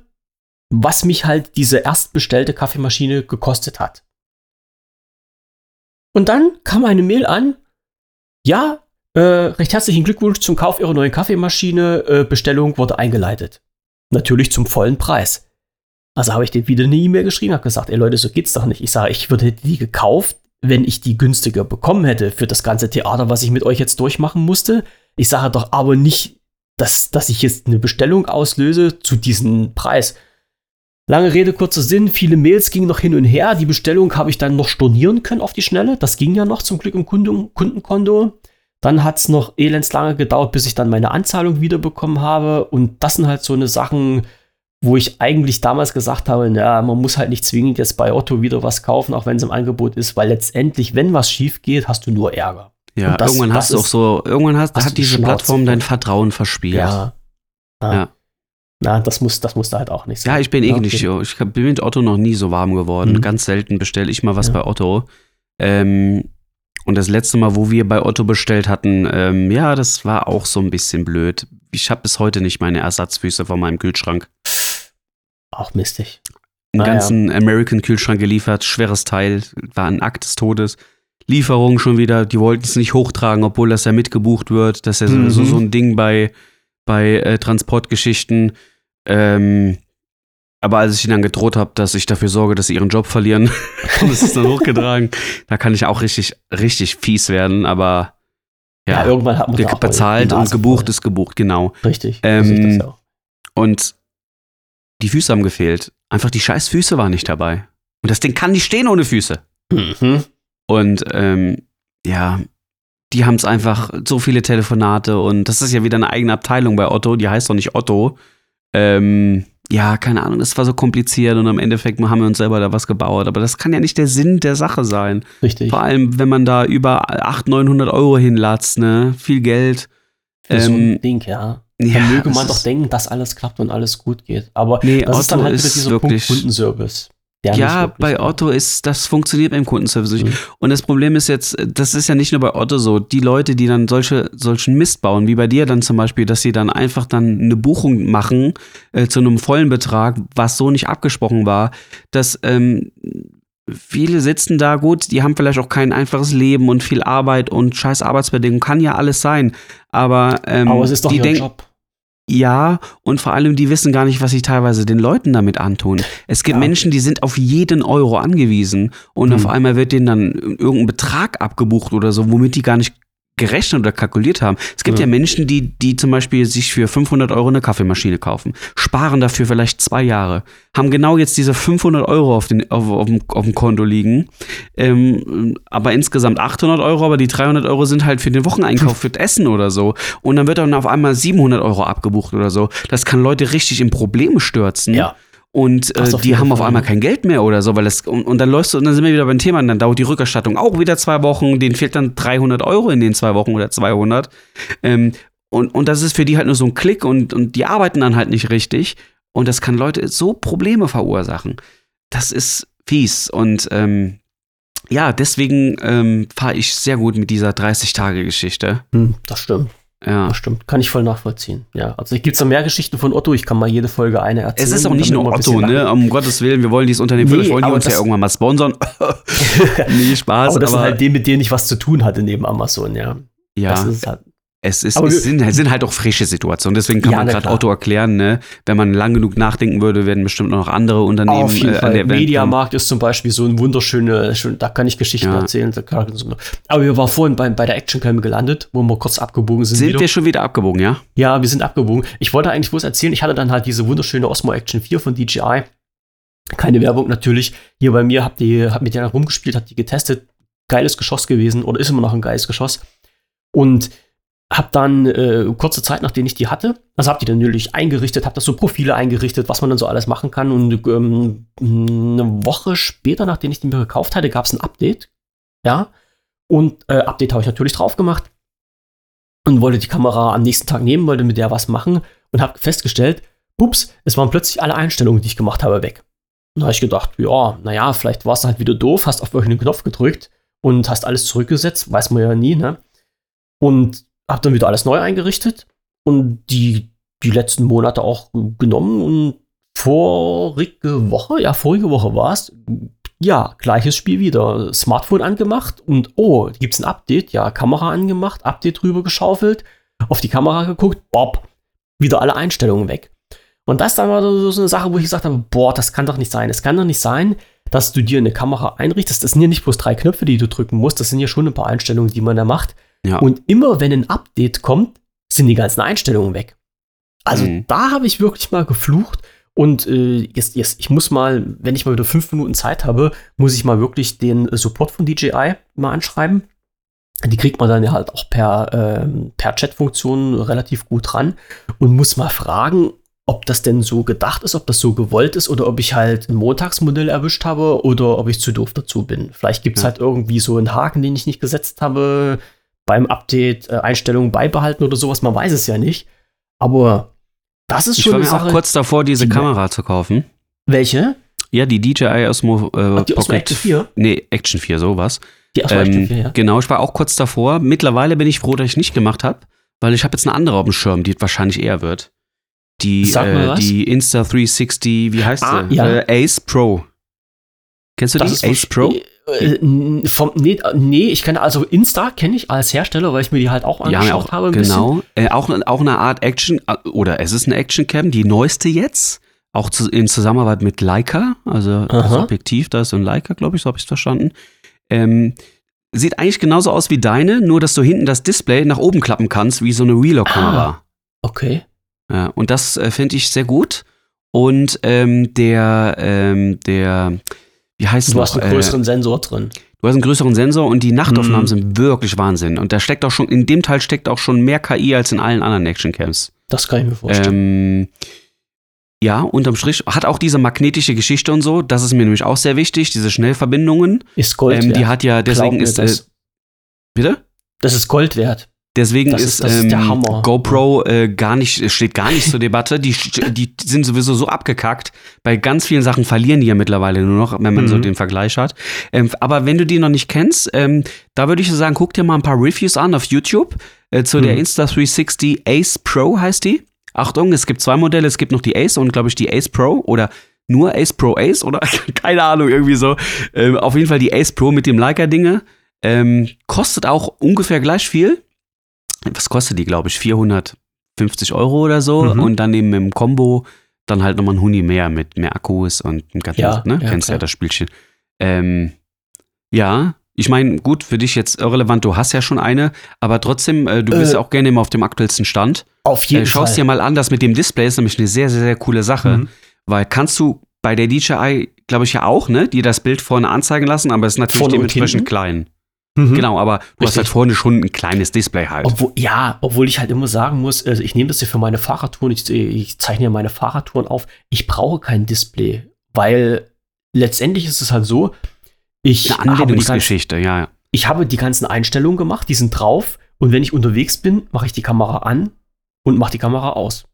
was mich halt diese erst bestellte Kaffeemaschine gekostet hat. Und dann kam eine Mail an, ja, äh, recht herzlichen Glückwunsch zum Kauf Ihrer neuen Kaffeemaschine, äh, Bestellung wurde eingeleitet. Natürlich zum vollen Preis. Also habe ich dir wieder eine E-Mail geschrieben, habe gesagt, ey Leute, so geht's doch nicht. Ich sage, ich würde die gekauft, wenn ich die günstiger bekommen hätte für das ganze Theater, was ich mit euch jetzt durchmachen musste. Ich sage doch aber nicht, dass, dass ich jetzt eine Bestellung auslöse zu diesem Preis. Lange Rede, kurzer Sinn, viele Mails gingen noch hin und her. Die Bestellung habe ich dann noch stornieren können auf die Schnelle. Das ging ja noch zum Glück im Kunden Kundenkonto. Dann hat es noch elends lange gedauert, bis ich dann meine Anzahlung wiederbekommen habe. Und das sind halt so eine Sachen, wo ich eigentlich damals gesagt habe, na, man muss halt nicht zwingend jetzt bei Otto wieder was kaufen, auch wenn es im Angebot ist, weil letztendlich, wenn was schief geht, hast du nur Ärger. Ja, Und das- irgendwann das hast du auch so, irgendwann hast, hast du hat die diese Plattform dein Vertrauen verspielt. Ja. Ja. Ja. Na, das muss, das muss da halt auch nicht sein. Ja, ich bin eh okay. nicht so. Ich bin mit Otto noch nie so warm geworden. Mhm. Ganz selten bestelle ich mal was Ja. bei Otto. Ähm, und das letzte Mal, wo wir bei Otto bestellt hatten, ähm, ja, das war auch so ein bisschen blöd. Ich habe bis heute nicht meine Ersatzfüße von meinem Kühlschrank. Auch mistig. Einen Ah, ja. ganzen American-Kühlschrank geliefert, schweres Teil, war ein Akt des Todes. Lieferung schon wieder, die wollten es nicht hochtragen, obwohl das ja mitgebucht wird. Das ist ja Mhm. sowieso so ein Ding bei, bei äh, Transportgeschichten. Ähm, aber als ich ihnen dann gedroht habe, dass ich dafür sorge, dass sie ihren Job verlieren, und es ist dann hochgetragen, da kann ich auch richtig, richtig fies werden, aber Ja, ja, irgendwann hat man da auch bezahlt und gebucht voll. ist gebucht, genau. Richtig. Ähm, das auch. Und die Füße haben gefehlt. Einfach die scheiß Füße waren nicht dabei. Und das Ding kann nicht stehen ohne Füße. Mhm. Und ähm, ja, die haben es einfach so viele Telefonate und das ist ja wieder eine eigene Abteilung bei Otto, die heißt doch nicht Otto. Ähm, ja, keine Ahnung, das war so kompliziert und im Endeffekt haben wir uns selber da was gebaut. Aber das kann ja nicht der Sinn der Sache sein. Richtig. Vor allem, wenn man da über 800, 900 Euro hinlatzt, ne? Viel Geld. Für so ähm, ein Ding, ja. Ja, Dann möge man doch denken, dass alles klappt und alles gut geht. Aber Nee, das ist dann halt wieder dieser wirklich- Punkt Kundenservice. Ja, bei Otto ist, das funktioniert beim Kundenservice nicht. Mhm. Und das Problem ist jetzt, das ist ja nicht nur bei Otto so, die Leute, die dann solche, solchen Mist bauen, wie bei dir dann zum Beispiel, dass sie dann einfach dann eine Buchung machen äh, zu einem vollen Betrag, was so nicht abgesprochen war, dass ähm, viele sitzen da gut, die haben vielleicht auch kein einfaches Leben und viel Arbeit und scheiß Arbeitsbedingungen, kann ja alles sein, aber, ähm, Aber es ist doch die ihr denken, Job. Ja, und vor allem, die wissen gar nicht, was sie teilweise den Leuten damit antun. Es gibt Ja. Menschen, die sind auf jeden Euro angewiesen und Hm. auf einmal wird denen dann irgendein Betrag abgebucht oder so, womit die gar nicht gerechnet oder kalkuliert haben. Es gibt ja, Ja. Menschen, die, die zum Beispiel sich für 500 Euro eine Kaffeemaschine kaufen, sparen dafür vielleicht zwei Jahre, haben genau jetzt diese 500 Euro auf, den, auf, auf, dem, auf dem Konto liegen, ähm, aber insgesamt 800 Euro, aber die 300 Euro sind halt für den Wocheneinkauf, für das Essen oder so. Und dann wird dann auf einmal 700 Euro abgebucht oder so. Das kann Leute richtig in Probleme stürzen. Ja. Und äh, auf die haben auf einmal kein Geld mehr oder so, weil das und, und dann läufst du und dann sind wir wieder beim Thema, und dann dauert die Rückerstattung auch wieder zwei Wochen, denen fehlt dann 300 Euro in den zwei Wochen oder 200. Ähm, und, und das ist für die halt nur so ein Klick und, und die arbeiten dann halt nicht richtig und das kann Leute so Probleme verursachen. Das ist fies und ähm, ja, deswegen ähm, fahre ich sehr gut mit dieser 30-Tage-Geschichte. Hm, das stimmt. Ja. Das stimmt. Kann ich voll nachvollziehen. Ja. Also gibt es noch mehr Geschichten von Otto. Ich kann mal jede Folge eine erzählen. Es ist auch nicht nur Otto, ne? Um Gottes Willen, wir wollen dieses Unternehmen, Nee, vielleicht wollen die uns ja irgendwann mal sponsern. nee, Spaß, Aber das sind aber halt die, mit denen ich was zu tun hatte neben Amazon, ja. ja. Das ist halt, Es, ist, es sind, es sind halt auch frische Situationen. Deswegen kann Ja, man gerade. Otto erklären, ne? Wenn man lang genug nachdenken würde, werden bestimmt noch andere Unternehmen auf jeden äh, Fall. der Mediamarkt ist zum Beispiel so ein wunderschöne, schön, da kann ich Geschichten Ja. erzählen. Aber wir waren vorhin bei, bei der Actioncam gelandet, wo wir kurz abgebogen sind. Sind wieder. wir schon wieder abgebogen, ja? Ja, wir sind abgebogen. Ich wollte eigentlich bloß erzählen, ich hatte dann halt diese wunderschöne Osmo Action 4 von DJI. Keine Werbung natürlich. Hier bei mir habt ihr, habt mit der rumgespielt, habt die getestet. Geiles Geschoss gewesen oder ist immer noch ein geiles Geschoss. Und hab dann äh, kurze Zeit, nachdem ich die hatte, also hab die dann natürlich eingerichtet, hab das so Profile eingerichtet, was man dann so alles machen kann. Und ähm, eine Woche später, nachdem ich die mir gekauft hatte, gab es ein Update. Ja. Und äh, Update habe ich natürlich drauf gemacht und wollte die Kamera am nächsten Tag nehmen, wollte mit der was machen und habe festgestellt, ups, es waren plötzlich alle Einstellungen, die ich gemacht habe, weg. Und da habe ich gedacht, ja, naja, vielleicht warst du halt wieder doof, hast auf irgendeinen Knopf gedrückt und hast alles zurückgesetzt, weiß man ja nie, ne? Und habe dann wieder alles neu eingerichtet und die, die letzten Monate auch genommen und vorige Woche, ja, vorige Woche war es, ja, gleiches Spiel wieder. Smartphone angemacht und oh, gibt's ein Update? Ja, Kamera angemacht, Update drüber geschaufelt, auf die Kamera geguckt, bob, wieder alle Einstellungen weg. Und das dann war so so eine Sache, wo ich gesagt habe, boah, das kann doch nicht sein. Es kann doch nicht sein, dass du dir eine Kamera einrichtest. Das sind ja nicht bloß drei Knöpfe, die du drücken musst, das sind ja schon ein paar Einstellungen, die man da macht. Ja. Und immer wenn ein Update kommt, sind die ganzen Einstellungen weg. Also Mhm. da habe ich wirklich mal geflucht. Und äh, jetzt, jetzt, ich muss mal, wenn ich mal wieder fünf Minuten Zeit habe, muss ich mal wirklich den äh, Support von DJI mal anschreiben. Die kriegt man dann ja halt auch per, ähm, per Chat-Funktion relativ gut ran und muss mal fragen, ob das denn so gedacht ist, ob das so gewollt ist oder ob ich halt ein Montagsmodell erwischt habe oder ob ich zu doof dazu bin. Vielleicht gibt es Ja. halt irgendwie so einen Haken, den ich nicht gesetzt habe, beim Update äh, Einstellungen beibehalten oder sowas. Man weiß es ja nicht. Aber das ist Ich schon war eine mir auch Sache. kurz davor, diese die- Kamera zu kaufen. Welche? Ja, die DJI Osmo, äh, Ach, die Osmo Action 4? Nee, Action 4, sowas. Die Osmo Ähm, Action 4, ja. Genau, ich war auch kurz davor. Mittlerweile bin ich froh, dass ich nicht gemacht habe, weil ich habe jetzt eine andere auf dem Schirm, die wahrscheinlich eher wird. Die, Sag mal äh, was. die Insta360, wie heißt Ah, sie? ja. Äh, Ace Pro. Kennst du die? Ace Pro? Äh, n- vom, nee, äh, nee, ich kenne also Insta kenne ich als Hersteller, weil ich mir die halt auch Ja, angeschaut auch, habe. Genau. Äh, auch, auch eine Art Action, äh, oder es ist eine Action-Cam, die neueste jetzt. Auch zu, in Zusammenarbeit mit Leica, also das. Objektiv, da ist ein Leica, glaube ich, so habe ich es verstanden. Ähm, sieht eigentlich genauso aus wie deine, nur dass du hinten das Display nach oben klappen kannst, wie so eine Reload-Kamera. Okay. Ja, und das äh, finde ich sehr gut. Und ähm, der, ähm, der, wie heißt es Du noch? hast einen Äh, größeren Sensor drin. Du hast einen größeren Sensor und die Nachtaufnahmen Mhm. sind wirklich Wahnsinn. Und da steckt auch schon, in dem Teil steckt auch schon mehr KI als in allen anderen Actioncams. Das kann ich mir vorstellen. Ähm, ja, unterm Strich hat auch diese magnetische Geschichte und so. Das ist mir nämlich auch sehr wichtig, diese Schnellverbindungen. ist Gold Ähm, wert. die hat ja, deswegen ist, äh, das. bitte? das ist Gold wert. Deswegen Das ist, ist- ist ähm, der Hammer. GoPro äh, gar nicht, steht gar nicht zur Debatte. Die, die sind sowieso so abgekackt. Bei ganz vielen Sachen verlieren die ja mittlerweile nur noch, wenn man so Mhm. den Vergleich hat. Ähm, aber wenn du die noch nicht kennst, ähm, da würde ich so sagen, guck dir mal ein paar Reviews an auf YouTube äh, zu der Mhm. Insta360 Ace Pro heißt die. Achtung, es gibt zwei Modelle. Es gibt noch die Ace und glaube ich die Ace Pro oder nur Ace Pro Ace oder keine Ahnung, irgendwie so. Ähm, auf jeden Fall die Ace Pro mit dem Leica-Dinge. Ähm, kostet auch ungefähr gleich viel. Was kostet die, glaube ich? 450 Euro oder so. Mhm. Und dann eben im Combo dann halt nochmal ein Huni mehr mit mehr Akkus und einem ganzen, Ja, ne? ja, Kennst ja klar. das Spielchen. Ähm, ja, ich meine, gut, für dich jetzt irrelevant, du hast ja schon eine, aber trotzdem, äh, du bist Äh, ja auch gerne immer auf dem aktuellsten Stand. Auf Äh, jeden Schaust dir Fall. mal an, das mit dem Display ist nämlich eine sehr, sehr, sehr coole Sache. Mhm. Weil kannst du bei der DJI, glaube ich, ja auch, ne, dir das Bild vorne anzeigen lassen, aber es ist natürlich dementsprechend klein. Mhm. Genau, aber du hast Richtig. halt vorne schon ein kleines Display halt. Obwohl, ja, obwohl ich halt immer sagen muss, also ich nehme das hier für meine Fahrradtouren, ich, ich zeichne ja meine Fahrradtouren auf, ich brauche kein Display, weil letztendlich ist es halt so, ich Eine habe, die ganzen, Anwendungsgeschichte, ja, ja. ich habe die ganzen Einstellungen gemacht, die sind drauf und wenn ich unterwegs bin, mache ich die Kamera an und mache die Kamera aus.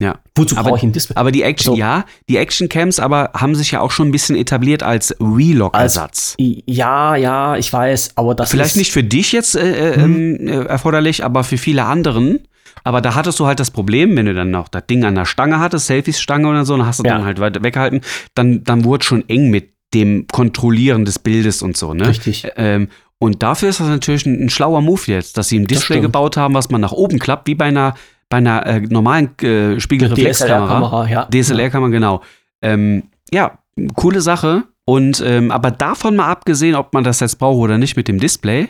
Ja. Wozu Aber- brauche ich ein Display? Aber die Action, So. ja, die Action-Cams aber haben sich ja auch schon ein bisschen etabliert als Relock-Ersatz. ja, ja, ich weiß, aber das Vielleicht ist, nicht für dich jetzt äh, äh, Mhm. ähm, äh, erforderlich, aber für viele anderen. Aber da hattest du halt das Problem, wenn du dann noch das Ding an der Stange hattest, Selfies-Stange oder so, dann hast du Ja. dann halt weiter weggehalten, dann, dann wurde schon eng mit dem Kontrollieren des Bildes und so, ne? richtig. Ähm, und dafür ist das natürlich ein, ein schlauer Move jetzt, dass sie ein Display gebaut haben, was man nach oben klappt, wie bei einer, bei einer äh, normalen äh, Spiegelreflexkamera. DSLR-Kamera, ja. DSLR-Kamera, genau. Ähm, ja, coole Sache. Und ähm, aber davon mal abgesehen, ob man das jetzt braucht oder nicht mit dem Display,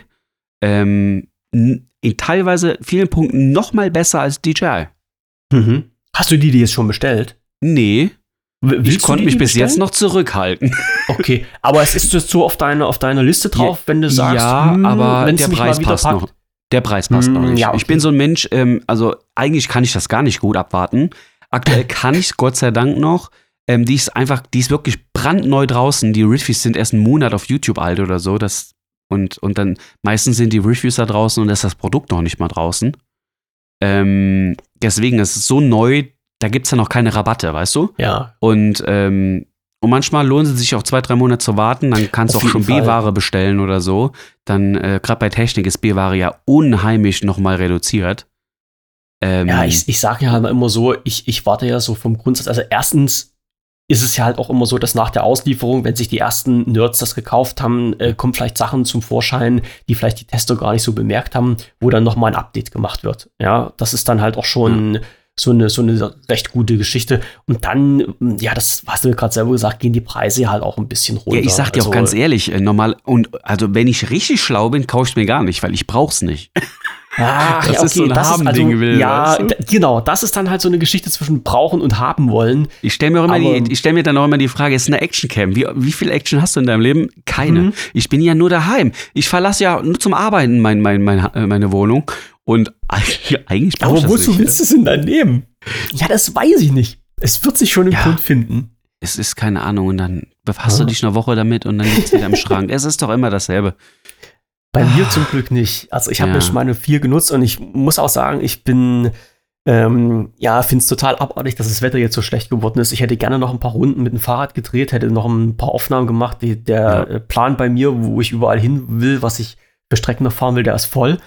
ähm, in teilweise vielen Punkten noch mal besser als DJI. Mhm. Hast du die, die jetzt schon bestellt? Nee, ich willst du konnte mich bis bestellen? jetzt noch zurückhalten. Okay, aber es ist jetzt so auf deiner auf deiner Liste drauf, wenn du sagst, ja, hm, aber der mich Preis passt packt. noch. Der Preis passt Hm, noch nicht. ja, okay. Ich bin so ein Mensch, ähm, also eigentlich kann ich das gar nicht gut abwarten. Aktuell kann ich es Gott sei Dank noch. Ähm, die ist einfach, die ist wirklich brandneu draußen. Die Reviews sind erst einen Monat auf YouTube alt oder so. Das, und, und dann meistens sind die Reviews da draußen und ist das Produkt noch nicht mal draußen. Ähm, deswegen ist es so neu, da gibt es ja noch keine Rabatte, weißt du? Ja, Und, ähm, und manchmal lohnt es sich auch zwei, drei Monate zu warten. Dann kannst du auch schon. B-Ware bestellen oder so. Dann, äh, gerade bei Technik ist B-Ware ja unheimlich nochmal reduziert. Ähm, ja, ich, ich sage ja halt immer so, ich, ich warte ja so vom Grundsatz. Also erstens ist es ja halt auch immer so, dass nach der Auslieferung, wenn sich die ersten Nerds das gekauft haben, äh, kommen vielleicht Sachen zum Vorschein, die vielleicht die Tester gar nicht so bemerkt haben, wo dann nochmal ein Update gemacht wird. Ja, das ist dann halt auch schon so, eine, so eine recht gute Geschichte. Und dann, ja, das hast du gerade selber gesagt, gehen die Preise halt auch ein bisschen runter. ja, ich sag dir auch Also- ganz ehrlich, äh, normal, und also wenn ich richtig schlau bin, kaufe ich mir gar nicht, weil ich brauch's nicht. Ach, Das ja, ist so ein das Haben-Ding, Will, Ja, weißt du? genau. Das ist dann halt so eine Geschichte zwischen brauchen und haben wollen. Ich stelle mir, auch immer Aber- die- ich stell mir dann auch immer die Frage, ist eine Actioncam? Wie, wie viel Action hast du in deinem Leben? Keine. Mhm. Ich bin ja nur daheim. Ich verlasse ja nur zum Arbeiten mein, mein, mein, äh, meine Wohnung. Und eigentlich, brauche ich Aber wozu willst du es denn dann nehmen? Ja, das weiß ich nicht. Es wird sich schon einen Ja. Grund finden. Es ist keine Ahnung und dann befasst Ah. du dich eine Woche damit und dann liegt es wieder im Schrank. Es ist doch immer dasselbe. Bei Ah. mir zum Glück nicht. Also ich habe Ja. ja. meine vier genutzt und ich muss auch sagen, ich bin, ähm, ja, finde es total abartig, dass das Wetter jetzt so schlecht geworden ist. Ich hätte gerne noch ein paar Runden mit dem Fahrrad gedreht, hätte noch ein paar Aufnahmen gemacht. Die, der Ja. Plan bei mir, wo ich überall hin will, was ich für Strecken noch fahren will, der ist voll.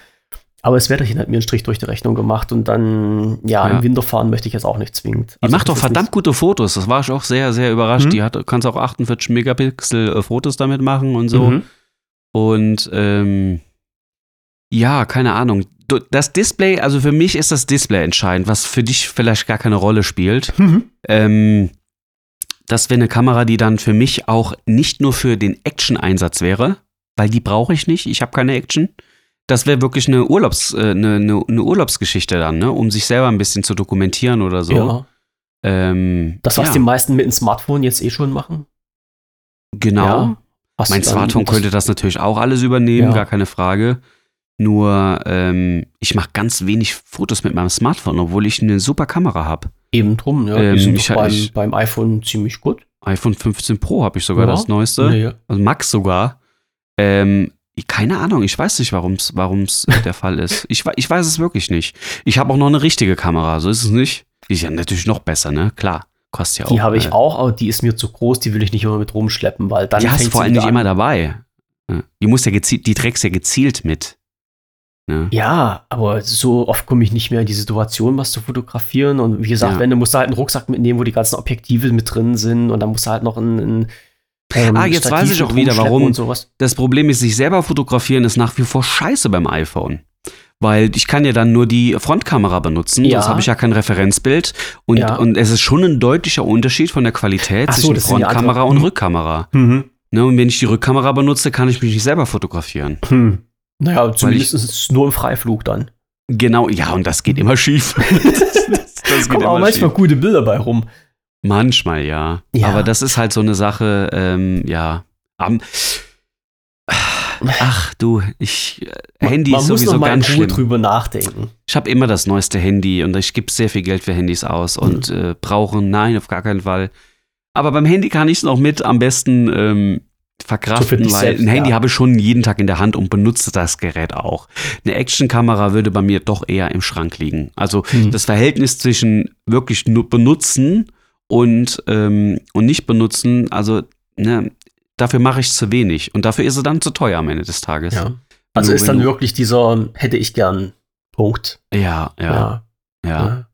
Aber das Wetterchen hat mir einen Strich durch die Rechnung gemacht und dann, ja, Ja. im Winter fahren möchte ich jetzt auch nicht zwingend. Die Also macht das doch verdammt gute Fotos. Das war ich auch sehr, sehr überrascht. Mhm. Die hat, kannst auch 48 Megapixel äh, Fotos damit machen und so. Mhm. Und ähm, ja, keine Ahnung. Das Display, also für mich ist das Display entscheidend, was für dich vielleicht gar keine Rolle spielt. Mhm. Ähm, das wäre eine Kamera, die dann für mich auch nicht nur für den Action-Einsatz wäre, weil die brauche ich nicht. Ich habe keine Action. Das wäre wirklich eine, Urlaubs, äh, eine, eine, eine Urlaubsgeschichte dann, ne? um sich selber ein bisschen zu dokumentieren oder so. Ja. Ähm, Das, was ja, die meisten mit dem Smartphone jetzt eh schon machen. Genau. Ja. Mein Smartphone das- könnte das natürlich auch alles übernehmen, Ja. gar keine Frage. Nur ähm, ich mache ganz wenig Fotos mit meinem Smartphone, obwohl ich eine super Kamera habe. Eben drum, ja. Ähm, die sind ich- beim, ich- beim iPhone ziemlich gut. iPhone 15 Pro habe ich sogar Ja. das neueste. Ja. Also Max sogar. Ähm, keine Ahnung, ich weiß nicht, warum es warum's der Fall ist. Ich, ich weiß es wirklich nicht. Ich habe auch noch eine richtige Kamera, so ist es nicht. Die ist ja natürlich noch besser, ne? Klar. Kostet ja auch. Die habe ich äh, auch, aber die ist mir zu groß, die will ich nicht immer mit rumschleppen, weil dann Die hast du vor allem nicht an. immer dabei. Ja. Die muss ja gezielt, die trägst ja gezielt mit. Ne? Ja, aber so oft komme ich nicht mehr in die Situation, was zu fotografieren. Und wie gesagt, Ja. wenn du musst du halt einen Rucksack mitnehmen, wo die ganzen Objektive mit drin sind und dann musst du halt noch ein, ein ähm, Ah, jetzt weiß ich auch wieder, warum. Das Problem ist, sich selber fotografieren ist nach wie vor scheiße beim iPhone. Weil ich kann ja dann nur die Frontkamera benutzen, Ja. sonst habe ich ja kein Referenzbild. Und, Ja. und es ist schon ein deutlicher Unterschied von der Qualität so, zwischen das Frontkamera und Mhm. Rückkamera. Mhm. Ne, und wenn ich die Rückkamera benutze, kann ich mich nicht selber fotografieren. Hm. Naja, zumindest ist es nur im Freiflug dann. Genau, ja, und das geht immer schief. das, das Kommen auch manchmal gute Bilder bei rum. Manchmal, ja. Ja. Aber das ist halt so eine Sache, ähm, ja. Am, ach du, ich, äh, Handy Man ist muss sowieso noch mal ganz schlimm. drüber nachdenken. Ich habe immer das neueste Handy und ich gebe sehr viel Geld für Handys aus und Mhm. äh, brauchen, nein, auf gar keinen Fall. Aber beim Handy kann ich es noch mit am besten ähm, verkraften, weil selbst, ein Handy ja. habe ich schon jeden Tag in der Hand und benutze das Gerät auch. Eine Actionkamera würde bei mir doch eher im Schrank liegen. Also Hm. das Verhältnis zwischen wirklich nur benutzen und, ähm, und nicht benutzen, also ne, dafür mache ich zu wenig und dafür ist sie dann zu teuer am Ende des Tages. Ja. Also ist dann wirklich dieser hätte ich gern Punkt. Ja, ja, ja, ja.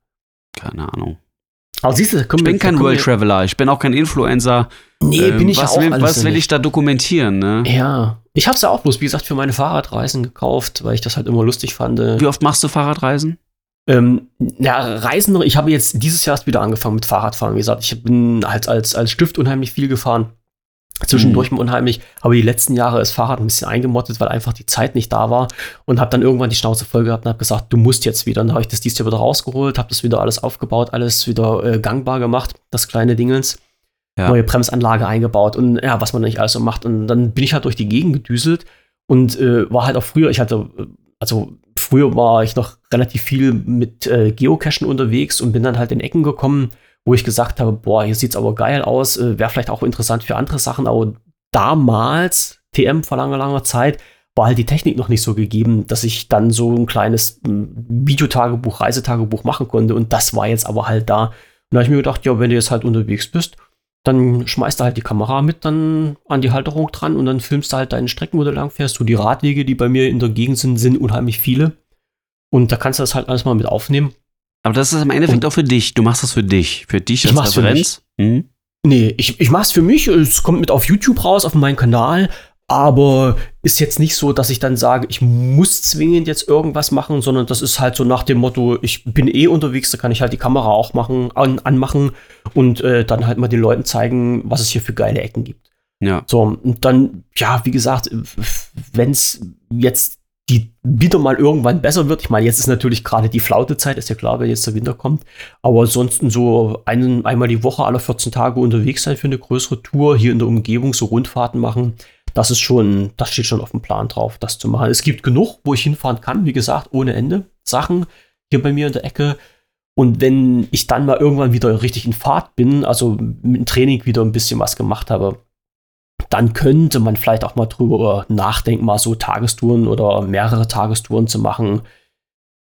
keine Ahnung. Aber siehst du, da kommen Ich bin kein World Traveler, ich bin auch kein Influencer. Nee, bin Ähm, ich was auch will, alles was will ich da dokumentieren, ne? Ja. Ich hab's ja auch bloß, wie gesagt, für meine Fahrradreisen gekauft, weil ich das halt immer lustig fand. Wie oft machst du Fahrradreisen? Ähm, ja, Reisen, ich habe jetzt dieses Jahr erst wieder angefangen mit Fahrradfahren. Wie gesagt, ich bin halt als, als Stift unheimlich viel gefahren. Zwischendurch Mhm. unheimlich, aber die letzten Jahre ist Fahrrad ein bisschen eingemottet, weil einfach die Zeit nicht da war und habe dann irgendwann die Schnauze voll gehabt und habe gesagt, du musst jetzt wieder. Dann habe ich das dieses Jahr wieder rausgeholt, habe das wieder alles aufgebaut, alles wieder äh, gangbar gemacht, das kleine Dingens. Ja. Neue Bremsanlage eingebaut und ja, was man nicht alles so macht. Und dann bin ich halt durch die Gegend gedüselt und äh, war halt auch früher, ich hatte, äh, also früher war ich noch relativ viel mit äh, Geocachen unterwegs und bin dann halt in Ecken gekommen, wo ich gesagt habe, boah, hier sieht's aber geil aus, äh, wäre vielleicht auch interessant für andere Sachen, aber damals, TM vor langer, langer Zeit, war halt die Technik noch nicht so gegeben, dass ich dann so ein kleines m, Videotagebuch, Reisetagebuch machen konnte und das war jetzt aber halt da. Und da habe ich mir gedacht, ja, wenn du jetzt halt unterwegs bist, dann schmeißt du halt die Kamera mit dann an die Halterung dran und dann filmst du halt deine Strecken, wo du lang fährst. So die Radwege, die bei mir in der Gegend sind, sind unheimlich viele. Und da kannst du das halt alles mal mit aufnehmen. Aber das ist im Endeffekt Und- auch für dich. Du machst das für dich. Für dich Ich als Referenz. Mhm. Nee, ich, ich mach's für mich. Es kommt mit auf YouTube raus, auf meinen Kanal. Aber ist jetzt nicht so, dass ich dann sage, ich muss zwingend jetzt irgendwas machen, sondern das ist halt so nach dem Motto, ich bin eh unterwegs, da kann ich halt die Kamera auch machen, an, anmachen und äh, dann halt mal den Leuten zeigen, was es hier für geile Ecken gibt. Ja. So, und dann, ja, wie gesagt, wenn es jetzt die wieder mal irgendwann besser wird, ich meine, jetzt ist natürlich gerade die Flautezeit, ist ja klar, wenn jetzt der Winter kommt, aber ansonsten so einen, einmal die Woche, alle 14 Tage unterwegs sein für eine größere Tour, hier in der Umgebung so Rundfahrten machen, das ist schon, das steht schon auf dem Plan drauf, das zu machen. Es gibt genug, wo ich hinfahren kann, wie gesagt, ohne Ende Sachen hier bei mir in der Ecke. Und wenn ich dann mal irgendwann wieder richtig in Fahrt bin, also mit dem Training wieder ein bisschen was gemacht habe, dann könnte man vielleicht auch mal drüber nachdenken, mal so Tagestouren oder mehrere Tagestouren zu machen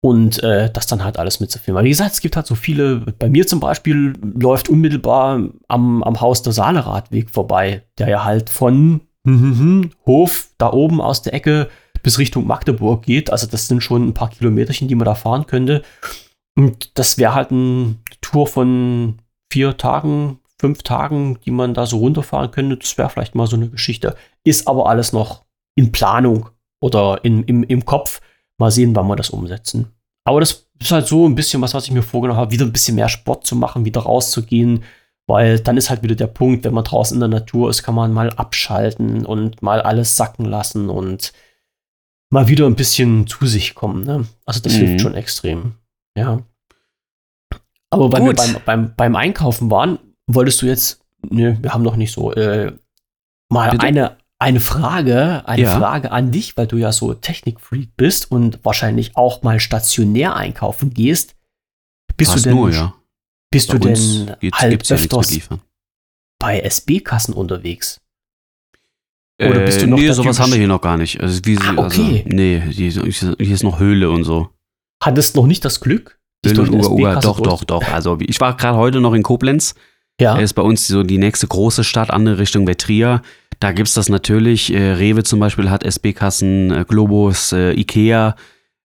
und äh, das dann halt alles mitzufilmen. Aber wie gesagt, es gibt halt so viele, bei mir zum Beispiel läuft unmittelbar am, am Haus der Saale-Radweg vorbei, der ja halt von Hof da oben aus der Ecke bis Richtung Magdeburg geht. Also das sind schon ein paar Kilometerchen, die man da fahren könnte. Und das wäre halt eine Tour von vier Tagen, fünf Tagen, die man da so runterfahren könnte. Das wäre vielleicht mal so eine Geschichte. Ist aber alles noch in Planung oder in, im, im Kopf. Mal sehen, wann wir das umsetzen. Aber das ist halt so ein bisschen was, was ich mir vorgenommen habe, wieder ein bisschen mehr Sport zu machen, wieder rauszugehen, weil dann ist halt wieder der Punkt, wenn man draußen in der Natur ist, kann man mal abschalten und mal alles sacken lassen und mal wieder ein bisschen zu sich kommen. Ne? Also das Mhm. hilft schon extrem. Ja. Aber weil Gut. wir beim, beim, beim Einkaufen waren, wolltest du jetzt, ne, wir haben noch nicht so, äh, mal Bitte? eine, eine Frage, eine Ja. Frage an dich, weil du ja so Technikfreak bist und wahrscheinlich auch mal stationär einkaufen gehst. Bist Fast du denn, nur, ja. Bist Bei du denn ja mit öfters liefern. bei SB-Kassen unterwegs? Oder bist du noch nee, sowas haben wir hier noch gar nicht. Also, wie, Ah, okay. Also, nee, hier, hier ist noch Höhle und so. Hattest noch nicht das Glück? Höhle durch und Uga, Uga, doch, doch, doch. Also ich war gerade heute noch in Koblenz. Ja. ist bei uns so die nächste große Stadt, andere Richtung wäre Trier. Da gibt es das natürlich. Äh, Rewe zum Beispiel hat SB-Kassen, äh, Globus, äh, Ikea.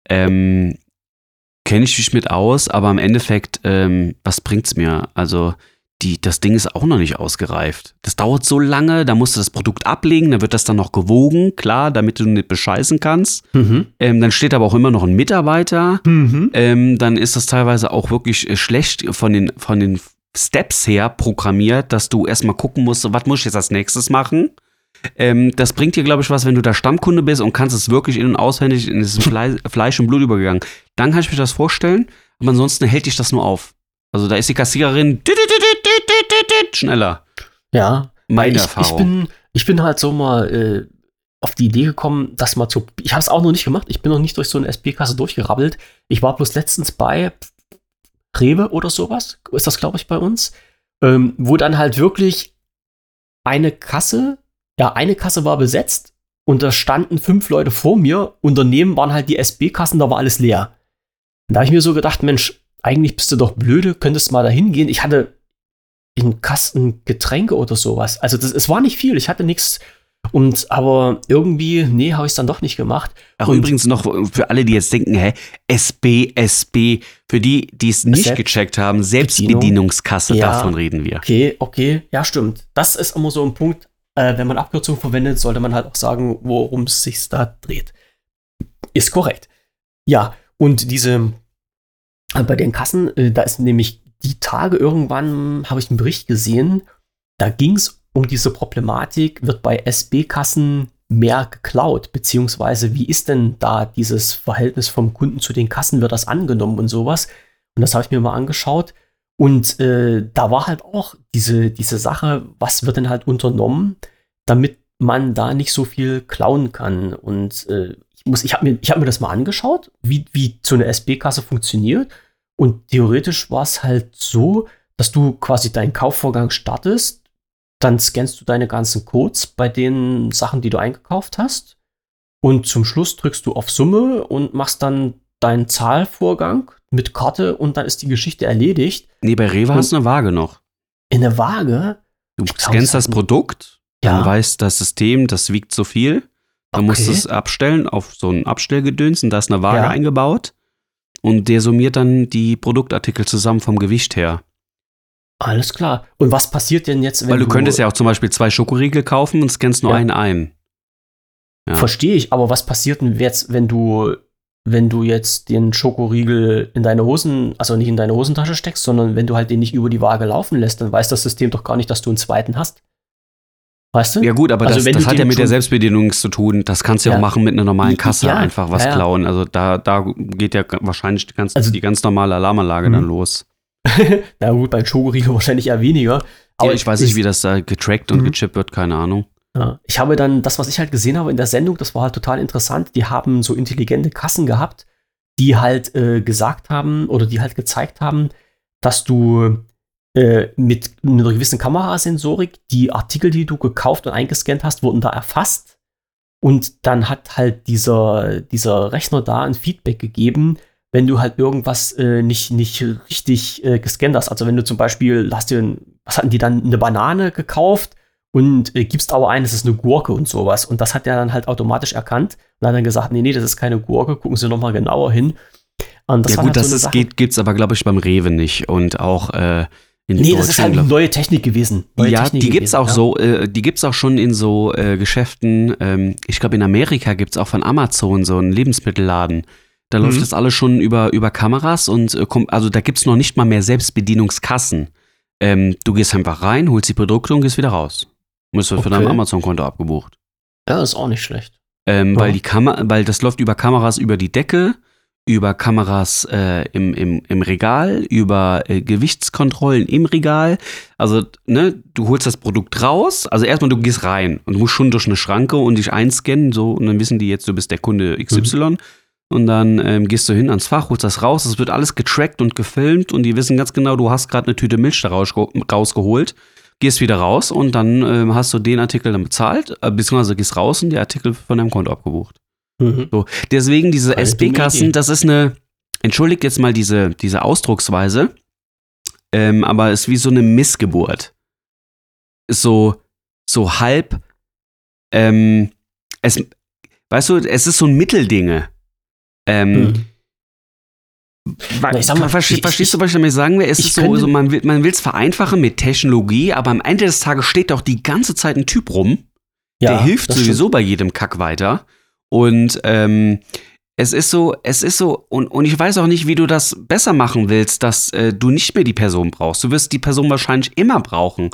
Ähm, Kenne ich mich mit aus, aber im Endeffekt, ähm, was bringt's mir? Also, die, das Ding ist auch noch nicht ausgereift. Das dauert so lange, da musst du das Produkt ablegen, dann wird das dann noch gewogen, klar, damit du nicht bescheißen kannst. Mhm. Ähm, dann steht aber auch immer noch ein Mitarbeiter Mhm. ähm, dann ist das teilweise auch wirklich äh, schlecht von den, von den Steps her programmiert, dass du erstmal gucken musst, was muss ich jetzt als nächstes machen. Ähm, das bringt dir, glaube ich, was, wenn du da Stammkunde bist und kannst es wirklich in- und auswendig, in das Fle Fleisch und Blut übergegangen. Dann kann ich mir das vorstellen, aber ansonsten hält dich das nur auf. Also da ist die Kassiererin schneller. Ja. Meine ich, Erfahrung. Ich bin, ich bin halt so mal äh, auf die Idee gekommen, das mal zu. Ich habe es auch noch nicht gemacht. Ich bin noch nicht durch so eine SB-Kasse durchgerabbelt. Ich war bloß letztens bei Rewe oder sowas. Ist das, glaube ich, bei uns. Ähm, wo dann halt wirklich eine Kasse, ja, eine Kasse war besetzt und da standen fünf Leute vor mir und daneben waren halt die SB-Kassen, da war alles leer. Und da habe ich mir so gedacht, Mensch, eigentlich bist du doch blöde, könntest mal da hingehen. Ich hatte einen Kasten Getränke oder sowas. Also das, es war nicht viel, ich hatte nichts. Und aber irgendwie, nee, habe ich es dann doch nicht gemacht. Ach, Und- übrigens noch für alle, die jetzt denken, hä, SB, SB, für die, die es nicht Selbst- gecheckt haben, Bedienung. Selbstbedienungskasse, Ja. davon reden wir. Okay, okay, ja, stimmt. Das ist immer so ein Punkt, äh, wenn man Abkürzungen verwendet, sollte man halt auch sagen, worum es sich da dreht. Ist korrekt. Ja, und diese, äh, bei den Kassen, äh, da ist nämlich die Tage irgendwann, habe ich einen Bericht gesehen, da ging es um diese Problematik, wird bei SB-Kassen mehr geklaut, beziehungsweise wie ist denn da dieses Verhältnis vom Kunden zu den Kassen, wird das angenommen und sowas? Und das habe ich mir mal angeschaut. Und äh, da war halt auch diese, diese Sache, was wird denn halt unternommen, damit man da nicht so viel klauen kann. Und äh, muss, ich habe mir, ich hab mir das mal angeschaut, wie, wie so eine SB-Kasse funktioniert. Und theoretisch war es halt so, dass du quasi deinen Kaufvorgang startest, dann scannst du deine ganzen Codes bei den Sachen, die du eingekauft hast. Und zum Schluss drückst du auf Summe und machst dann deinen Zahlvorgang mit Karte und dann ist die Geschichte erledigt. Nee, bei Rewe Und- hast du eine Waage noch. In der Waage. Du scannst das das Produkt, Ja. dann weiß das System, das wiegt so viel. Dann musst du Okay. es abstellen auf so ein Abstellgedöns und da ist eine Waage Ja. eingebaut. Und der summiert dann die Produktartikel zusammen vom Gewicht her. Alles klar. Und was passiert denn jetzt, wenn Weil du könntest ja auch zum Beispiel zwei Schokoriegel kaufen und scannst nur Ja. einen ein. Ja. Verstehe ich, aber was passiert denn jetzt, wenn du, wenn du jetzt den Schokoriegel in deine Hosen, also nicht in deine Hosentasche steckst, sondern wenn du halt den nicht über die Waage laufen lässt, dann weiß das System doch gar nicht, dass du einen zweiten hast. Weißt du? Ja gut, aber Also das, das hat ja mit der Selbstbedienung zu tun. Das kannst du ja, auch machen mit einer normalen Kasse ja, einfach was ja, ja. klauen. Also da, da geht ja wahrscheinlich die ganz, Also- die ganz normale Alarmanlage Mhm. dann los. Na gut, beim Schokoriegel wahrscheinlich eher weniger. Aber ich weiß nicht, wie das da getrackt und Mhm. gechippt wird, keine Ahnung. Ich habe dann, das, was ich halt gesehen habe in der Sendung, das war halt total interessant. Die haben so intelligente Kassen gehabt, die halt äh, gesagt haben oder die halt gezeigt haben, dass du äh, mit einer gewissen Kamerasensorik die Artikel, die du gekauft und eingescannt hast, wurden da erfasst. Und dann hat halt dieser, dieser Rechner da ein Feedback gegeben, wenn du halt irgendwas äh, nicht, nicht richtig äh, gescannt hast. Also wenn du zum Beispiel, hast dir, was hatten die dann, eine Banane gekauft und äh, gibst aber ein, es ist eine Gurke und sowas. Und das hat er dann halt automatisch erkannt und hat dann gesagt, nee, nee, das ist keine Gurke, gucken Sie noch mal genauer hin. Ja gut, halt das so ist, Sache. geht, gibt's aber, glaube ich, beim Rewe nicht. Und auch äh, in Nee, das ist halt eine neue Technik gewesen. Neue ja, Technik die gibt's gewesen, auch ja. so, äh, die gibt's auch schon in so äh, Geschäften. Ähm, ich glaube, in Amerika gibt's auch von Amazon so einen Lebensmittelladen. Da läuft Mhm. das alles schon über, über Kameras und äh, kommt, also da gibt's noch nicht mal mehr Selbstbedienungskassen. Ähm, du gehst einfach rein, holst die Produkte und gehst wieder raus. Musst du für dein Okay. Amazon-Konto abgebucht. Ja, ist auch nicht schlecht. Ähm, Ja. weil die weil das läuft über Kameras über die Decke, über Kameras äh, im, im, im Regal, über äh, Gewichtskontrollen im Regal. Also, ne, du holst das Produkt raus, also erstmal du gehst rein und du musst schon durch eine Schranke und dich einscannen, so, und dann wissen die jetzt, du bist der Kunde XY. Und dann ähm, gehst du hin ans Fach, holst das raus, es wird alles getrackt und gefilmt und die wissen ganz genau, du hast gerade eine Tüte Milch da rausge rausgeholt. gehst wieder raus und dann ähm, hast du den Artikel dann bezahlt, äh, beziehungsweise gehst raus und der Artikel von deinem Konto abgebucht. Mhm. So, deswegen diese SB-Kassen, das ist eine, entschuldigt jetzt mal diese, diese Ausdrucksweise, ähm, aber ist wie so eine Missgeburt. Ist so, so halb, ähm, es, weißt du, es ist so ein Mitteldinge. Ähm, Mhm. Ich sag mal, verstehst, ich- verstehst du, was ich damit sagen will? Es ist so, so man will es vereinfachen mit Technologie, aber am Ende des Tages steht doch die ganze Zeit ein Typ rum, der hilft sowieso bei jedem Kack weiter. Und ähm, es ist so, es ist so, und, und ich weiß auch nicht, wie du das besser machen willst, dass äh, du nicht mehr die Person brauchst. Du wirst die Person wahrscheinlich immer brauchen.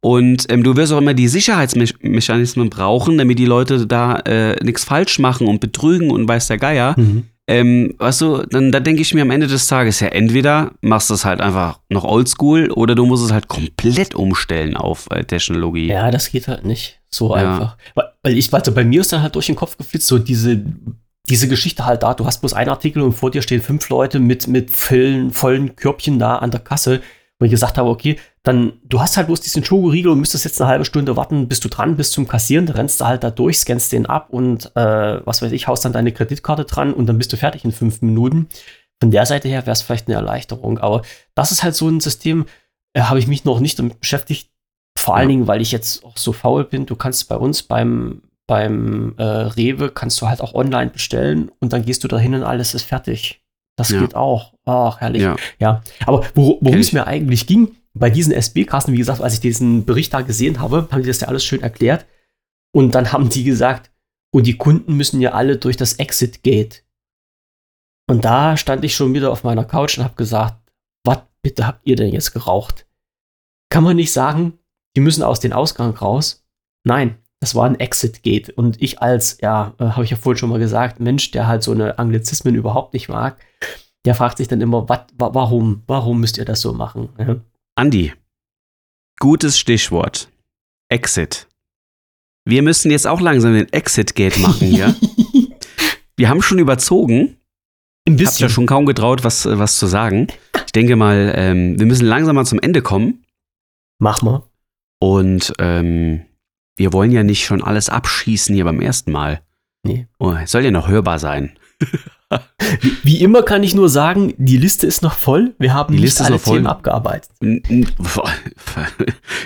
Und ähm, du wirst auch immer die Sicherheitsmechanismen brauchen, damit die Leute da äh, nichts falsch machen und betrügen und weiß der Geier. Mhm. Ähm, weißt du, dann da denke ich mir am Ende des Tages ja, entweder machst du es halt einfach noch oldschool oder du musst es halt komplett umstellen auf äh, Technologie. Ja, das geht halt nicht so Ja. einfach. Weil, weil ich, also bei mir ist dann halt durch den Kopf geflitzt, so diese, diese Geschichte halt da, du hast bloß einen Artikel und vor dir stehen fünf Leute mit, mit vollen, vollen Körbchen da an der Kasse, wo ich gesagt habe, okay, dann, du hast halt bloß diesen Schokoriegel und müsstest jetzt eine halbe Stunde warten, bis du dran bist zum Kassieren, da rennst du halt da durch, scannst den ab und äh, was weiß ich, haust dann deine Kreditkarte dran und dann bist du fertig in fünf Minuten. Von der Seite her wäre es vielleicht eine Erleichterung, aber das ist halt so ein System, äh, habe ich mich noch nicht damit beschäftigt, vor allen Ja. Dingen, weil ich jetzt auch so faul bin, du kannst bei uns beim, beim äh, Rewe, kannst du halt auch online bestellen und dann gehst du dahin und alles ist fertig. Das Ja. geht auch. Ach, herrlich. Ja. Ja, aber wor worum es mir eigentlich ging, bei diesen SB-Kassen, wie gesagt, als ich diesen Bericht da gesehen habe, haben die das ja alles schön erklärt. Und dann haben die gesagt, und die Kunden müssen ja alle durch das Exit-Gate. Und da stand ich schon wieder auf meiner Couch und habe gesagt, was bitte habt ihr denn jetzt geraucht? Kann man nicht sagen, die müssen aus dem Ausgang raus? Nein, das war ein Exit-Gate. Und ich als, ja, äh, habe ich ja vorhin schon mal gesagt, Mensch, der halt so eine Anglizismen überhaupt nicht mag, der fragt sich dann immer, wat, wa warum, warum müsst ihr das so machen? Ja? Andi, gutes Stichwort. Exit. Wir müssen jetzt auch langsam den Exit-Gate machen hier. Wir haben schon überzogen. Ein Habt ja schon kaum getraut, was, äh, was zu sagen. Ich denke mal, ähm, wir müssen langsam mal zum Ende kommen. Mach mal. Und ähm, wir wollen ja nicht schon alles abschießen hier beim ersten Mal. Nee. Oh, es soll ja noch hörbar sein. Wie immer kann ich nur sagen, die Liste ist noch voll. Wir haben Die nicht Liste ist alle. Themen abgearbeitet.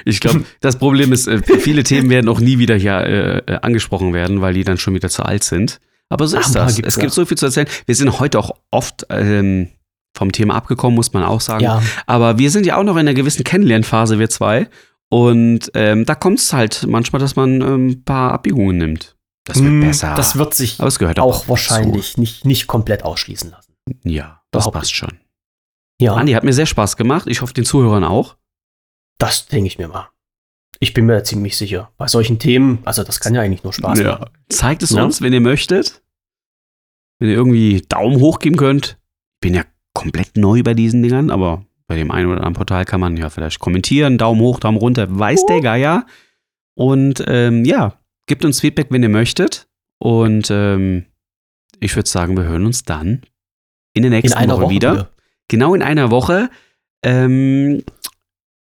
Ich glaube, das Problem ist, äh, viele Themen werden auch nie wieder hier äh, äh, angesprochen werden, weil die dann schon wieder zu alt sind. Aber so Ach, ist das. Es gibt so viel zu erzählen. Wir sind heute auch oft ähm, vom Thema abgekommen, muss man auch sagen. Ja, Aber wir sind ja auch noch in einer gewissen Kennenlernphase, wir zwei. Und ähm, da kommt es halt manchmal, dass man ähm, ein paar Abbiegungen nimmt. Das wird Mm, besser. Das wird sich auch dazu. wahrscheinlich nicht, nicht komplett ausschließen lassen. Ja, das Überhaupt passt schon. Ja, Andi, hat mir sehr Spaß gemacht. Ich hoffe, den Zuhörern auch. das denke ich mir mal. Ich bin mir ziemlich sicher. Bei solchen Themen, also das kann ja eigentlich nur Spaß Ja. machen. Zeigt es Ja. uns, wenn ihr möchtet. Wenn ihr irgendwie Daumen hoch geben könnt. Ich bin ja komplett neu bei diesen Dingern, aber bei dem einen oder anderen Portal kann man ja vielleicht kommentieren, Daumen hoch, Daumen runter, weiß der Geier. Und ähm, ja, gebt uns Feedback, wenn ihr möchtet. Und ähm, ich würde sagen, wir hören uns dann in der In nächsten einer Woche, Woche wieder. wieder. Genau in einer Woche. Ähm,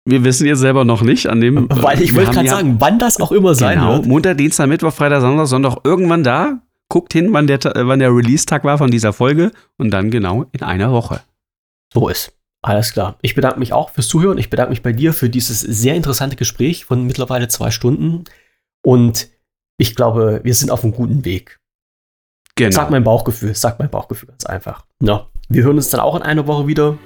wir wissen jetzt selber noch nicht an dem. Weil ich wollte gerade ja- sagen, wann das auch immer sein genau, wird. Montag, Dienstag, Mittwoch, Freitag, Sonntag, Sonntag, irgendwann da. Guckt hin, wann der, äh, wann der Release-Tag war von dieser Folge und dann genau in einer Woche. So ist. Alles klar. Ich bedanke mich auch fürs Zuhören. Ich bedanke mich bei dir für dieses sehr interessante Gespräch von mittlerweile zwei Stunden. Und ich glaube, wir sind auf einem guten Weg. Genau. Sagt mein Bauchgefühl, sagt mein Bauchgefühl ganz einfach. Ja, wir hören uns dann auch in einer Woche wieder.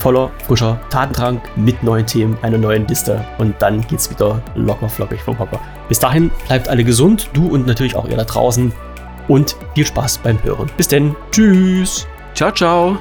Voller, frischer Tatendrang mit neuen Themen, einer neuen Liste. Und dann geht's wieder locker flockig vom Hocker. Bis dahin, bleibt alle gesund, du und natürlich auch ihr da draußen. Und viel Spaß beim Hören. Bis denn. Tschüss. Ciao, ciao.